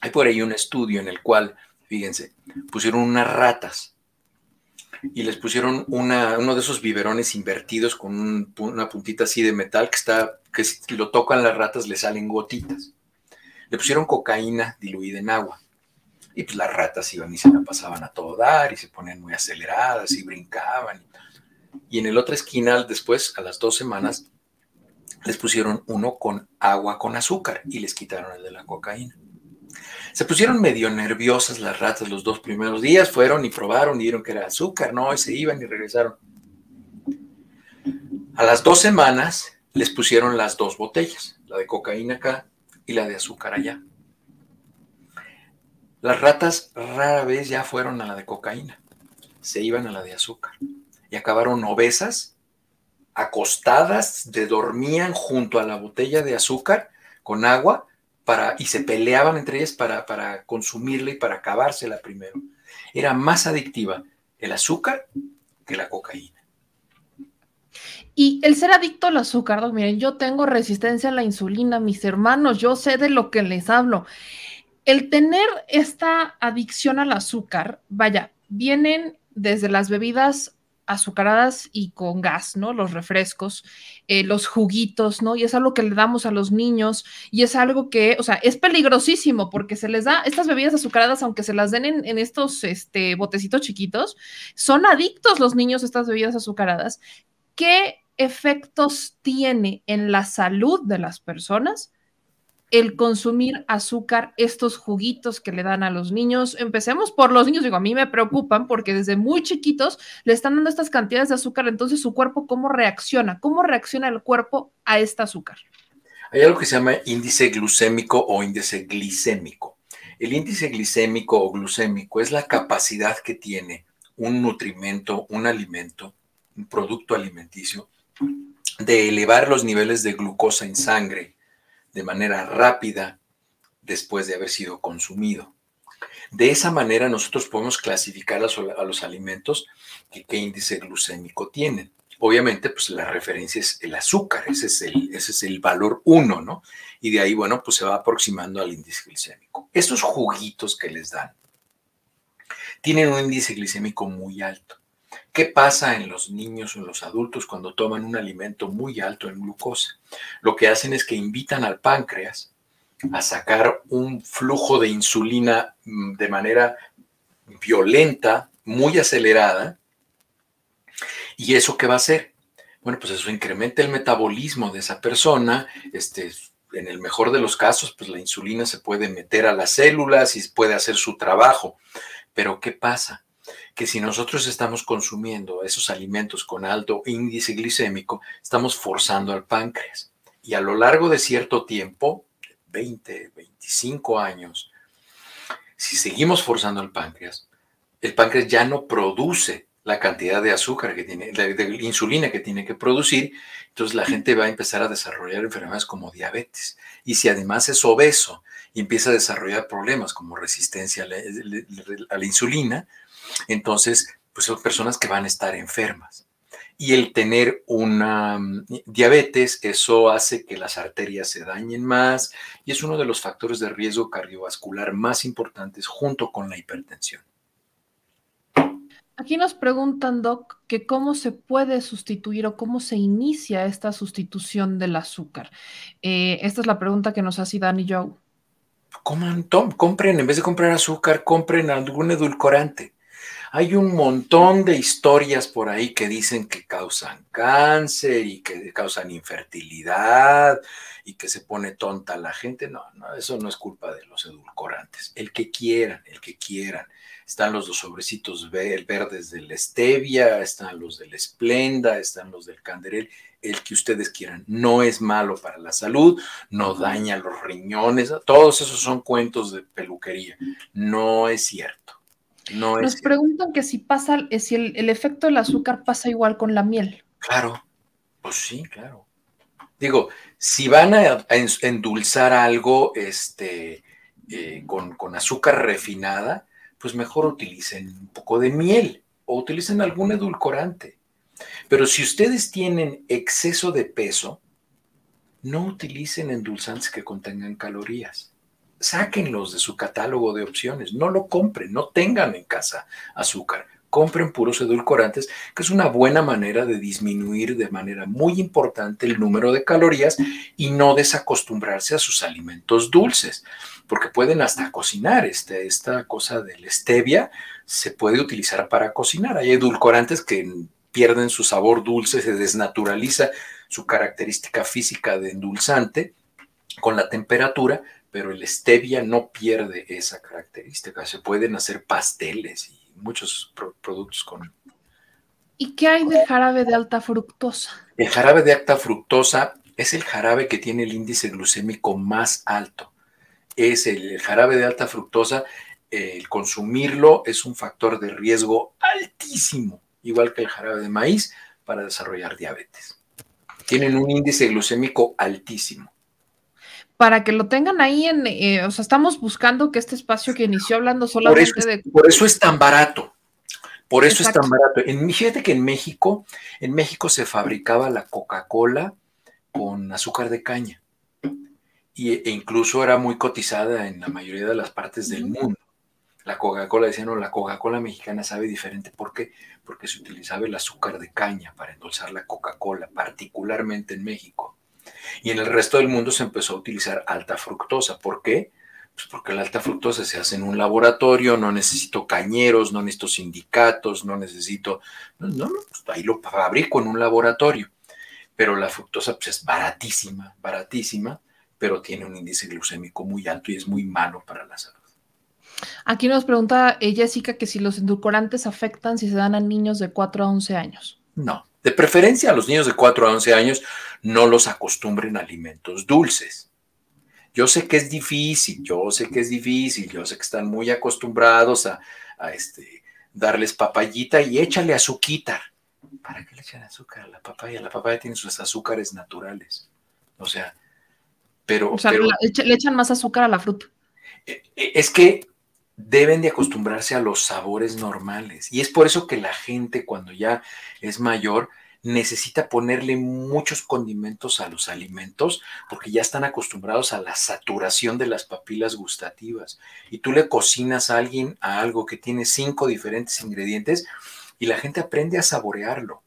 [SPEAKER 3] hay por ahí un estudio en el cual, fíjense, pusieron unas ratas y les pusieron uno de esos biberones invertidos con una puntita así de metal que está, que si lo tocan las ratas le salen gotitas. Le pusieron cocaína diluida en agua y pues las ratas iban y se la pasaban a todo dar y se ponían muy aceleradas y brincaban. Y en el otra esquina, después, a las dos semanas, les pusieron uno con agua con azúcar y les quitaron el de la cocaína. Se pusieron medio nerviosas las ratas los dos primeros días, fueron y probaron y vieron que era azúcar, no, y se iban y regresaron. A las dos semanas les pusieron las dos botellas, la de cocaína acá y la de azúcar allá. Las ratas rara vez ya fueron a la de cocaína, se iban a la de azúcar y acabaron obesas, acostadas, de dormían junto a la botella de azúcar con agua para, y se peleaban entre ellas para, para consumirla y para acabársela primero. Era más adictiva el azúcar que la cocaína.
[SPEAKER 1] Y el ser adicto al azúcar, miren, yo tengo resistencia a la insulina, mis hermanos, yo sé de lo que les hablo. El tener esta adicción al azúcar, vaya, vienen desde las bebidas azucaradas y con gas, ¿no? Los refrescos, eh, los juguitos, ¿no? Y es algo que le damos a los niños y es algo que, o sea, es peligrosísimo porque se les da estas bebidas azucaradas, aunque se las den en, estos este, botecitos chiquitos, son adictos los niños a estas bebidas azucaradas. ¿Qué efectos tiene en la salud de las personas? el consumir azúcar, estos juguitos que le dan a los niños. Empecemos por los niños, digo, a mí me preocupan porque desde muy chiquitos le están dando estas cantidades de azúcar, entonces su cuerpo, ¿cómo reacciona? ¿Cómo reacciona el cuerpo a este azúcar?
[SPEAKER 3] Hay algo que se llama índice glucémico o índice glicémico. El índice glicémico o glucémico es la capacidad que tiene un nutrimento, un alimento, un producto alimenticio, de elevar los niveles de glucosa en sangre de manera rápida después de haber sido consumido. De esa manera nosotros podemos clasificar a los alimentos que qué índice glucémico tienen. Obviamente, pues la referencia es el azúcar, ese es el, ese es el valor 1, ¿no? Y de ahí, bueno, pues se va aproximando al índice glicémico. Estos juguitos que les dan tienen un índice glicémico muy alto. ¿Qué pasa en los niños o en los adultos cuando toman un alimento muy alto en glucosa? Lo que hacen es que invitan al páncreas a sacar un flujo de insulina mm, de manera violenta, muy acelerada. ¿Y eso qué va a hacer? Bueno, pues eso incrementa el metabolismo de esa persona. Este, en el mejor de los casos, pues la insulina se puede meter a las células y puede hacer su trabajo. Pero ¿qué pasa? Que si nosotros estamos consumiendo esos alimentos con alto índice glicémico, estamos forzando al páncreas. Y a lo largo de cierto tiempo, 20, 25 años, si seguimos forzando al páncreas, el páncreas ya no produce la cantidad de azúcar que tiene, de, insulina que tiene que producir, entonces la gente va a empezar a desarrollar enfermedades como diabetes. Y si además es obeso y empieza a desarrollar problemas como resistencia a la insulina, entonces, pues son personas que van a estar enfermas. Y el tener una mm, diabetes, eso hace que las arterias se dañen más y es uno de los factores de riesgo cardiovascular más importantes junto con la hipertensión.
[SPEAKER 1] Aquí nos preguntan, Doc, que cómo se puede sustituir o cómo se inicia esta sustitución del azúcar. Eh, esta es la pregunta que nos hace Dani Joe.
[SPEAKER 3] Coman, compren, en vez de comprar azúcar, compren algún edulcorante. Hay un montón de historias por ahí que dicen que causan cáncer y que causan infertilidad y que se pone tonta la gente. No, no, eso no es culpa de los edulcorantes. El que quieran, el que quieran. Están los dos sobrecitos verdes del stevia, están los del esplenda, están los del canderel, el que ustedes quieran. No es malo para la salud, no daña los riñones, todos esos son cuentos de peluquería. No es cierto.
[SPEAKER 1] Nos preguntan que si pasa, eh, si el, efecto del azúcar pasa igual con la miel.
[SPEAKER 3] Claro, pues sí, claro. Digo, si van a, endulzar algo este, eh, con, con, azúcar refinada, pues mejor utilicen un poco de miel o utilicen algún edulcorante. Pero si ustedes tienen exceso de peso, no utilicen endulzantes que contengan calorías sáquenlos de su catálogo de opciones, no lo compren, no tengan en casa azúcar, compren puros edulcorantes, que es una buena manera de disminuir de manera muy importante el número de calorías y no desacostumbrarse a sus alimentos dulces, porque pueden hasta cocinar. Este, esta cosa del stevia se puede utilizar para cocinar. Hay edulcorantes que pierden su sabor dulce, se desnaturaliza su característica física de endulzante con la temperatura, pero el stevia no pierde esa característica. Se pueden hacer pasteles y muchos productos con...
[SPEAKER 1] ¿Y qué hay del jarabe de alta fructosa?
[SPEAKER 3] El jarabe de alta fructosa es el jarabe que tiene el índice glucémico más alto. Es el, jarabe de alta fructosa, el consumirlo es un factor de riesgo altísimo, igual que el jarabe de maíz, para desarrollar diabetes. Tienen un índice glucémico altísimo
[SPEAKER 1] para que lo tengan ahí en, eh, o sea, estamos buscando que este espacio que inició hablando
[SPEAKER 3] Por
[SPEAKER 1] solamente
[SPEAKER 3] eso,
[SPEAKER 1] de...
[SPEAKER 3] por eso es tan barato. Por eso es tan barato. En, fíjate que en México, en México se fabricaba la Coca-Cola con azúcar de caña. Y, e incluso era muy cotizada en la mayoría de las partes del mundo. La Coca-Cola, decían, no, la Coca-Cola mexicana sabe diferente. ¿Por qué? Porque se utilizaba el azúcar de caña para endulzar la Coca-Cola, particularmente en México. Y en el resto del mundo se empezó a utilizar alta fructosa. ¿Por qué? Pues porque la alta fructosa se hace en un laboratorio, no necesito cañeros, no necesito sindicatos, no necesito, no, no, pues ahí lo fabrico en un laboratorio. Pero la fructosa pues, es baratísima, baratísima, pero tiene un índice glucémico muy alto y es muy malo para la salud.
[SPEAKER 1] Aquí nos pregunta Jessica que si los endulcorantes afectan si se dan a niños de 4 a 11 años.
[SPEAKER 3] No, de preferencia a los niños de 4 a 11 años no los acostumbren a alimentos dulces. Yo sé que es difícil, yo sé que es difícil, yo sé que están muy acostumbrados a, a este, darles papayita y échale azuquita. ¿Para qué le echan azúcar a la papaya? La papaya tiene sus azúcares naturales. O sea, pero,
[SPEAKER 1] O sea,
[SPEAKER 3] pero
[SPEAKER 1] le echan más azúcar a la fruta.
[SPEAKER 3] eh, eh, es que deben de acostumbrarse a los sabores normales. Y es por eso que la gente cuando ya es mayor necesita ponerle muchos condimentos a los alimentos porque ya están acostumbrados a la saturación de las papilas gustativas. Y tú le cocinas a alguien a algo que tiene cinco diferentes ingredientes y la gente aprende a saborearlo.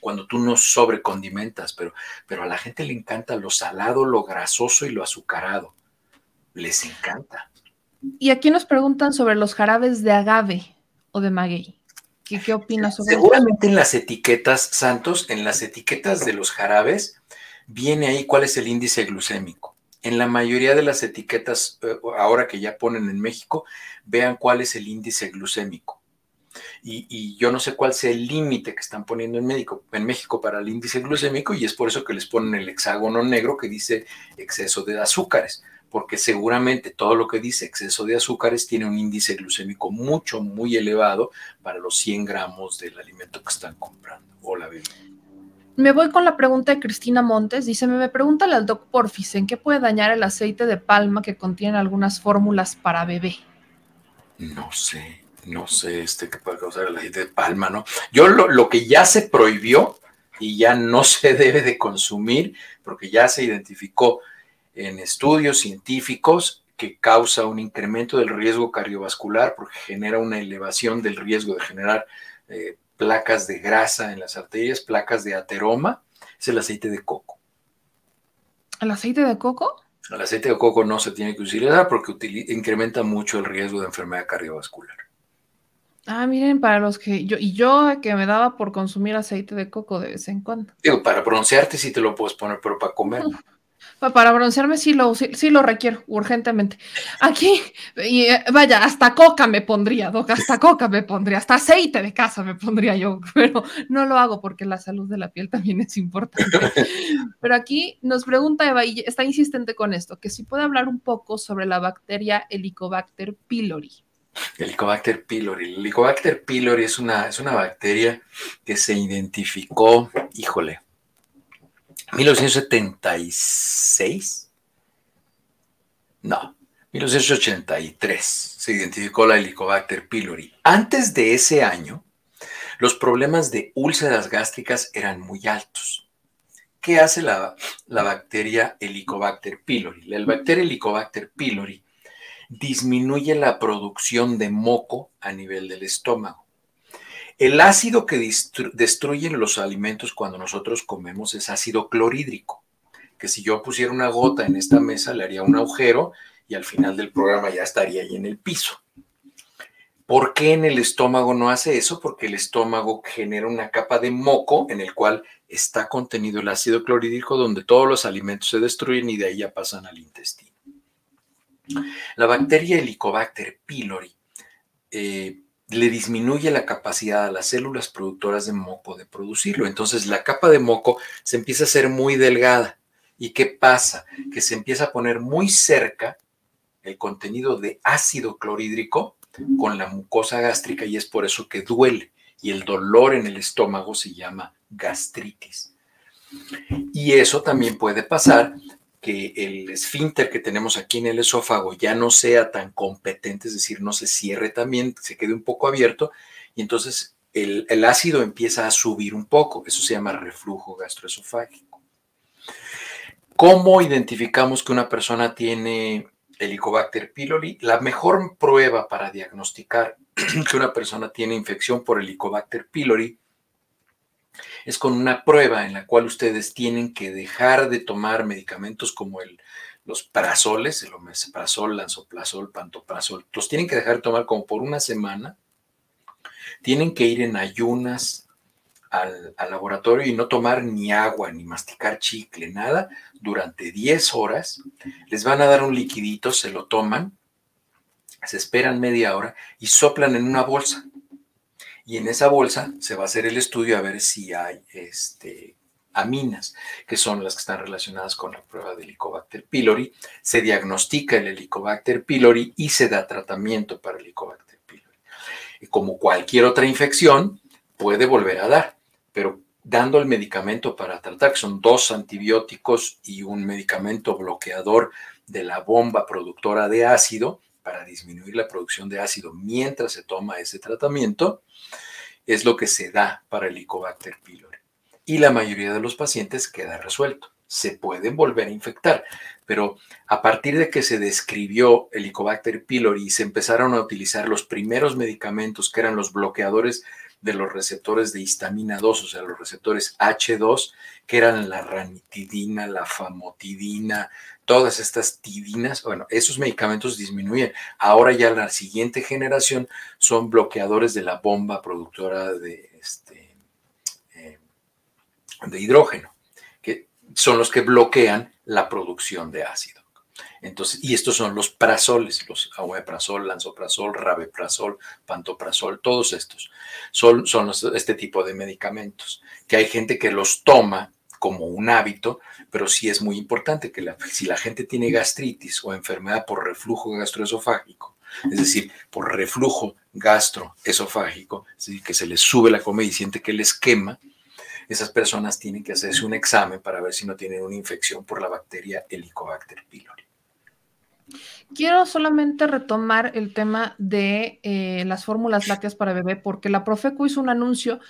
[SPEAKER 3] Cuando tú no sobrecondimentas, pero, pero a la gente le encanta lo salado, lo grasoso y lo azucarado. Les encanta.
[SPEAKER 1] Y aquí nos preguntan sobre los jarabes de agave o de maguey. ¿Qué, opinas sobre?
[SPEAKER 3] Seguramente en las etiquetas, Santos, en las etiquetas de los jarabes, viene ahí cuál es el índice glucémico. En la mayoría de las etiquetas, eh, ahora que ya ponen en México, vean cuál es el índice glucémico. Y, yo no sé cuál sea el límite que están poniendo en México, en México para el índice glucémico y es por eso que les ponen el hexágono negro que dice exceso de azúcares, porque seguramente todo lo que dice exceso de azúcares tiene un índice glucémico mucho, muy elevado para los 100 gramos del alimento que están comprando o la bebida.
[SPEAKER 1] Me voy con la pregunta de Cristina Montes. Dice, me pregunta al doc Porfis, ¿en qué puede dañar el aceite de palma que contiene algunas fórmulas para bebé?
[SPEAKER 3] No sé, no sé este que puede causar el aceite de palma, ¿no? Yo lo, lo que ya se prohibió y ya no se debe de consumir, porque ya se identificó en estudios científicos que causa un incremento del riesgo cardiovascular porque genera una elevación del riesgo de generar eh, placas de grasa en las arterias, placas de ateroma, es el aceite de coco.
[SPEAKER 1] ¿El aceite de coco?
[SPEAKER 3] El aceite de coco no se tiene que utilizar porque utili- incrementa mucho el riesgo de enfermedad cardiovascular.
[SPEAKER 1] Ah, miren, para los que yo, y yo que me daba por consumir aceite de coco de vez en cuando.
[SPEAKER 3] Digo, para broncearte sí te lo puedes poner, pero para comer.
[SPEAKER 1] Para broncearme sí lo, sí, sí lo requiero urgentemente. Aquí, y, eh, vaya, hasta coca me pondría, Doc, hasta coca me pondría, hasta aceite de casa me pondría yo, pero no lo hago porque la salud de la piel también es importante. Pero aquí nos pregunta Eva, y está insistente con esto, que si puede hablar un poco sobre la bacteria Helicobacter pylori.
[SPEAKER 3] Helicobacter pylori. El Helicobacter pylori es una, es una bacteria que se identificó, híjole, 1976. No, 1983 se identificó la Helicobacter pylori. Antes de ese año, los problemas de úlceras gástricas eran muy altos. ¿Qué hace la, la bacteria Helicobacter pylori? La bacteria Helicobacter pylori disminuye la producción de moco a nivel del estómago. El ácido que destru- destruyen los alimentos cuando nosotros comemos es ácido clorhídrico, que si yo pusiera una gota en esta mesa le haría un agujero y al final del programa ya estaría ahí en el piso. ¿Por qué en el estómago no hace eso? Porque el estómago genera una capa de moco en el cual está contenido el ácido clorhídrico donde todos los alimentos se destruyen y de ahí ya pasan al intestino. La bacteria Helicobacter pylori eh, le disminuye la capacidad a las células productoras de moco de producirlo. Entonces la capa de moco se empieza a hacer muy delgada. ¿Y qué pasa? Que se empieza a poner muy cerca el contenido de ácido clorhídrico con la mucosa gástrica y es por eso que duele. Y el dolor en el estómago se llama gastritis. Y eso también puede pasar que el esfínter que tenemos aquí en el esófago ya no sea tan competente, es decir, no se cierre también, se quede un poco abierto y entonces el, ácido empieza a subir un poco. Eso se llama reflujo gastroesofágico. ¿Cómo identificamos que una persona tiene Helicobacter pylori? La mejor prueba para diagnosticar que una persona tiene infección por Helicobacter pylori es con una prueba en la cual ustedes tienen que dejar de tomar medicamentos como el, los parasoles, el omeprazol, lanzoprazol, pantoprazol, los tienen que dejar de tomar como por una semana, tienen que ir en ayunas al, al, laboratorio y no tomar ni agua, ni masticar chicle, nada, durante 10 horas, les van a dar un liquidito, se lo toman, se esperan media hora y soplan en una bolsa y en esa bolsa se va a hacer el estudio a ver si hay este, aminas, que son las que están relacionadas con la prueba de Helicobacter pylori. Se diagnostica el Helicobacter pylori y se da tratamiento para el Helicobacter pylori. Y como cualquier otra infección, puede volver a dar, pero dando el medicamento para tratar, que son dos antibióticos y un medicamento bloqueador de la bomba productora de ácido, para disminuir la producción de ácido mientras se toma ese tratamiento, es lo que se da para el Helicobacter pylori. Y la mayoría de los pacientes queda resuelto. Se pueden volver a infectar, pero a partir de que se describió el Helicobacter pylori y se empezaron a utilizar los primeros medicamentos que eran los bloqueadores de los receptores de histamina 2, o sea, los receptores H2, que eran la ranitidina, la famotidina, todas estas tidinas, bueno, esos medicamentos disminuyen. Ahora ya la siguiente generación son bloqueadores de la bomba productora de, este, eh, de hidrógeno, que son los que bloquean la producción de ácido. Entonces, y estos son los prazoles, los omeprazol, lanzoprazol, rabeprazol, pantoprazol, todos estos son, son este tipo de medicamentos, que hay gente que los toma como un hábito, pero sí es muy importante que si la gente tiene gastritis o enfermedad por reflujo gastroesofágico, es decir, por reflujo gastroesofágico, es decir, que se les sube la comida y siente que les quema, esas personas tienen que hacerse un examen para ver si no tienen una infección por la bacteria Helicobacter pylori.
[SPEAKER 1] Quiero solamente retomar el tema de eh, las fórmulas lácteas para bebé, porque la Profeco hizo un anuncio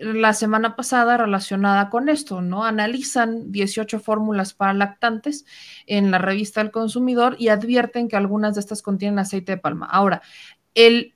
[SPEAKER 1] la semana pasada relacionada con esto, ¿no? Analizan 18 fórmulas para lactantes en la revista El Consumidor y advierten que algunas de estas contienen aceite de palma. Ahora, el,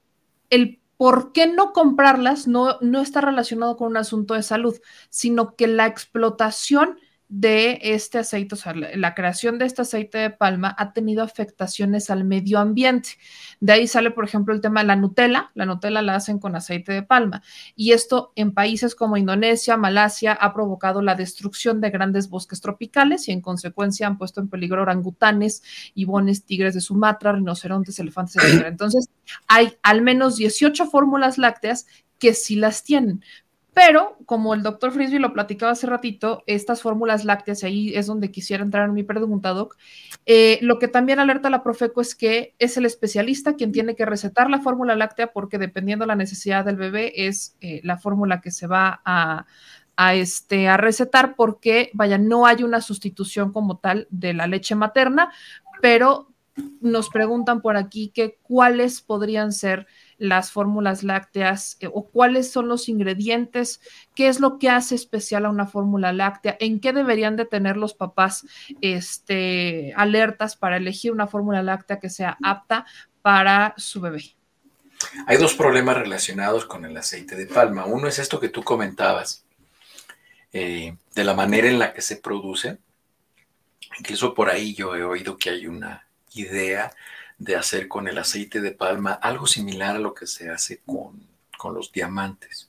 [SPEAKER 1] el por qué no comprarlas no, no está relacionado con un asunto de salud, sino que la explotación de este aceite, o sea, la, creación de este aceite de palma ha tenido afectaciones al medio ambiente. De ahí sale, por ejemplo, el tema de la Nutella. La Nutella la hacen con aceite de palma. Y esto en países como Indonesia, Malasia, ha provocado la destrucción de grandes bosques tropicales y en consecuencia han puesto en peligro orangutanes, ibones, tigres de Sumatra, rinocerontes, elefantes, etc. Entonces, hay al menos 18 fórmulas lácteas que sí las tienen, pero como el doctor Frisby lo platicaba hace ratito, estas fórmulas lácteas, y ahí es donde quisiera entrar en mi pregunta, Doc, eh, lo que también alerta la Profeco es que es el especialista quien tiene que recetar la fórmula láctea porque dependiendo la necesidad del bebé es eh, la fórmula que se va a, a, este, a recetar porque, vaya, no hay una sustitución como tal de la leche materna, pero nos preguntan por aquí que cuáles podrían ser las fórmulas lácteas eh, o cuáles son los ingredientes, qué es lo que hace especial a una fórmula láctea, en qué deberían de tener los papás este, alertas para elegir una fórmula láctea que sea apta para su bebé.
[SPEAKER 3] Hay dos problemas relacionados con el aceite de palma. Uno es esto que tú comentabas, eh, de la manera en la que se produce. Incluso por ahí yo he oído que hay una idea de hacer con el aceite de palma algo similar a lo que se hace con, los diamantes.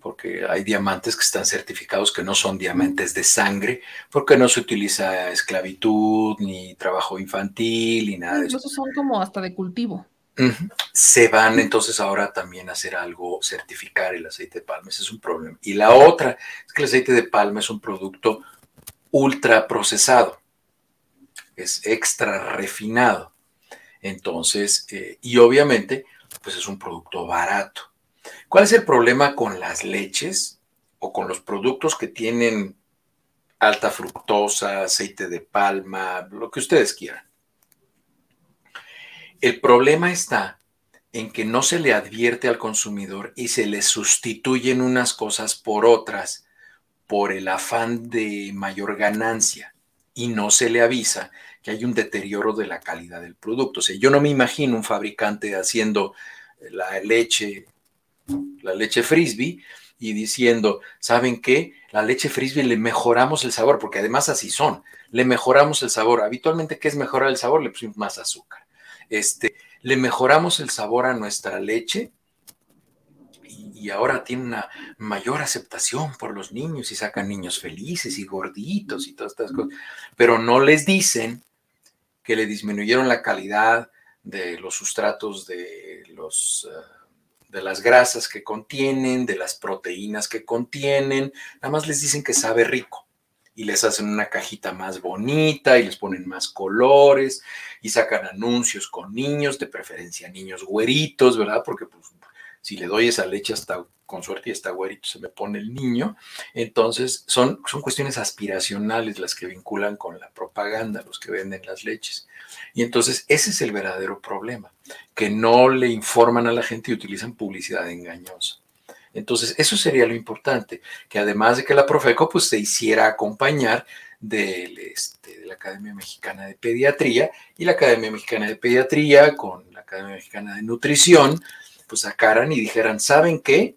[SPEAKER 3] Porque hay diamantes que están certificados que no son diamantes de sangre, porque no se utiliza esclavitud, ni trabajo infantil, ni nada de eso.
[SPEAKER 1] Esos son como hasta de cultivo.
[SPEAKER 3] Se van entonces ahora también a hacer algo, certificar el aceite de palma. Ese es un problema. Y la otra es que el aceite de palma es un producto ultra procesado, es extra refinado. Entonces, eh, y obviamente, pues es un producto barato. ¿Cuál es el problema con las leches o con los productos que tienen alta fructosa, aceite de palma, lo que ustedes quieran. El problema está en que no se le advierte al consumidor y se le sustituyen unas cosas por otras por el afán de mayor ganancia y no se le avisa hay un deterioro de la calidad del producto. O sea, yo no me imagino un fabricante haciendo la leche, la leche frisbee y diciendo, ¿saben qué? La leche frisbee le mejoramos el sabor, porque además así son, le mejoramos el sabor. Habitualmente, ¿qué es mejorar el sabor? Le pusimos más azúcar. Este, le mejoramos el sabor a nuestra leche y, ahora tiene una mayor aceptación por los niños y sacan niños felices y gorditos y todas estas cosas, pero no les dicen que le disminuyeron la calidad de los sustratos de los... Eh, de las grasas que contienen, de las proteínas que contienen, nada más les dicen que sabe rico y les hacen una cajita más bonita y les ponen más colores y sacan anuncios con niños, de preferencia niños güeritos, ¿verdad? Porque pues, si le doy esa leche hasta con suerte y está güerito se me pone el niño. Entonces son, son cuestiones aspiracionales las que vinculan con la propaganda, los que venden las leches. Y entonces ese es el verdadero problema, que no le informan a la gente y utilizan publicidad engañosa. Entonces, eso sería lo importante, que además de que la Profeco pues, se hiciera acompañar del, este, de la Academia Mexicana de Pediatría y la Academia Mexicana de Pediatría con la Academia Mexicana de Nutrición, pues sacaran y dijeran, ¿saben qué?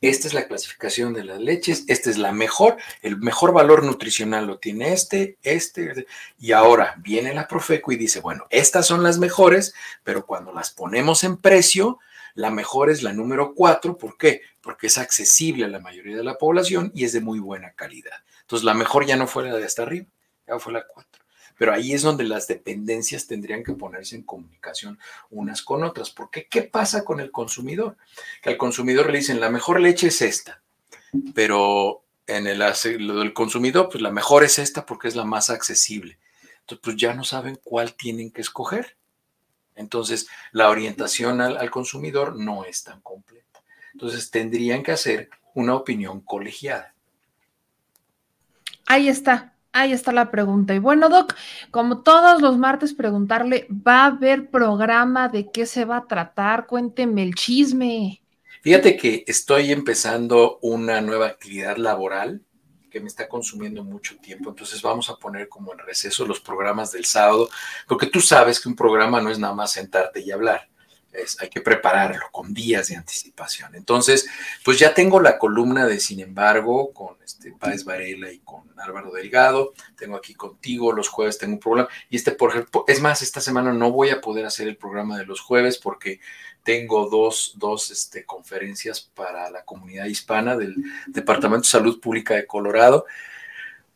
[SPEAKER 3] Esta es la clasificación de las leches, esta es la mejor, el mejor valor nutricional lo tiene este, este, y ahora viene la Profeco y dice, bueno, estas son las mejores, pero cuando las ponemos en precio, la mejor es la número cuatro. ¿Por qué? Porque es accesible a la mayoría de la población y es de muy buena calidad. Entonces, la mejor ya no fue la de hasta arriba, ya fue la cuatro. Pero ahí es donde las dependencias tendrían que ponerse en comunicación unas con otras. Porque, ¿qué pasa con el consumidor? Que al consumidor le dicen, la mejor leche es esta, pero en el del consumidor, pues la mejor es esta porque es la más accesible. Entonces, pues ya no saben cuál tienen que escoger. Entonces, la orientación al, consumidor no es tan completa. Entonces, tendrían que hacer una opinión colegiada.
[SPEAKER 1] Ahí está, ahí está la pregunta. Y bueno, Doc, como todos los martes, preguntarle, ¿va a haber programa de qué se va a tratar? Cuénteme el chisme.
[SPEAKER 3] Fíjate que estoy empezando una nueva actividad laboral que me está consumiendo mucho tiempo. Entonces vamos a poner como en receso los programas del sábado, porque tú sabes que un programa no es nada más sentarte y hablar. Es, hay que prepararlo con días de anticipación. Entonces, pues ya tengo la columna de Sin embargo con este Páez Varela y con Álvaro Delgado. Tengo aquí contigo los jueves, tengo un programa. Y este, por ejemplo, es más, esta semana no voy a poder hacer el programa de los jueves porque tengo dos, dos este, conferencias para la comunidad hispana del Departamento de Salud Pública de Colorado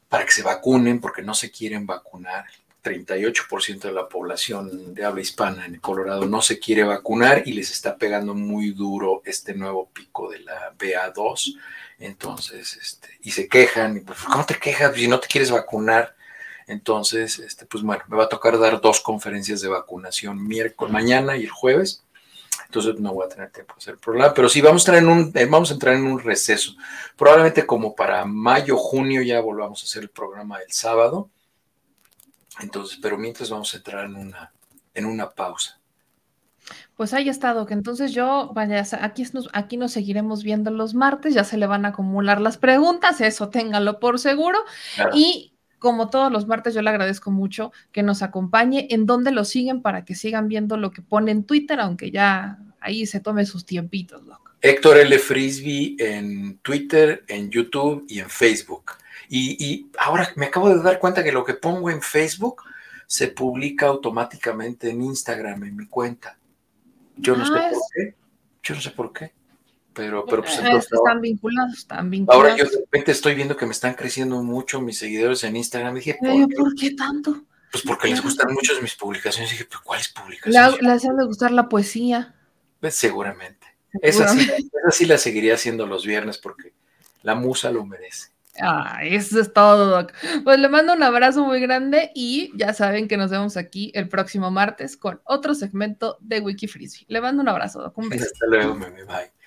[SPEAKER 3] para que se vacunen porque no se quieren vacunar. 38% de la población de habla hispana en Colorado no se quiere vacunar y les está pegando muy duro este nuevo pico de la BA2. Entonces, este, y se quejan, y pues, ¿cómo te quejas si no te quieres vacunar? Entonces, este, pues bueno, me va a tocar dar dos conferencias de vacunación miércoles, mañana y el jueves entonces no voy a tener tiempo de hacer el programa, pero sí vamos a, entrar en un, eh, vamos a entrar en un receso. Probablemente como para mayo, junio ya volvamos a hacer el programa el sábado. Entonces, pero mientras vamos a entrar en una, en una pausa.
[SPEAKER 1] Pues ahí está, Doc. Entonces yo, vaya, aquí nos, aquí nos seguiremos viendo los martes, ya se le van a acumular las preguntas, eso téngalo por seguro. Y como todos los martes, yo le agradezco mucho que nos acompañe. ¿En dónde lo siguen para que sigan viendo lo que pone en Twitter, aunque ya ahí se tome sus tiempitos, loco?
[SPEAKER 3] Héctor L. Frisbee en Twitter, en YouTube y en Facebook. Y, ahora me acabo de dar cuenta que lo que pongo en Facebook se publica automáticamente en Instagram, en mi cuenta. Yo no sé ah, por qué. Yo no sé por qué pero, pero pues,
[SPEAKER 1] eh, están vinculados, están vinculados.
[SPEAKER 3] Ahora yo de repente estoy viendo que me están creciendo mucho mis seguidores en Instagram. dije,
[SPEAKER 1] ¿por, qué? tanto?
[SPEAKER 3] Pues porque les gustan mucho mis publicaciones. dije, ¿pero cuáles publicaciones?
[SPEAKER 1] Les ha de gustar la poesía.
[SPEAKER 3] Pues seguramente. Esa sí, esa sí la seguiría haciendo los viernes porque la musa lo merece.
[SPEAKER 1] Ah, eso es todo, Doc. Pues le mando un abrazo muy grande y ya saben que nos vemos aquí el próximo martes con otro segmento de Wiki Le mando un abrazo, Doc. Un beso.
[SPEAKER 3] Hasta luego, meme. Bye.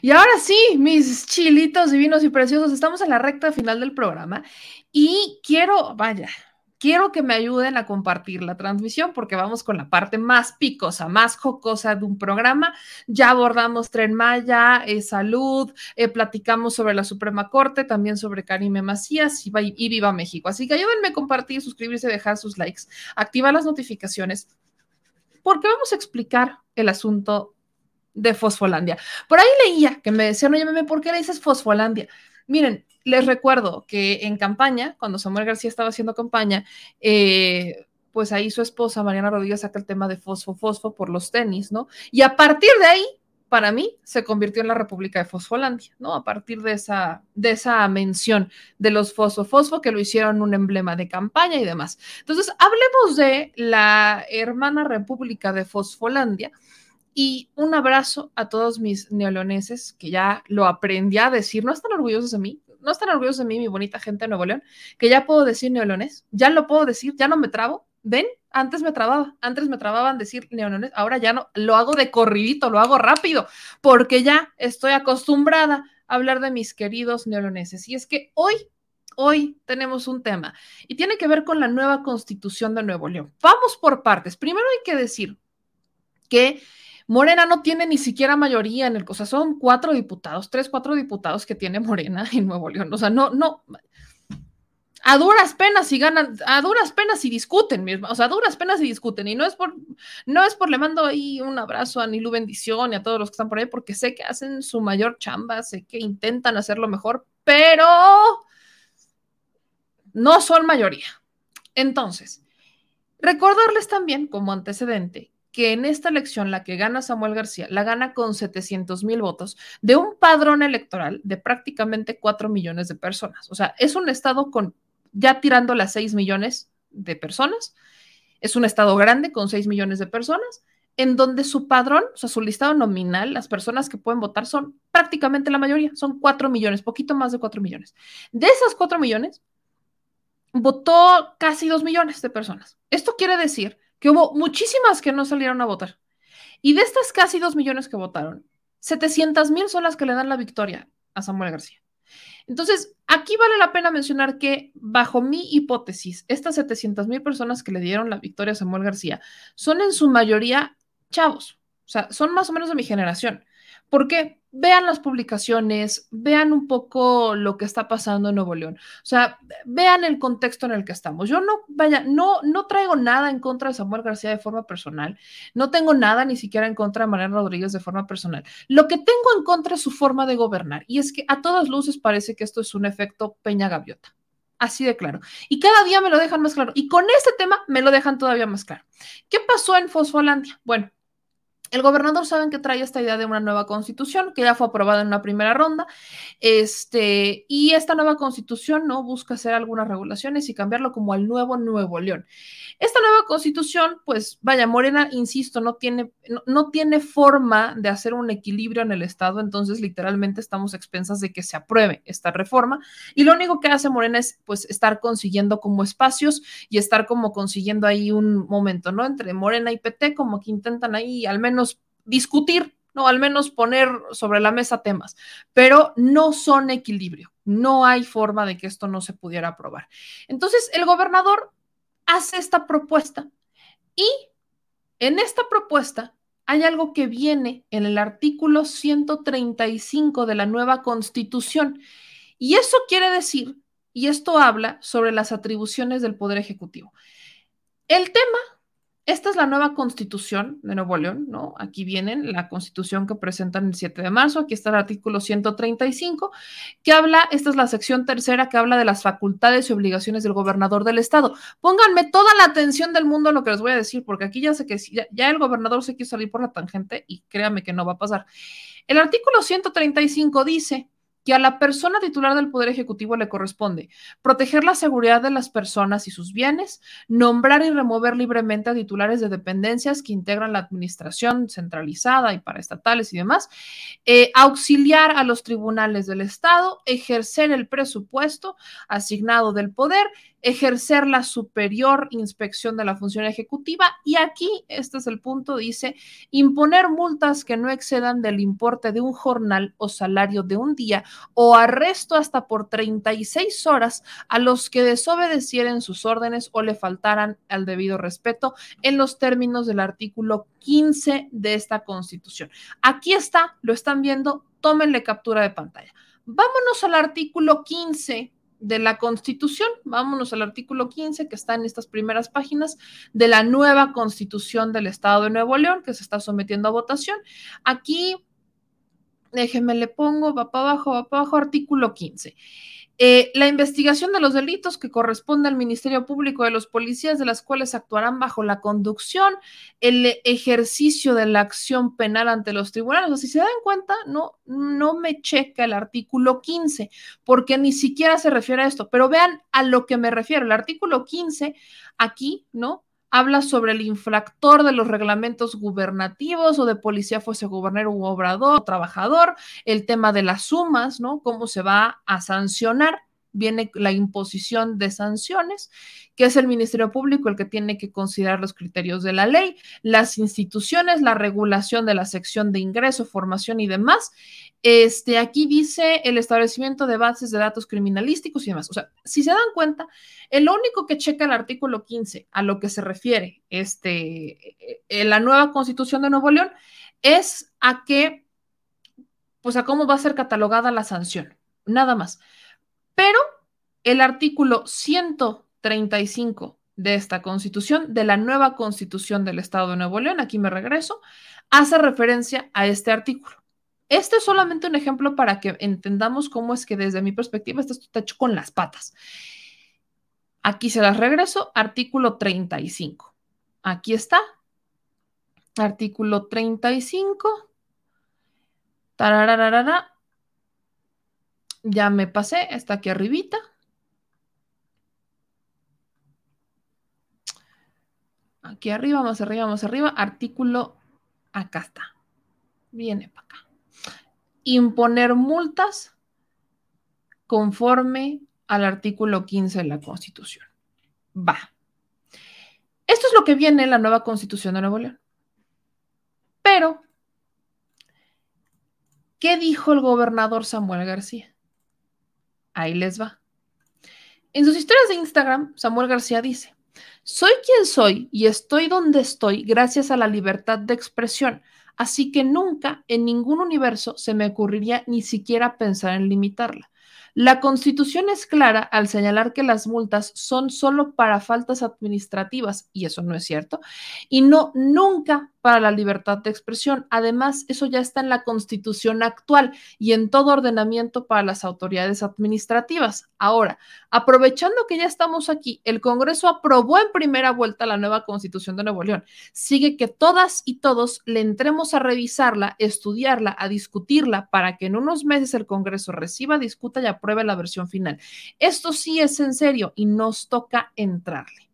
[SPEAKER 1] Y ahora sí, mis chilitos divinos y preciosos, estamos en la recta final del programa y quiero, vaya, quiero que me ayuden a compartir la transmisión porque vamos con la parte más picosa, más jocosa de un programa. Ya abordamos Tren Maya, eh, salud, eh, platicamos sobre la Suprema Corte, también sobre Karime Macías y, y Viva México. Así que ayúdenme a compartir, suscribirse, dejar sus likes, activar las notificaciones porque vamos a explicar el asunto de Fosfolandia. Por ahí leía que me decían, oye, ¿por qué le dices Fosfolandia? Miren, les recuerdo que en campaña, cuando Samuel García estaba haciendo campaña, eh, pues ahí su esposa Mariana Rodríguez saca el tema de fosfo, fosfo por los tenis, ¿no? Y a partir de ahí, para mí, se convirtió en la República de Fosfolandia, ¿no? A partir de esa, de esa mención de los fosfo, fosfo, que lo hicieron un emblema de campaña y demás. Entonces, hablemos de la hermana República de Fosfolandia, y un abrazo a todos mis neoloneses que ya lo aprendí a decir. No están orgullosos de mí, no están orgullosos de mí, mi bonita gente de Nuevo León, que ya puedo decir neolones, ya lo puedo decir, ya no me trabo. ¿Ven? Antes me trababa, antes me trababan decir neolones, ahora ya no, lo hago de corridito, lo hago rápido, porque ya estoy acostumbrada a hablar de mis queridos neoloneses. Y es que hoy hoy tenemos un tema y tiene que ver con la nueva constitución de Nuevo León. Vamos por partes. Primero hay que decir que Morena no tiene ni siquiera mayoría en el, o sea, son cuatro diputados, tres, cuatro diputados que tiene Morena en Nuevo León. O sea, no, no, a duras penas y ganan, a duras penas y discuten, o sea, a duras penas y discuten. Y no es por, no es por le mando ahí un abrazo a Nilu Bendición y a todos los que están por ahí, porque sé que hacen su mayor chamba, sé que intentan hacerlo mejor, pero no son mayoría. Entonces, recordarles también como antecedente que en esta elección la que gana Samuel García la gana con 700 mil votos de un padrón electoral de prácticamente 4 millones de personas. O sea, es un estado con ya tirando las 6 millones de personas. Es un estado grande con 6 millones de personas en donde su padrón, o sea, su listado nominal, las personas que pueden votar son prácticamente la mayoría, son 4 millones, poquito más de 4 millones. De esas 4 millones, votó casi 2 millones de personas. Esto quiere decir que hubo muchísimas que no salieron a votar. Y de estas casi dos millones que votaron, 700 mil son las que le dan la victoria a Samuel García. Entonces, aquí vale la pena mencionar que, bajo mi hipótesis, estas 700 mil personas que le dieron la victoria a Samuel García son en su mayoría chavos, o sea, son más o menos de mi generación. ¿Por qué? Vean las publicaciones, vean un poco lo que está pasando en Nuevo León. O sea, vean el contexto en el que estamos. Yo no, vaya, no, no traigo nada en contra de Samuel García de forma personal. No tengo nada ni siquiera en contra de Mariana Rodríguez de forma personal. Lo que tengo en contra es su forma de gobernar. Y es que a todas luces parece que esto es un efecto Peña Gaviota. Así de claro. Y cada día me lo dejan más claro. Y con este tema me lo dejan todavía más claro. ¿Qué pasó en Fosfolandia? Bueno, el gobernador saben que trae esta idea de una nueva constitución que ya fue aprobada en una primera ronda. Este, y esta nueva constitución no busca hacer algunas regulaciones y cambiarlo como al nuevo Nuevo León. Esta nueva constitución, pues vaya, Morena, insisto, no tiene, no, tiene forma de hacer un equilibrio en el Estado, entonces literalmente estamos expensas de que se apruebe esta reforma. Y lo único que hace Morena es pues estar consiguiendo como espacios y estar como consiguiendo ahí un momento, ¿no? Entre Morena y PT, como que intentan ahí al menos discutir, ¿no? Al menos poner sobre la mesa temas, pero no son equilibrio. No hay forma de que esto no se pudiera aprobar. Entonces, el gobernador hace esta propuesta y en esta propuesta hay algo que viene en el artículo 135 de la nueva constitución. Y eso quiere decir, y esto habla sobre las atribuciones del Poder Ejecutivo. El tema esta es la nueva constitución de Nuevo León, ¿no? Aquí vienen la constitución que presentan el 7 de marzo, aquí está el artículo 135, que habla, esta es la sección tercera que habla de las facultades y obligaciones del gobernador del estado. Pónganme toda la atención del mundo a lo que les voy a decir, porque aquí ya sé que ya, ya el gobernador se quiso salir por la tangente y créame que no va a pasar. El artículo 135 dice que a la persona titular del Poder Ejecutivo le corresponde proteger la seguridad de las personas y sus bienes, nombrar y remover libremente a titulares de dependencias que integran la administración centralizada y paraestatales y demás, eh, auxiliar a los tribunales del Estado, ejercer el presupuesto asignado del poder ejercer la superior inspección de la función ejecutiva y aquí, este es el punto, dice, imponer multas que no excedan del importe de un jornal o salario de un día o arresto hasta por 36 horas a los que desobedecieren sus órdenes o le faltaran al debido respeto en los términos del artículo 15 de esta Constitución. Aquí está, lo están viendo, tómenle captura de pantalla. Vámonos al artículo 15 de la Constitución. Vámonos al artículo 15 que está en estas primeras páginas de la nueva Constitución del Estado de Nuevo León que se está sometiendo a votación. Aquí, déjenme le pongo, va para abajo, va para abajo, artículo 15. Eh, la investigación de los delitos que corresponde al Ministerio Público de los policías, de las cuales actuarán bajo la conducción, el ejercicio de la acción penal ante los tribunales. O si se dan cuenta, no, no me checa el artículo 15, porque ni siquiera se refiere a esto. Pero vean a lo que me refiero. El artículo 15 aquí, ¿no? Habla sobre el infractor de los reglamentos gubernativos o de policía, fuese gobernador u obrador o trabajador, el tema de las sumas, ¿no? Cómo se va a sancionar viene la imposición de sanciones, que es el Ministerio Público el que tiene que considerar los criterios de la ley, las instituciones, la regulación de la sección de ingreso, formación y demás. Este, aquí dice el establecimiento de bases de datos criminalísticos y demás. O sea, si se dan cuenta, el único que checa el artículo 15 a lo que se refiere este, en la nueva constitución de Nuevo León es a que, pues a cómo va a ser catalogada la sanción, nada más. Pero el artículo 135 de esta constitución, de la nueva constitución del Estado de Nuevo León, aquí me regreso, hace referencia a este artículo. Este es solamente un ejemplo para que entendamos cómo es que desde mi perspectiva esto está hecho con las patas. Aquí se las regreso, artículo 35. Aquí está, artículo 35. Tarararara, ya me pasé, está aquí arribita. Aquí arriba, más arriba, más arriba, artículo, acá está. Viene para acá. Imponer multas conforme al artículo 15 de la Constitución. Va. Esto es lo que viene en la nueva Constitución de Nuevo León. Pero, ¿qué dijo el gobernador Samuel García? Ahí les va. En sus historias de Instagram, Samuel García dice, soy quien soy y estoy donde estoy gracias a la libertad de expresión, así que nunca en ningún universo se me ocurriría ni siquiera pensar en limitarla. La Constitución es clara al señalar que las multas son solo para faltas administrativas, y eso no es cierto, y no nunca para la libertad de expresión. Además, eso ya está en la Constitución actual y en todo ordenamiento para las autoridades administrativas. Ahora, aprovechando que ya estamos aquí, el Congreso aprobó en primera vuelta la nueva Constitución de Nuevo León. Sigue que todas y todos le entremos a revisarla, estudiarla, a discutirla para que en unos meses el Congreso reciba, discuta y apruebe la versión final. Esto sí es en serio y nos toca entrarle.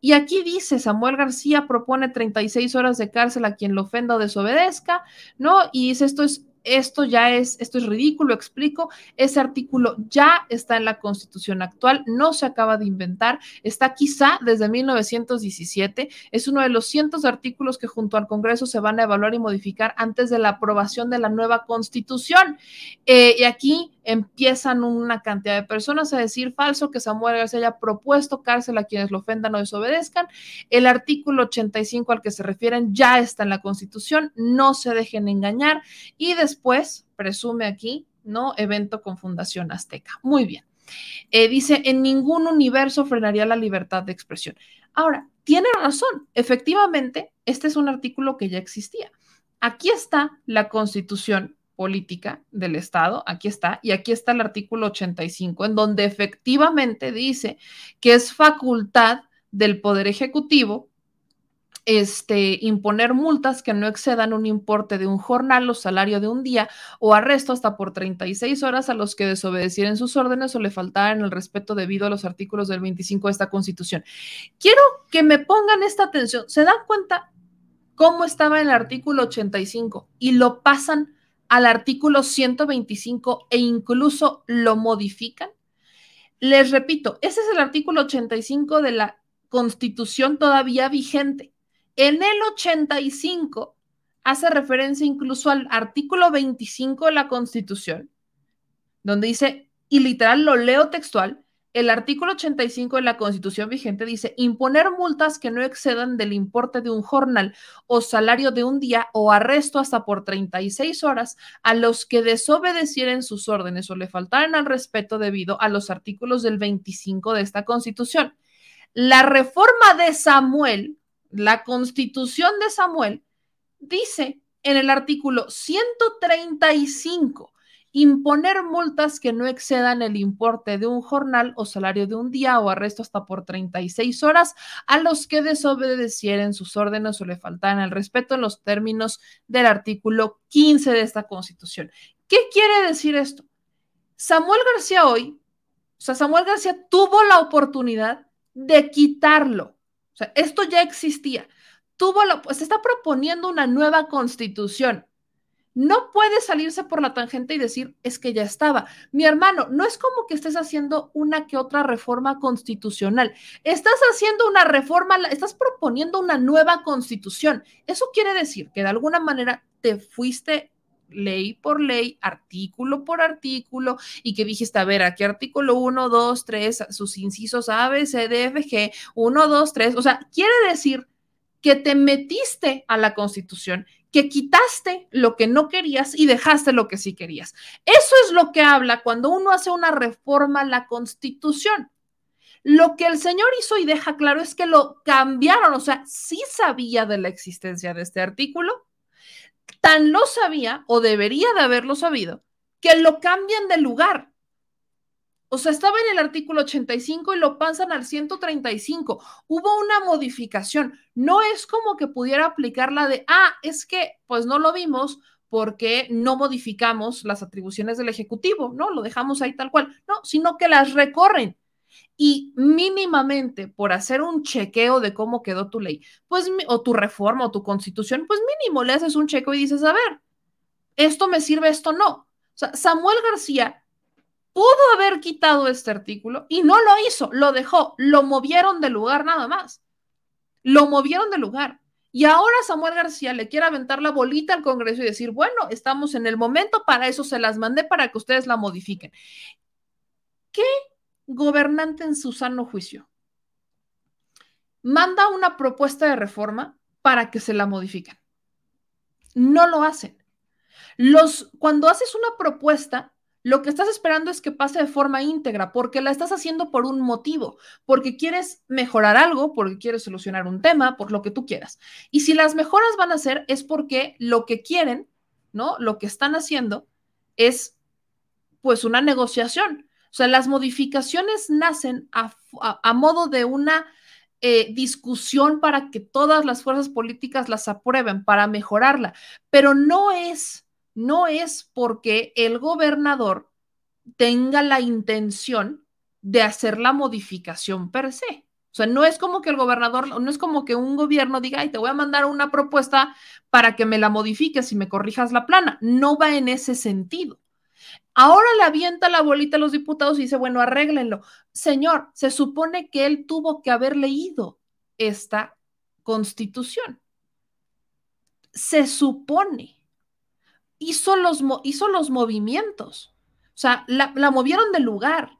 [SPEAKER 1] Y aquí dice, Samuel García propone 36 horas de cárcel a quien lo ofenda o desobedezca, ¿no? Y dice, esto es esto ya es, esto es ridículo, explico, ese artículo ya está en la constitución actual, no se acaba de inventar, está quizá desde 1917, es uno de los cientos de artículos que junto al Congreso se van a evaluar y modificar antes de la aprobación de la nueva constitución. Eh, y aquí empiezan una cantidad de personas a decir falso que Samuel García haya propuesto cárcel a quienes lo ofendan o desobedezcan. El artículo 85 al que se refieren ya está en la constitución, no se dejen engañar y después, presume aquí, ¿no? Evento con Fundación Azteca. Muy bien. Eh, dice, en ningún universo frenaría la libertad de expresión. Ahora, tiene razón. Efectivamente, este es un artículo que ya existía. Aquí está la constitución política del Estado, aquí está, y aquí está el artículo 85, en donde efectivamente dice que es facultad del Poder Ejecutivo este, imponer multas que no excedan un importe de un jornal o salario de un día o arresto hasta por 36 horas a los que desobedecieren sus órdenes o le faltaran el respeto debido a los artículos del 25 de esta Constitución. Quiero que me pongan esta atención. ¿Se dan cuenta cómo estaba el artículo 85 y lo pasan al artículo 125 e incluso lo modifican? Les repito, ese es el artículo 85 de la Constitución todavía vigente. En el 85 hace referencia incluso al artículo 25 de la Constitución, donde dice, y literal lo leo textual, el artículo 85 de la Constitución vigente dice imponer multas que no excedan del importe de un jornal o salario de un día o arresto hasta por 36 horas a los que desobedecieren sus órdenes o le faltaran al respeto debido a los artículos del 25 de esta Constitución. La reforma de Samuel, la Constitución de Samuel, dice en el artículo 135 imponer multas que no excedan el importe de un jornal o salario de un día o arresto hasta por 36 horas a los que desobedecieren sus órdenes o le faltaran el respeto en los términos del artículo 15 de esta Constitución. ¿Qué quiere decir esto? Samuel García hoy, o sea, Samuel García tuvo la oportunidad de quitarlo. O sea, esto ya existía. Tuvo se está proponiendo una nueva constitución no puede salirse por la tangente y decir, es que ya estaba. Mi hermano, no es como que estés haciendo una que otra reforma constitucional. Estás haciendo una reforma, estás proponiendo una nueva constitución. Eso quiere decir que de alguna manera te fuiste ley por ley, artículo por artículo, y que dijiste, a ver, aquí artículo 1, 2, 3, sus incisos A, B, C, D, F, G, 1, 2, 3. O sea, quiere decir que te metiste a la constitución que quitaste lo que no querías y dejaste lo que sí querías. Eso es lo que habla cuando uno hace una reforma a la constitución. Lo que el Señor hizo y deja claro es que lo cambiaron, o sea, sí sabía de la existencia de este artículo, tan lo sabía o debería de haberlo sabido, que lo cambian de lugar. O sea, estaba en el artículo 85 y lo pasan al 135. Hubo una modificación. No es como que pudiera aplicar la de, ah, es que pues no lo vimos porque no modificamos las atribuciones del Ejecutivo, ¿no? Lo dejamos ahí tal cual. No, sino que las recorren. Y mínimamente por hacer un chequeo de cómo quedó tu ley, pues, o tu reforma o tu constitución, pues mínimo le haces un chequeo y dices, a ver, esto me sirve, esto no. O sea, Samuel García pudo haber quitado este artículo y no lo hizo, lo dejó, lo movieron de lugar nada más. Lo movieron de lugar. Y ahora Samuel García le quiere aventar la bolita al Congreso y decir, bueno, estamos en el momento, para eso se las mandé para que ustedes la modifiquen. ¿Qué gobernante en su sano juicio manda una propuesta de reforma para que se la modifiquen? No lo hacen. Los, cuando haces una propuesta, lo que estás esperando es que pase de forma íntegra, porque la estás haciendo por un motivo, porque quieres mejorar algo, porque quieres solucionar un tema, por lo que tú quieras. Y si las mejoras van a ser, es porque lo que quieren, ¿no? Lo que están haciendo es, pues, una negociación. O sea, las modificaciones nacen a, modo de una eh, discusión para que todas las fuerzas políticas las aprueben, para mejorarla, pero no es no es porque el gobernador tenga la intención de hacer la modificación per se. O sea, no es como que el gobernador, no es como que un gobierno diga, ay, te voy a mandar una propuesta para que me la modifiques y me corrijas la plana. No va en ese sentido. Ahora le avienta la bolita a los diputados y dice, bueno, arréglenlo. Señor, se supone que él tuvo que haber leído esta constitución. Se supone hizo los, hizo los movimientos. O sea, la, la movieron de lugar.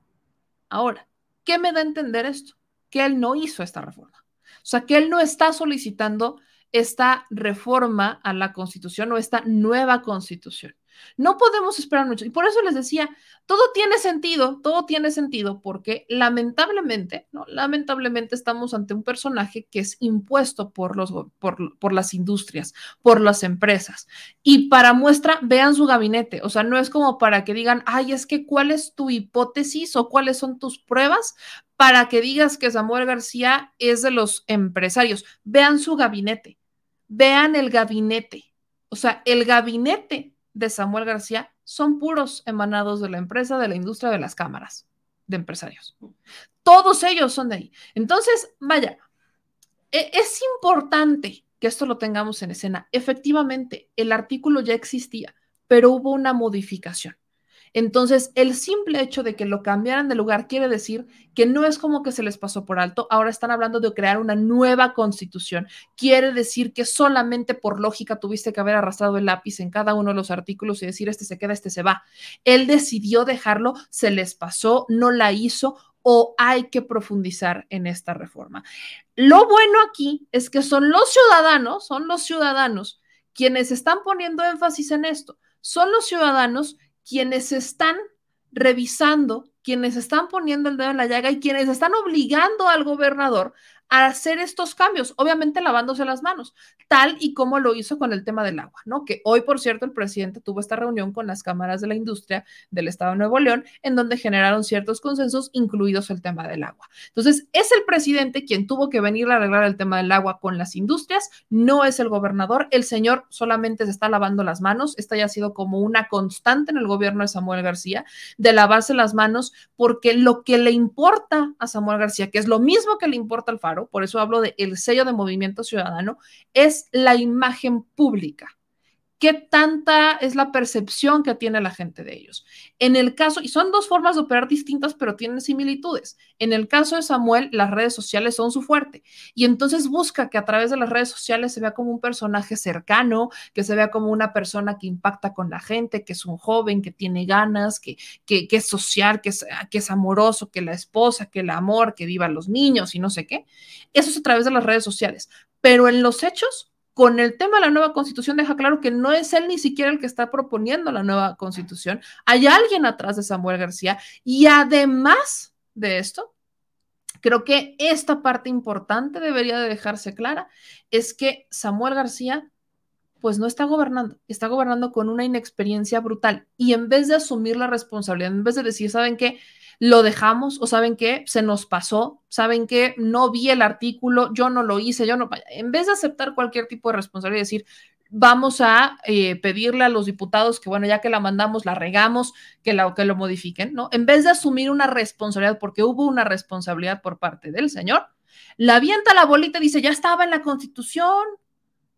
[SPEAKER 1] Ahora, ¿qué me da a entender esto? Que él no hizo esta reforma. O sea, que él no está solicitando esta reforma a la constitución o esta nueva constitución. No podemos esperar mucho. Y por eso les decía, todo tiene sentido, todo tiene sentido, porque lamentablemente, ¿no? Lamentablemente estamos ante un personaje que es impuesto por, los, por, por las industrias, por las empresas. Y para muestra, vean su gabinete. O sea, no es como para que digan, ay, es que cuál es tu hipótesis o cuáles son tus pruebas para que digas que Samuel García es de los empresarios. Vean su gabinete, vean el gabinete. O sea, el gabinete de Samuel García son puros emanados de la empresa, de la industria de las cámaras de empresarios. Todos ellos son de ahí. Entonces, vaya, e, es importante que esto lo tengamos en escena. Efectivamente, el artículo ya existía, pero hubo una modificación. Entonces, el simple hecho de que lo cambiaran de lugar quiere decir que no es como que se les pasó por alto, ahora están hablando de crear una nueva constitución. Quiere decir que solamente por lógica tuviste que haber arrastrado el lápiz en cada uno de los artículos y decir, este se queda, este se va. Él decidió dejarlo, se les pasó, no la hizo o hay que profundizar en esta reforma. Lo bueno aquí es que son los ciudadanos, son los ciudadanos quienes están poniendo énfasis en esto, son los ciudadanos quienes están revisando, quienes están poniendo el dedo en la llaga y quienes están obligando al gobernador a hacer estos cambios, obviamente lavándose las manos, tal y como lo hizo con el tema del agua, ¿no? Que hoy, por cierto, el presidente tuvo esta reunión con las cámaras de la industria del Estado de Nuevo León, en donde generaron ciertos consensos, incluidos el tema del agua. Entonces, es el presidente quien tuvo que venir a arreglar el tema del agua con las industrias, no es el gobernador, el señor solamente se está lavando las manos, esta ya ha sido como una constante en el gobierno de Samuel García, de lavarse las manos, porque lo que le importa a Samuel García, que es lo mismo que le importa al Faro, por eso hablo de el sello de movimiento ciudadano, es la imagen pública qué tanta es la percepción que tiene la gente de ellos. En el caso, y son dos formas de operar distintas, pero tienen similitudes. En el caso de Samuel, las redes sociales son su fuerte. Y entonces busca que a través de las redes sociales se vea como un personaje cercano, que se vea como una persona que impacta con la gente, que es un joven, que tiene ganas, que, que, es social, que es, que es amoroso, que la esposa, que el amor, que viva los niños y no sé qué. Eso es a través de las redes sociales. Pero en los hechos, con el tema de la nueva constitución deja claro que no es él ni siquiera el que está proponiendo la nueva constitución. Hay alguien atrás de Samuel García y además de esto, creo que esta parte importante debería de dejarse clara, es que Samuel García pues no está gobernando, está gobernando con una inexperiencia brutal y en vez de asumir la responsabilidad, en vez de decir, ¿saben qué? Lo dejamos o saben qué, se nos pasó, saben qué, no vi el artículo, yo no lo hice, yo no, en vez de aceptar cualquier tipo de responsabilidad y decir, vamos a eh, pedirle a los diputados que, bueno, ya que la mandamos, la regamos, que, la, que lo modifiquen, ¿no? En vez de asumir una responsabilidad, porque hubo una responsabilidad por parte del señor, la avienta la bolita y dice, ya estaba en la constitución,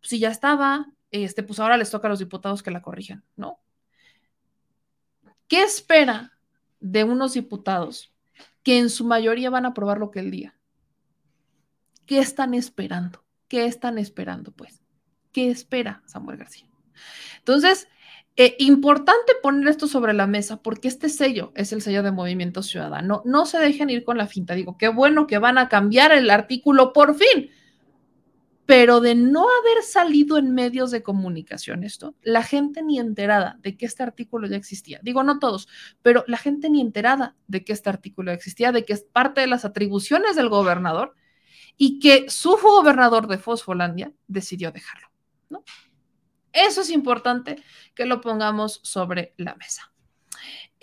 [SPEAKER 1] si ya estaba, este, pues ahora les toca a los diputados que la corrijan, ¿no? ¿Qué espera de unos diputados que en su mayoría van a aprobar lo que él diga. ¿Qué están esperando? ¿Qué están esperando, pues? ¿Qué espera Samuel García? Entonces, eh, importante poner esto sobre la mesa porque este sello es el sello de Movimiento Ciudadano. No se dejen ir con la finta. Digo, qué bueno que van a cambiar el artículo por fin pero de no haber salido en medios de comunicación esto, la gente ni enterada de que este artículo ya existía. Digo, no todos, pero la gente ni enterada de que este artículo ya existía, de que es parte de las atribuciones del gobernador y que su gobernador de Fosfolandia decidió dejarlo. Eso es importante que lo pongamos sobre la mesa.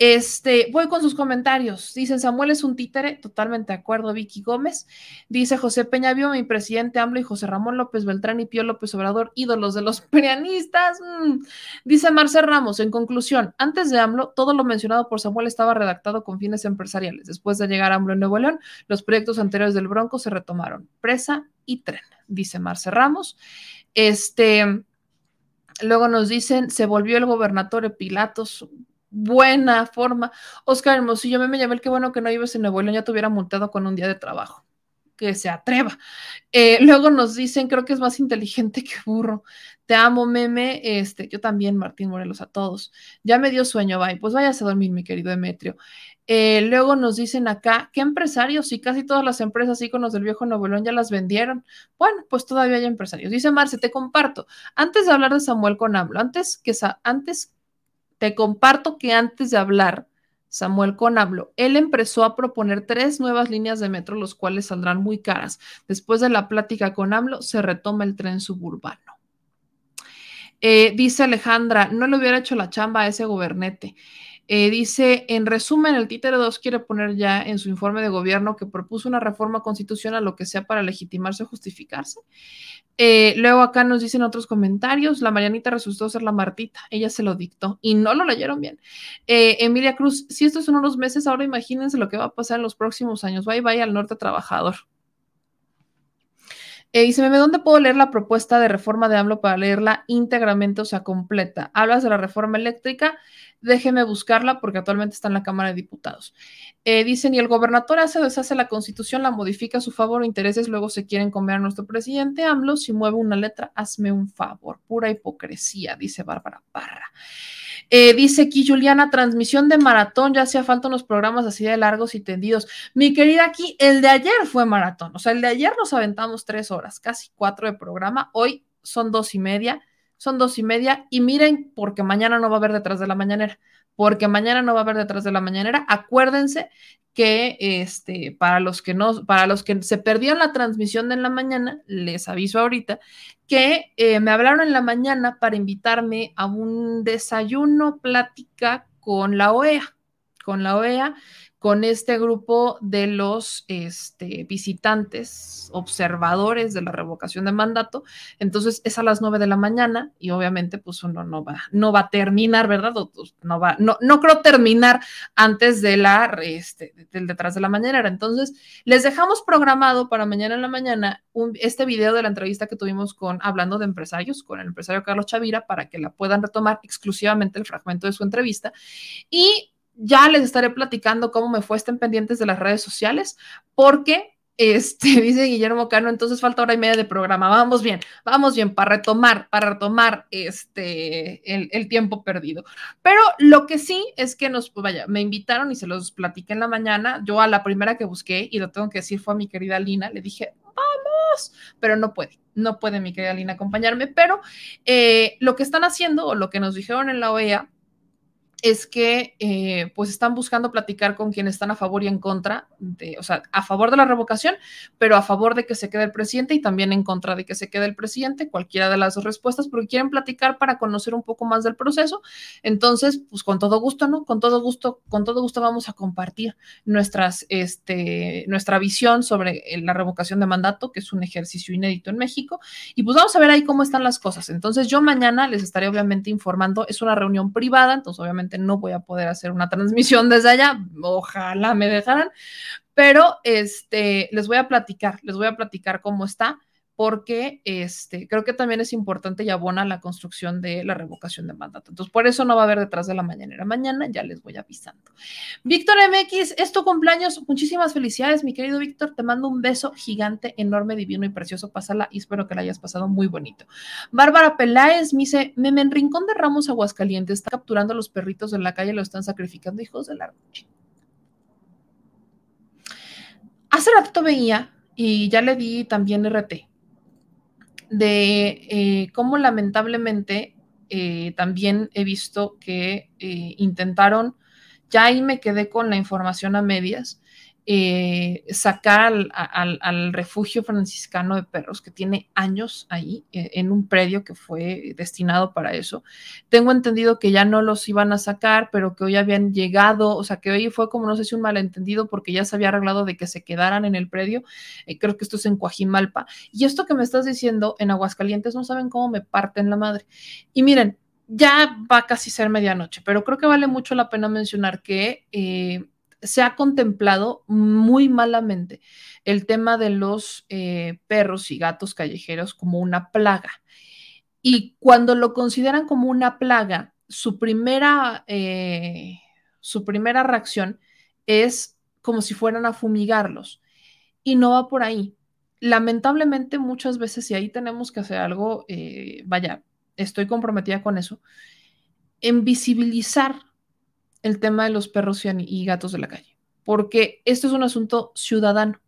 [SPEAKER 1] Este, voy con sus comentarios. Dicen Samuel es un títere, totalmente de acuerdo, Vicky Gómez. Dice José Peña vio mi presidente AMLO y José Ramón López Beltrán y Pío López Obrador, ídolos de los perianistas. Mm. Dice Marcel Ramos, en conclusión, antes de AMLO, todo lo mencionado por Samuel estaba redactado con fines empresariales. Después de llegar AMLO en Nuevo León, los proyectos anteriores del Bronco se retomaron. Presa y tren, dice Marcel Ramos. Este. Luego nos dicen, se volvió el gobernador Pilatos, buena forma. Oscar Hermosillo, me, llamé el que bueno que no ibas en Nuevo León, ya te hubiera multado con un día de trabajo. Que se atreva. Eh, luego nos dicen, creo que es más inteligente que burro. Te amo, meme. Este, yo también, Martín Morelos, a todos. Ya me dio sueño, bye. Pues váyase a dormir, mi querido Demetrio. Eh, luego nos dicen acá, ¿qué empresarios? Si casi todas las empresas íconos del viejo Nuevo León ya las vendieron. Bueno, pues todavía hay empresarios. Dice Marce, te comparto. Antes de hablar de Samuel con AMLO, antes que, antes te comparto que antes de hablar Samuel con AMLO, él empezó a proponer tres nuevas líneas de metro, los cuales saldrán muy caras. Después de la plática con AMLO, se retoma el tren suburbano. Eh, dice Alejandra, no le hubiera hecho la chamba a ese gobernete. Eh, dice, en resumen, el títere 2 quiere poner ya en su informe de gobierno que propuso una reforma constitucional, lo que sea para legitimarse o justificarse. Eh, luego acá nos dicen otros comentarios, la Marianita resultó ser la Martita, ella se lo dictó y no lo leyeron bien. Eh, Emilia Cruz, si estos son unos meses, ahora imagínense lo que va a pasar en los próximos años. Bye bye al norte trabajador. Eh, dice, ¿dónde puedo leer la propuesta de reforma de AMLO para leerla íntegramente, o sea, completa? Hablas de la reforma eléctrica, Déjeme buscarla porque actualmente está en la Cámara de Diputados. Eh, dicen, y el gobernador hace o deshace la constitución, la modifica a su favor o intereses, luego se quieren comer a nuestro presidente AMLO, si mueve una letra, hazme un favor. Pura hipocresía, dice Bárbara Parra. Eh, dice aquí Juliana, transmisión de maratón, ya hacía falta unos programas así de largos y tendidos. Mi querida aquí, el de ayer fue maratón, o sea, el de ayer nos aventamos tres horas, casi cuatro de programa, hoy son dos y media son dos y media y miren, porque mañana no va a haber detrás de la mañanera, porque mañana no va a haber detrás de la mañanera. Acuérdense que este, para los que no, para los que se perdieron la transmisión de en la mañana, les aviso ahorita que eh, me hablaron en la mañana para invitarme a un desayuno plática con la OEA, con la OEA, con este grupo de los este, visitantes, observadores de la revocación de mandato. Entonces es a las nueve de la mañana y obviamente pues uno no va, no va a terminar, ¿verdad? Pues, no va, no, no creo terminar antes de la, este, del detrás de la mañana. Entonces les dejamos programado para mañana en la mañana este video de la entrevista que tuvimos con, hablando de empresarios, con el empresario Carlos Chavira, para que la puedan retomar exclusivamente el fragmento de su entrevista. Y ya les estaré platicando cómo me fue, estén pendientes de las redes sociales, porque este, dice Guillermo Cano, entonces falta hora y media de programa. Vamos bien, vamos bien para retomar, para retomar este, el, tiempo perdido. Pero lo que sí es que nos, pues vaya, me invitaron y se los platiqué en la mañana. Yo a la primera que busqué, y lo tengo que decir, fue a mi querida Lina, le dije, vamos, pero no puede, no puede mi querida Lina acompañarme. Pero eh, lo que están haciendo, o lo que nos dijeron en la OEA, es que eh, pues están buscando platicar con quienes están a favor y en contra, de, o sea, a favor de la revocación, pero a favor de que se quede el presidente y también en contra de que se quede el presidente, cualquiera de las dos respuestas, porque quieren platicar para conocer un poco más del proceso. Entonces, pues con todo gusto, ¿no? Con todo gusto, con todo gusto vamos a compartir nuestras, este, nuestra visión sobre la revocación de mandato, que es un ejercicio inédito en México, y pues vamos a ver ahí cómo están las cosas. Entonces, yo mañana les estaré obviamente informando, es una reunión privada, entonces obviamente no voy a poder hacer una transmisión desde allá, ojalá me dejaran, pero este, les voy a platicar, les voy a platicar cómo está porque este, creo que también es importante y abona la construcción de la revocación de mandato. Entonces, por eso no va a haber detrás de la mañanera. Mañana ya les voy avisando. Víctor MX, es tu cumpleaños. Muchísimas felicidades, mi querido Víctor. Te mando un beso gigante, enorme, divino y precioso. Pásala y espero que la hayas pasado muy bonito. Bárbara Peláez me dice: Meme, en Rincón de Ramos, Aguascalientes, está capturando a los perritos en la calle, lo están sacrificando, hijos de la Hace rato veía, y ya le di también RT, de eh, cómo lamentablemente eh, también he visto que eh, intentaron, ya ahí me quedé con la información a medias, eh, sacar al, refugio franciscano de perros que tiene años ahí eh, en un predio que fue destinado para eso. Tengo entendido que ya no los iban a sacar, pero que hoy habían llegado, o sea, que hoy fue como no sé si un malentendido porque ya se había arreglado de que se quedaran en el predio. Eh, creo que esto es en Coajimalpa. Y esto que me estás diciendo en Aguascalientes no saben cómo me parten la madre. Y miren, ya va casi ser medianoche, pero creo que vale mucho la pena mencionar que se ha contemplado muy malamente el tema de los eh, perros y gatos callejeros como una plaga. Y cuando lo consideran como una plaga, su primera, eh, su primera reacción es como si fueran a fumigarlos. Y no va por ahí. Lamentablemente muchas veces, y ahí tenemos que hacer algo, eh, vaya, estoy comprometida con eso, en visibilizar el tema de los perros y gatos de la calle, porque esto es un asunto ciudadano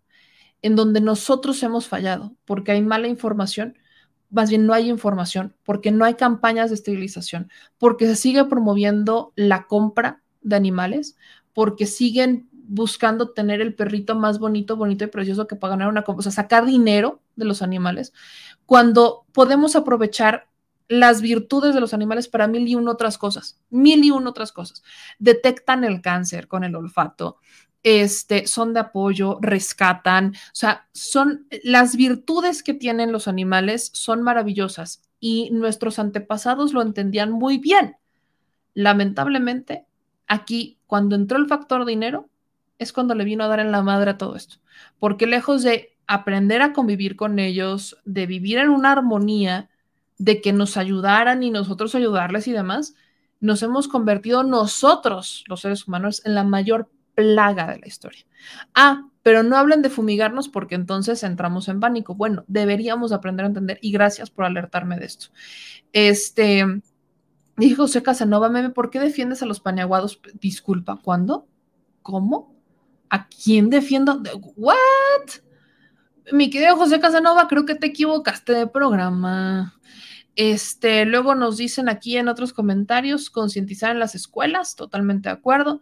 [SPEAKER 1] en donde nosotros hemos fallado, porque hay mala información, más bien no hay información, porque no hay campañas de esterilización, porque se sigue promoviendo la compra de animales, porque siguen buscando tener el perrito más bonito, bonito y precioso que para ganar una compra, o sea, sacar dinero de los animales, cuando podemos aprovechar las virtudes de los animales para mil y una otras cosas, mil y una otras cosas. Detectan el cáncer con el olfato, este, son de apoyo, rescatan, o sea, son las virtudes que tienen los animales son maravillosas y nuestros antepasados lo entendían muy bien. Lamentablemente, aquí, cuando entró el factor dinero, es cuando le vino a dar en la madre a todo esto, porque lejos de aprender a convivir con ellos, de vivir en una armonía, de que nos ayudaran y nosotros ayudarles y demás, nos hemos convertido nosotros, los seres humanos, en la mayor plaga de la historia. Ah, pero no hablen de fumigarnos porque entonces entramos en pánico. Bueno, deberíamos aprender a entender y gracias por alertarme de esto. Este, dijo José Casanova, meme, ¿por qué defiendes a los paneaguados? Disculpa, ¿cuándo? ¿Cómo? ¿A quién defiendo? ¿What? Mi querido José Casanova, creo que te equivocaste de programa. Este, luego nos dicen aquí en otros comentarios, concientizar en las escuelas, totalmente de acuerdo.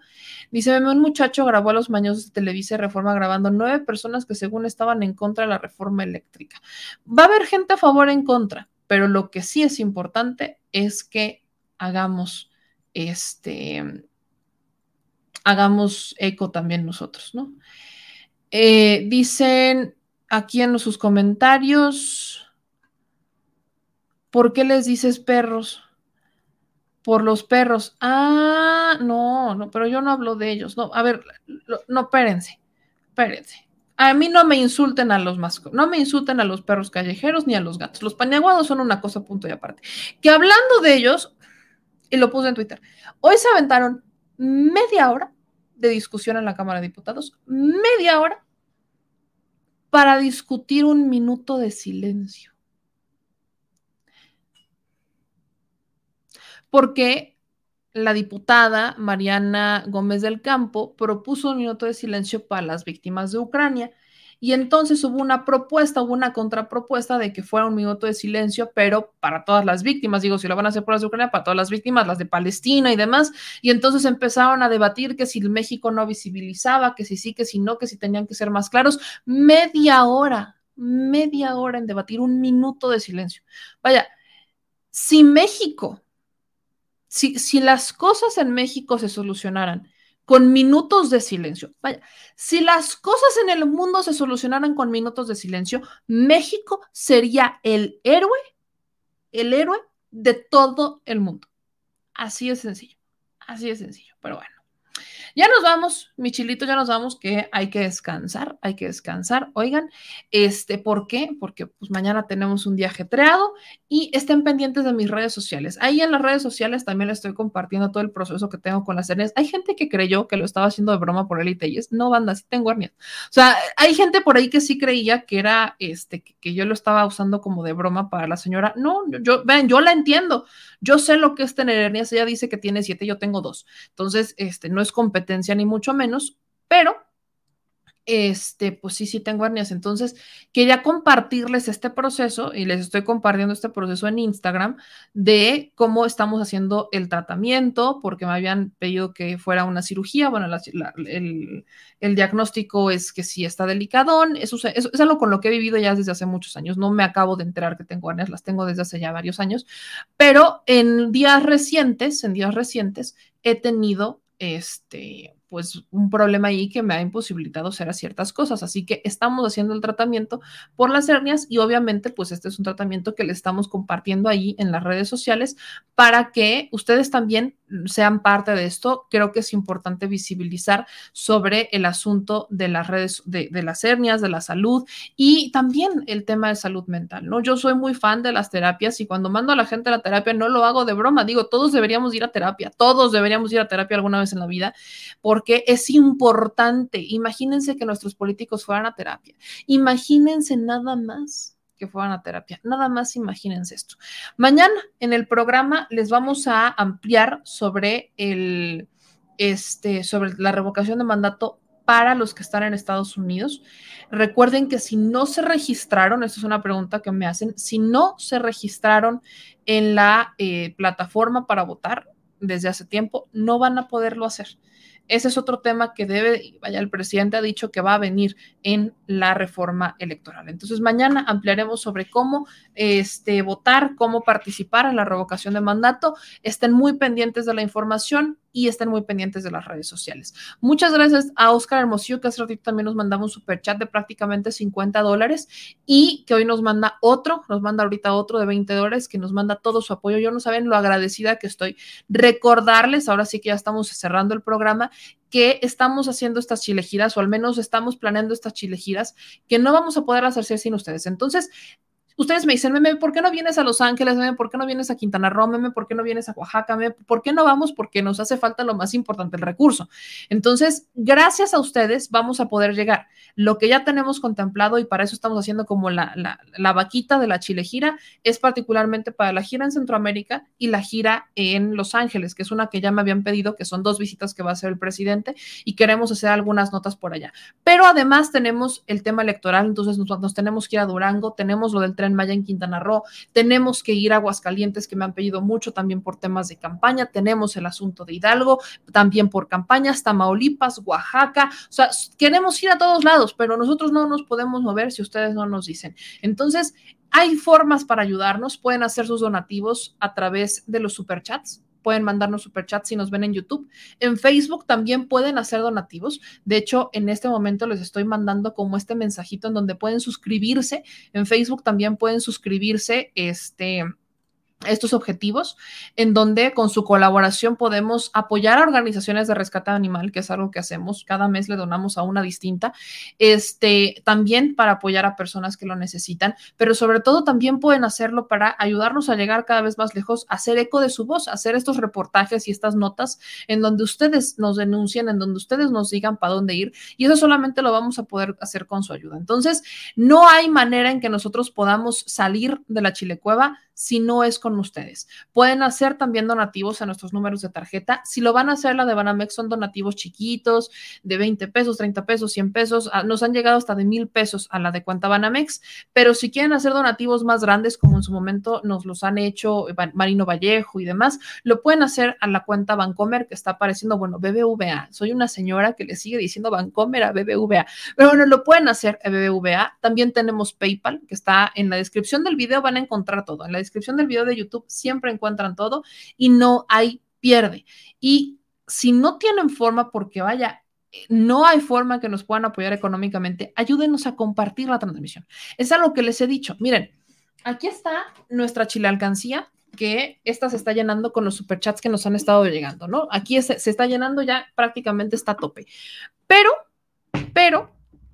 [SPEAKER 1] Dice, un muchacho grabó a los mañosos de Televisa Reforma grabando nueve personas que según estaban en contra de la reforma eléctrica. Va a haber gente a favor en contra, pero lo que sí es importante es que hagamos este, hagamos eco también nosotros, ¿no? Eh, dicen aquí en sus comentarios, ¿Por qué les dices perros? Por los perros. Ah, no, no, pero yo no hablo de ellos. No, a ver, no, espérense, espérense. A mí no me insulten a los mascotas, no me insulten a los perros callejeros ni a los gatos. Los paneaguados son una cosa punto y aparte. Que hablando de ellos, y lo puse en Twitter, hoy se aventaron media hora de discusión en la Cámara de Diputados, media hora para discutir un minuto de silencio. Porque la diputada Mariana Gómez del Campo propuso un minuto de silencio para las víctimas de Ucrania. Y entonces hubo una propuesta, hubo una contrapropuesta de que fuera un minuto de silencio, pero para todas las víctimas, digo, si lo van a hacer por las de Ucrania, para todas las víctimas, las de Palestina y demás. Y entonces empezaron a debatir que si México no visibilizaba, que si sí, que si no, que si tenían que ser más claros. Media hora, media hora en debatir un minuto de silencio. Vaya, si México si, las cosas en México se solucionaran con minutos de silencio, vaya, si las cosas en el mundo se solucionaran con minutos de silencio, México sería el héroe, el héroe de todo el mundo. Así es sencillo, así es sencillo, pero bueno. Ya nos vamos, mi chilito, ya nos vamos, que hay que descansar, hay que descansar. Oigan, este, ¿por qué? Porque pues mañana tenemos un día ajetreado y estén pendientes de mis redes sociales. Ahí en las redes sociales también les estoy compartiendo todo el proceso que tengo con las hernias. Hay gente que creyó que lo estaba haciendo de broma por élite y es, no, banda, sí tengo hernias. O sea, hay gente por ahí que sí creía que era, este, que, yo lo estaba usando como de broma para la señora. No, yo, ven, yo la entiendo. Yo sé lo que es tener hernias. Ella dice que tiene siete, yo tengo dos. Entonces, este, no es competencia ni mucho menos, pero este, pues sí, sí tengo hernias. Entonces, quería compartirles este proceso y les estoy compartiendo este proceso en Instagram de cómo estamos haciendo el tratamiento, porque me habían pedido que fuera una cirugía. Bueno, el, diagnóstico es que sí está delicadón. Eso, eso, es algo con lo que he vivido ya desde hace muchos años. No me acabo de enterar que tengo hernias, las tengo desde hace ya varios años, pero en días recientes, en días recientes, he tenido este, pues un problema ahí que me ha imposibilitado hacer ciertas cosas. Así que estamos haciendo el tratamiento por las hernias y obviamente pues este es un tratamiento que le estamos compartiendo ahí en las redes sociales para que ustedes también sean parte de esto. Creo que es importante visibilizar sobre el asunto de las redes, de, las hernias, de la salud y también el tema de salud mental, ¿no? Yo soy muy fan de las terapias y cuando mando a la gente a la terapia no lo hago de broma, digo, todos deberíamos ir a terapia, todos deberíamos ir a terapia alguna vez en la vida por porque es importante. Imagínense que nuestros políticos fueran a terapia. Imagínense nada más que fueran a terapia. Nada más imagínense esto. Mañana en el programa les vamos a ampliar sobre el este sobre la revocación de mandato para los que están en Estados Unidos. Recuerden que si no se registraron, esta es una pregunta que me hacen, si no se registraron en la eh, plataforma para votar desde hace tiempo, no van a poderlo hacer. Ese es otro tema que debe, vaya, el presidente ha dicho que va a venir en la reforma electoral. Entonces, mañana ampliaremos sobre cómo este, votar, cómo participar en la revocación de mandato. Estén muy pendientes de la información y estén muy pendientes de las redes sociales. Muchas gracias a Oscar Hermosillo, que hace ratito también nos mandaba un super chat de prácticamente 50 dólares y que hoy nos manda otro, nos manda ahorita otro de 20 dólares, que nos manda todo su apoyo. Yo no saben lo agradecida que estoy. Recordarles, ahora sí que ya estamos cerrando el programa, que estamos haciendo estas chilegiras, o al menos estamos planeando estas chilegiras, que no vamos a poder hacer sin ustedes. Entonces, ustedes me dicen, meme, ¿por qué no vienes a Los Ángeles? Meme, ¿por qué no vienes a Quintana Roo? Meme, ¿por qué no vienes a Oaxaca? Meme, ¿por qué no vamos? Porque nos hace falta lo más importante, el recurso. Entonces, gracias a ustedes vamos a poder llegar. Lo que ya tenemos contemplado y para eso estamos haciendo como la, la, la vaquita de la Chile gira es particularmente para la gira en Centroamérica y la gira en Los Ángeles, que es una que ya me habían pedido, que son dos visitas que va a hacer el presidente y queremos hacer algunas notas por allá. Pero además tenemos el tema electoral, entonces nos, nos tenemos que ir a Durango, tenemos lo del tren Maya en Quintana Roo, tenemos que ir a Aguascalientes, que me han pedido mucho también por temas de campaña, tenemos el asunto de Hidalgo, también por campañas, Tamaulipas, Oaxaca, o sea, queremos ir a todos lados, pero nosotros no nos podemos mover si ustedes no nos dicen. Entonces, hay formas para ayudarnos, pueden hacer sus donativos a través de los superchats, pueden mandarnos superchats si nos ven en YouTube. En Facebook también pueden hacer donativos. De hecho, en este momento les estoy mandando como este mensajito en donde pueden suscribirse. En Facebook también pueden suscribirse este estos objetivos, en donde con su colaboración podemos apoyar a organizaciones de rescate animal, que es algo que hacemos. Cada mes le donamos a una distinta, este, también para apoyar a personas que lo necesitan, pero sobre todo también pueden hacerlo para ayudarnos a llegar cada vez más lejos, hacer eco de su voz, hacer estos reportajes y estas notas en donde ustedes nos denuncien, en donde ustedes nos digan para dónde ir, y eso solamente lo vamos a poder hacer con su ayuda. Entonces, no hay manera en que nosotros podamos salir de la chilecueva si no es con ustedes. Pueden hacer también donativos a nuestros números de tarjeta. Si lo van a hacer, la de Banamex son donativos chiquitos, de 20 pesos, 30 pesos, 100 pesos. Ah, nos han llegado hasta de mil pesos a la de cuenta Banamex. Pero si quieren hacer donativos más grandes, como en su momento nos los han hecho Marino Vallejo y demás, lo pueden hacer a la cuenta Bancomer que está apareciendo, bueno, BBVA. Soy una señora que le sigue diciendo Bancomer a BBVA. Pero bueno, lo pueden hacer a BBVA. También tenemos PayPal, que está en la descripción del video, van a encontrar todo. En la descripción del video de YouTube siempre encuentran todo y no hay pierde. Y si no tienen forma, porque vaya, no hay forma que nos puedan apoyar económicamente, ayúdenos a compartir la transmisión. Es algo que les he dicho. Miren, aquí está nuestra chile alcancía que esta se está llenando con los superchats que nos han estado llegando, ¿no? Aquí se, se está llenando ya prácticamente está a tope. Pero, pero,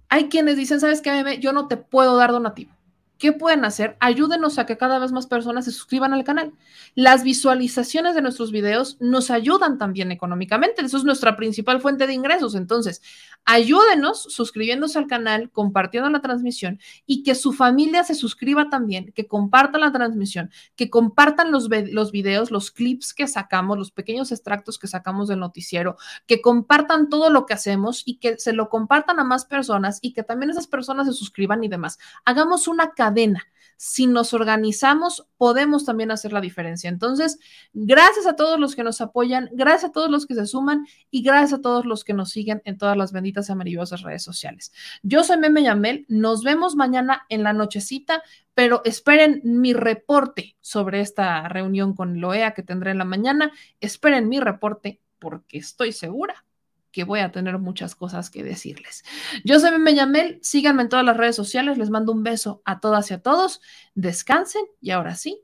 [SPEAKER 1] hay quienes dicen, ¿sabes qué, Yo no te puedo dar donativo. ¿Qué pueden hacer? Ayúdenos a que cada vez más personas se suscriban al canal. Las visualizaciones de nuestros videos nos ayudan también económicamente. Eso es nuestra principal fuente de ingresos. Entonces, ayúdenos suscribiéndose al canal, compartiendo la transmisión y que su familia se suscriba también, que compartan la transmisión, que compartan los, los videos, los clips que sacamos, los pequeños extractos que sacamos del noticiero, que compartan todo lo que hacemos y que se lo compartan a más personas y que también esas personas se suscriban y demás. Hagamos una cadena. Si nos organizamos, podemos también hacer la diferencia. Entonces, gracias a todos los que nos apoyan, gracias a todos los que se suman y gracias a todos los que nos siguen en todas las benditas y maravillosas redes sociales. Yo soy Meme Yamel, nos vemos mañana en la nochecita, pero esperen mi reporte sobre esta reunión con Loea que tendré en la mañana. Esperen mi reporte porque estoy segura que voy a tener muchas cosas que decirles. Yo soy Meme Yamel, síganme en todas las redes sociales, les mando un beso a todas y a todos, descansen y ahora sí,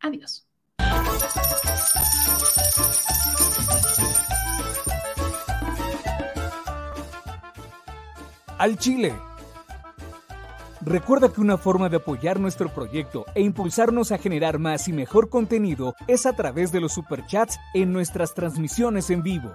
[SPEAKER 1] adiós.
[SPEAKER 4] Al Chile. Recuerda que una forma de apoyar nuestro proyecto e impulsarnos a generar más y mejor contenido es a través de los superchats en nuestras transmisiones en vivo.